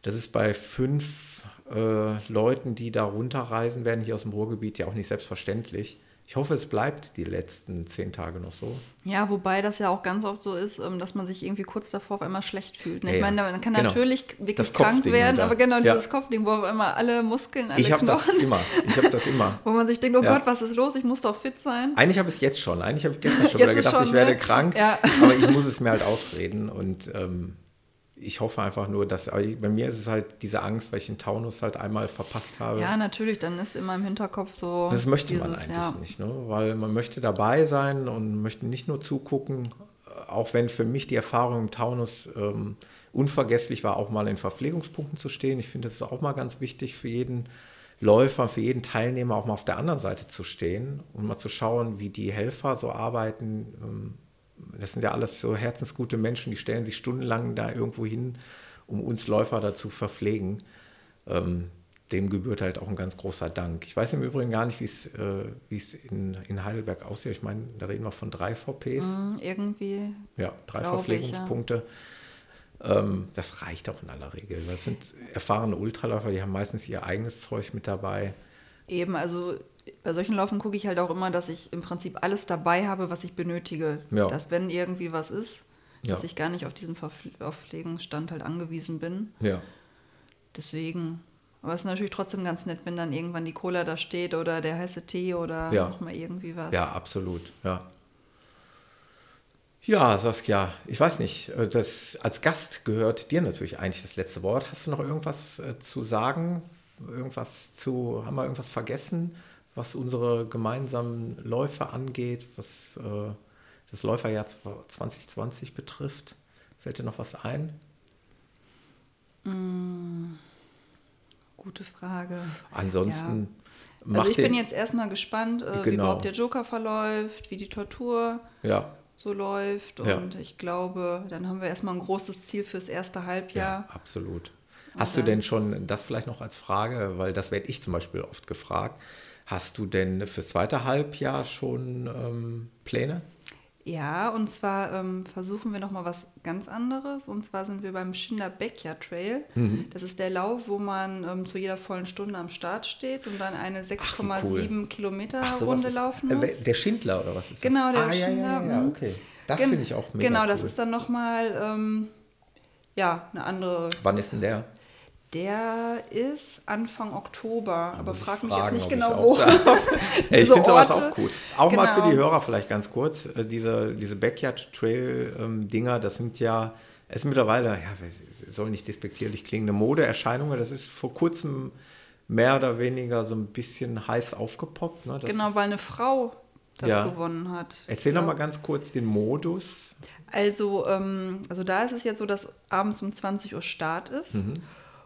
Das ist bei fünf äh, Leuten, die da runterreisen werden, hier aus dem Ruhrgebiet, ja auch nicht selbstverständlich. Ich hoffe, es bleibt die letzten zehn Tage noch so. Ja, wobei das ja auch ganz oft so ist, ähm, dass man sich irgendwie kurz davor auf einmal schlecht fühlt. ne? Ja, Ich meine, man kann Genau. natürlich wirklich Das krank Kopfding werden, da. aber genau Ja. dieses Kopfding, wo auf einmal alle Muskeln, alle Ich habe das immer. Ich habe das immer. wo man sich denkt, oh Ja. Gott, was ist los? Ich muss doch fit sein. Eigentlich habe ich es jetzt schon. Eigentlich habe ich gestern schon wieder gedacht, schon, ich werde ne? krank. Ja. Aber ich muss es mir halt ausreden. Und ähm, ich hoffe einfach nur, dass bei mir ist es halt diese Angst, weil ich den Taunus halt einmal verpasst habe. Ja, natürlich, dann ist immer im Hinterkopf so. das möchte man dieses, eigentlich ja. nicht, ne? weil man möchte dabei sein und möchte nicht nur zugucken, auch wenn für mich die Erfahrung im Taunus ähm, unvergesslich war, auch mal in Verpflegungspunkten zu stehen. Ich finde, das ist auch mal ganz wichtig für jeden Läufer, für jeden Teilnehmer auch mal auf der anderen Seite zu stehen und mal zu schauen, wie die Helfer so arbeiten. Ähm, Das sind ja alles so herzensgute Menschen, die stellen sich stundenlang da irgendwo hin, um uns Läufer dazu verpflegen. Ähm, dem gebührt halt auch ein ganz großer Dank. Ich weiß im Übrigen gar nicht, wie es äh, es in, in Heidelberg aussieht. Ich meine, da reden wir von drei VPs. Hm, Irgendwie. Ja, drei Glaub ich, Verpflegungspunkte. Ähm, das reicht auch in aller Regel. Das sind erfahrene Ultraläufer, die haben meistens ihr eigenes Zeug mit dabei. Eben, also bei solchen Laufen gucke ich halt auch immer, dass ich im Prinzip alles dabei habe, was ich benötige. Ja. Dass wenn irgendwie was ist, Ja. dass ich gar nicht auf diesen Verpfle- Verpflegungsstand halt angewiesen bin. Ja. Deswegen. Aber es ist natürlich trotzdem ganz nett, wenn dann irgendwann die Cola da steht oder der heiße Tee oder Ja. noch mal irgendwie was. Ja, absolut, ja. Ja, Saskia, ich weiß nicht, äh, das, als Gast gehört dir natürlich eigentlich das letzte Wort. Hast du noch irgendwas äh, zu sagen? Irgendwas zu, haben wir irgendwas vergessen, was unsere gemeinsamen Läufe angeht, was äh, das Läuferjahr 2020 betrifft? Fällt dir noch was ein? Gute Frage. Ansonsten Ja. macht Also ich den, bin jetzt erstmal gespannt, äh, wie Genau. überhaupt der Joker verläuft, wie die Tortur ja, so läuft. Ja. Und ich glaube, dann haben wir erstmal ein großes Ziel fürs erste ja, Halbjahr. absolut. Hast du denn schon, das vielleicht noch als Frage, weil das werde ich zum Beispiel oft gefragt, hast du denn fürs zweite Halbjahr schon ähm, Pläne? Ja, und zwar ähm, versuchen wir nochmal was ganz anderes. Und zwar sind wir beim Schinder Backyard Trail. Mhm. Das ist der Lauf, wo man ähm, zu jeder vollen Stunde am Start steht und dann eine wie 6,7 cool. Kilometer sowas Runde ist- laufen äh, muss. wer- Der Schindler oder was ist das? Genau, der ah, ja, ja, ja, Schindler, ja, mhm. okay. Das finde ich auch mega Genau, das cool. ist dann nochmal, ähm, ja, eine andere. Wann ist denn der? Der ist Anfang Oktober, aber ich frag mich jetzt fragen, nicht ob ich genau wo. Ey, ich finde sowas auch cool. Auch mal für Genau. die Hörer vielleicht ganz kurz. äh, Diese, diese Backyard-Trail-Dinger, das sind ja, es ist mittlerweile, ja, soll nicht despektierlich klingen, eine Modeerscheinung. Das ist vor kurzem mehr oder weniger so ein bisschen heiß aufgepoppt. Ne? Genau, weil eine Frau das Ja. gewonnen hat. Erzähl Ja. noch mal ganz kurz den Modus. Also, ähm, also da ist es jetzt so, dass abends um 20 Uhr Start ist. Mhm.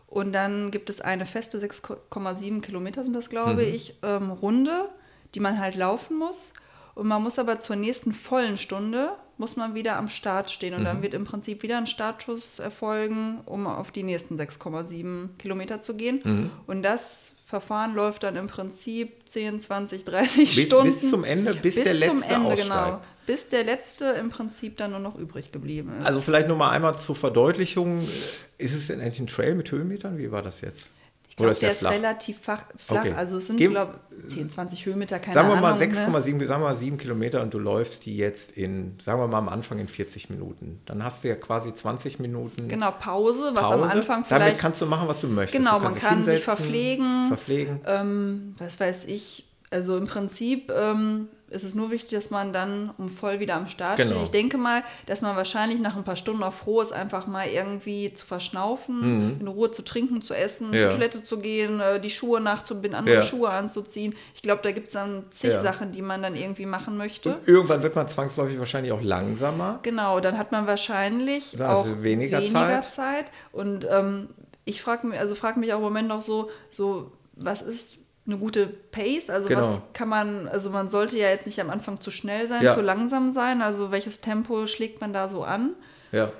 Und dann gibt es eine feste 6,7 Kilometer sind das, glaube Mhm. ich, ähm, Runde, die man halt laufen muss. Und man muss aber zur nächsten vollen Stunde, muss man wieder am Start stehen. Und Mhm. dann wird im Prinzip wieder ein Startschuss erfolgen, um auf die nächsten 6,7 Kilometer zu gehen. Mhm. Und das Verfahren läuft dann im Prinzip 10, 20, 30 Bis, Stunden. bis zum Ende, bis, der letzte zum Ende, aussteigt. genau. Bis der letzte im Prinzip dann nur noch übrig geblieben ist. Also vielleicht nur mal einmal zur Verdeutlichung. Ist es denn eigentlich ein Trail mit Höhenmetern? Wie war das jetzt? ich glaube, der der ist flach? relativ flach. Okay. Also es sind, glaube ich, 10, 20 Höhenmeter, keine Sagen wir mal Ahnung. ne? 6,7, sagen wir mal 7 Kilometer und du läufst die jetzt in, sagen wir mal am Anfang in 40 Minuten. Dann hast du ja quasi 20 Minuten Genau, Pause, was Pause. am Anfang Damit vielleicht. kannst du machen, was du möchtest. Genau, man kann sich verpflegen. Verpflegen. ähm, was weiß ich. Also im Prinzip ähm, ist es nur wichtig, dass man dann um voll wieder am Start Genau. steht. Ich denke mal, dass man wahrscheinlich nach ein paar Stunden auch froh ist, einfach mal irgendwie zu verschnaufen, in Ruhe zu trinken, zu essen, Mhm. Ja. zur Toilette zu gehen, äh, die Schuhe nachzubinden, andere Ja. Schuhe anzuziehen. Ich glaube, da gibt es dann zig Ja. Sachen, die man dann irgendwie machen möchte. Und irgendwann wird man zwangsläufig wahrscheinlich auch langsamer. Genau, dann hat man wahrscheinlich Da auch weniger weniger, Zeit. Zeit. Und ähm, ich frage mich, also frage mich auch im Moment noch so, so, was ist eine gute Pace? Also Genau. was kann man, also man sollte ja jetzt nicht am Anfang zu schnell sein, Ja. zu langsam sein. Also welches Tempo schlägt man da so an? Ja.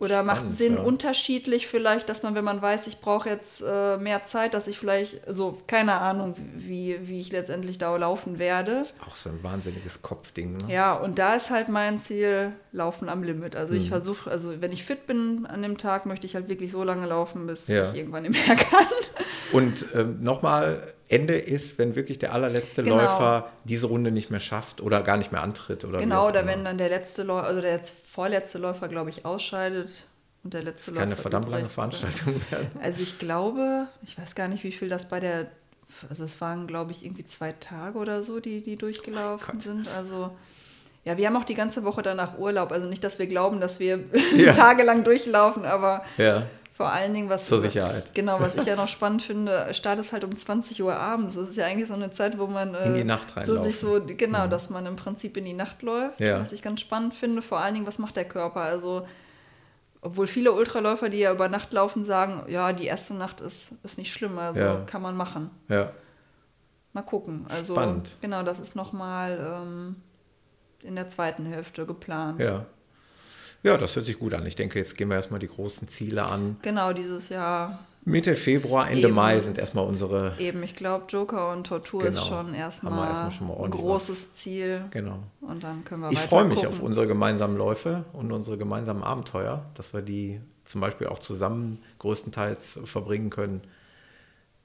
Oder macht Spannend, Sinn ja. unterschiedlich vielleicht, dass man, wenn man weiß, ich brauche jetzt äh, mehr Zeit, dass ich vielleicht, so keine Ahnung, wie, wie ich letztendlich da laufen werde. Auch so ein wahnsinniges Kopfding. Ne? Ja, und da ist halt mein Ziel, Laufen am Limit. Also Mhm. ich versuche, also wenn ich fit bin an dem Tag, möchte ich halt wirklich so lange laufen, bis Ja. ich irgendwann nicht mehr kann. Und ähm, nochmal, Ende ist, wenn wirklich der allerletzte Genau. Läufer diese Runde nicht mehr schafft oder gar nicht mehr antritt. Oder genau, oder wenn dann der letzte Läufer, also der vorletzte Läufer, glaube ich, ausscheidet und der letzte Läufer. Keine verdammt übrig lange Veranstaltung werden. Also ich glaube, ich weiß gar nicht, wie viel das bei der, also es waren, glaube ich, irgendwie zwei Tage oder so, die, die durchgelaufen Gott. sind. Also ja, wir haben auch die ganze Woche danach Urlaub. Also nicht, dass wir glauben, dass wir Ja. tagelang durchlaufen, aber Ja, vor allen Dingen, was zur Sicherheit. Genau, was ich ja noch spannend finde, Start ist halt um 20 Uhr abends. Das ist ja eigentlich so eine Zeit, wo man äh, In die Nacht so reinlaufen. sich so genau, dass man im Prinzip in die Nacht läuft. Ja. Was ich ganz spannend finde, vor allen Dingen, was macht der Körper? Also obwohl viele Ultraläufer, die ja über Nacht laufen, sagen, ja, die erste Nacht ist, ist nicht schlimm, also Ja. kann man machen. Ja. Mal gucken. Also Spannend. genau, das ist nochmal ähm, in der zweiten Hälfte geplant. Ja. Ja, das hört sich gut an. Ich denke, jetzt gehen wir erstmal die großen Ziele an. Genau, dieses Jahr Mitte Februar, Ende Eben. Mai sind erstmal unsere. eben, ich glaube, Joker und Tortur Genau. ist schon erstmal, erstmal schon mal ein großes Ziel. Genau. Und dann können wir Ich freue mich gucken. auf unsere gemeinsamen Läufe und unsere gemeinsamen Abenteuer, dass wir die zum Beispiel auch zusammen größtenteils verbringen können.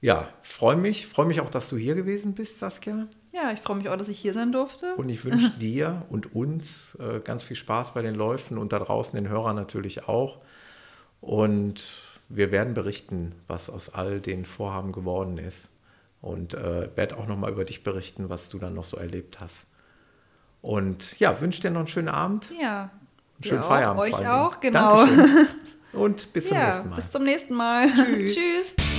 Ja, freue mich. Freue mich auch, dass du hier gewesen bist, Saskia. Ja, ich freue mich auch, dass ich hier sein durfte. Und ich wünsche dir und uns äh, ganz viel Spaß bei den Läufen und da draußen den Hörern natürlich auch. Und wir werden berichten, was aus all den Vorhaben geworden ist. Und äh, werde auch nochmal über dich berichten, was du dann noch so erlebt hast. Und ja, wünsche dir noch einen schönen Abend, Ja. einen schönen Ja, Feierabend. Euch auch, genau. Dankeschön. Und bis zum ja, nächsten Mal. bis zum nächsten Mal. Tschüss. Tschüss.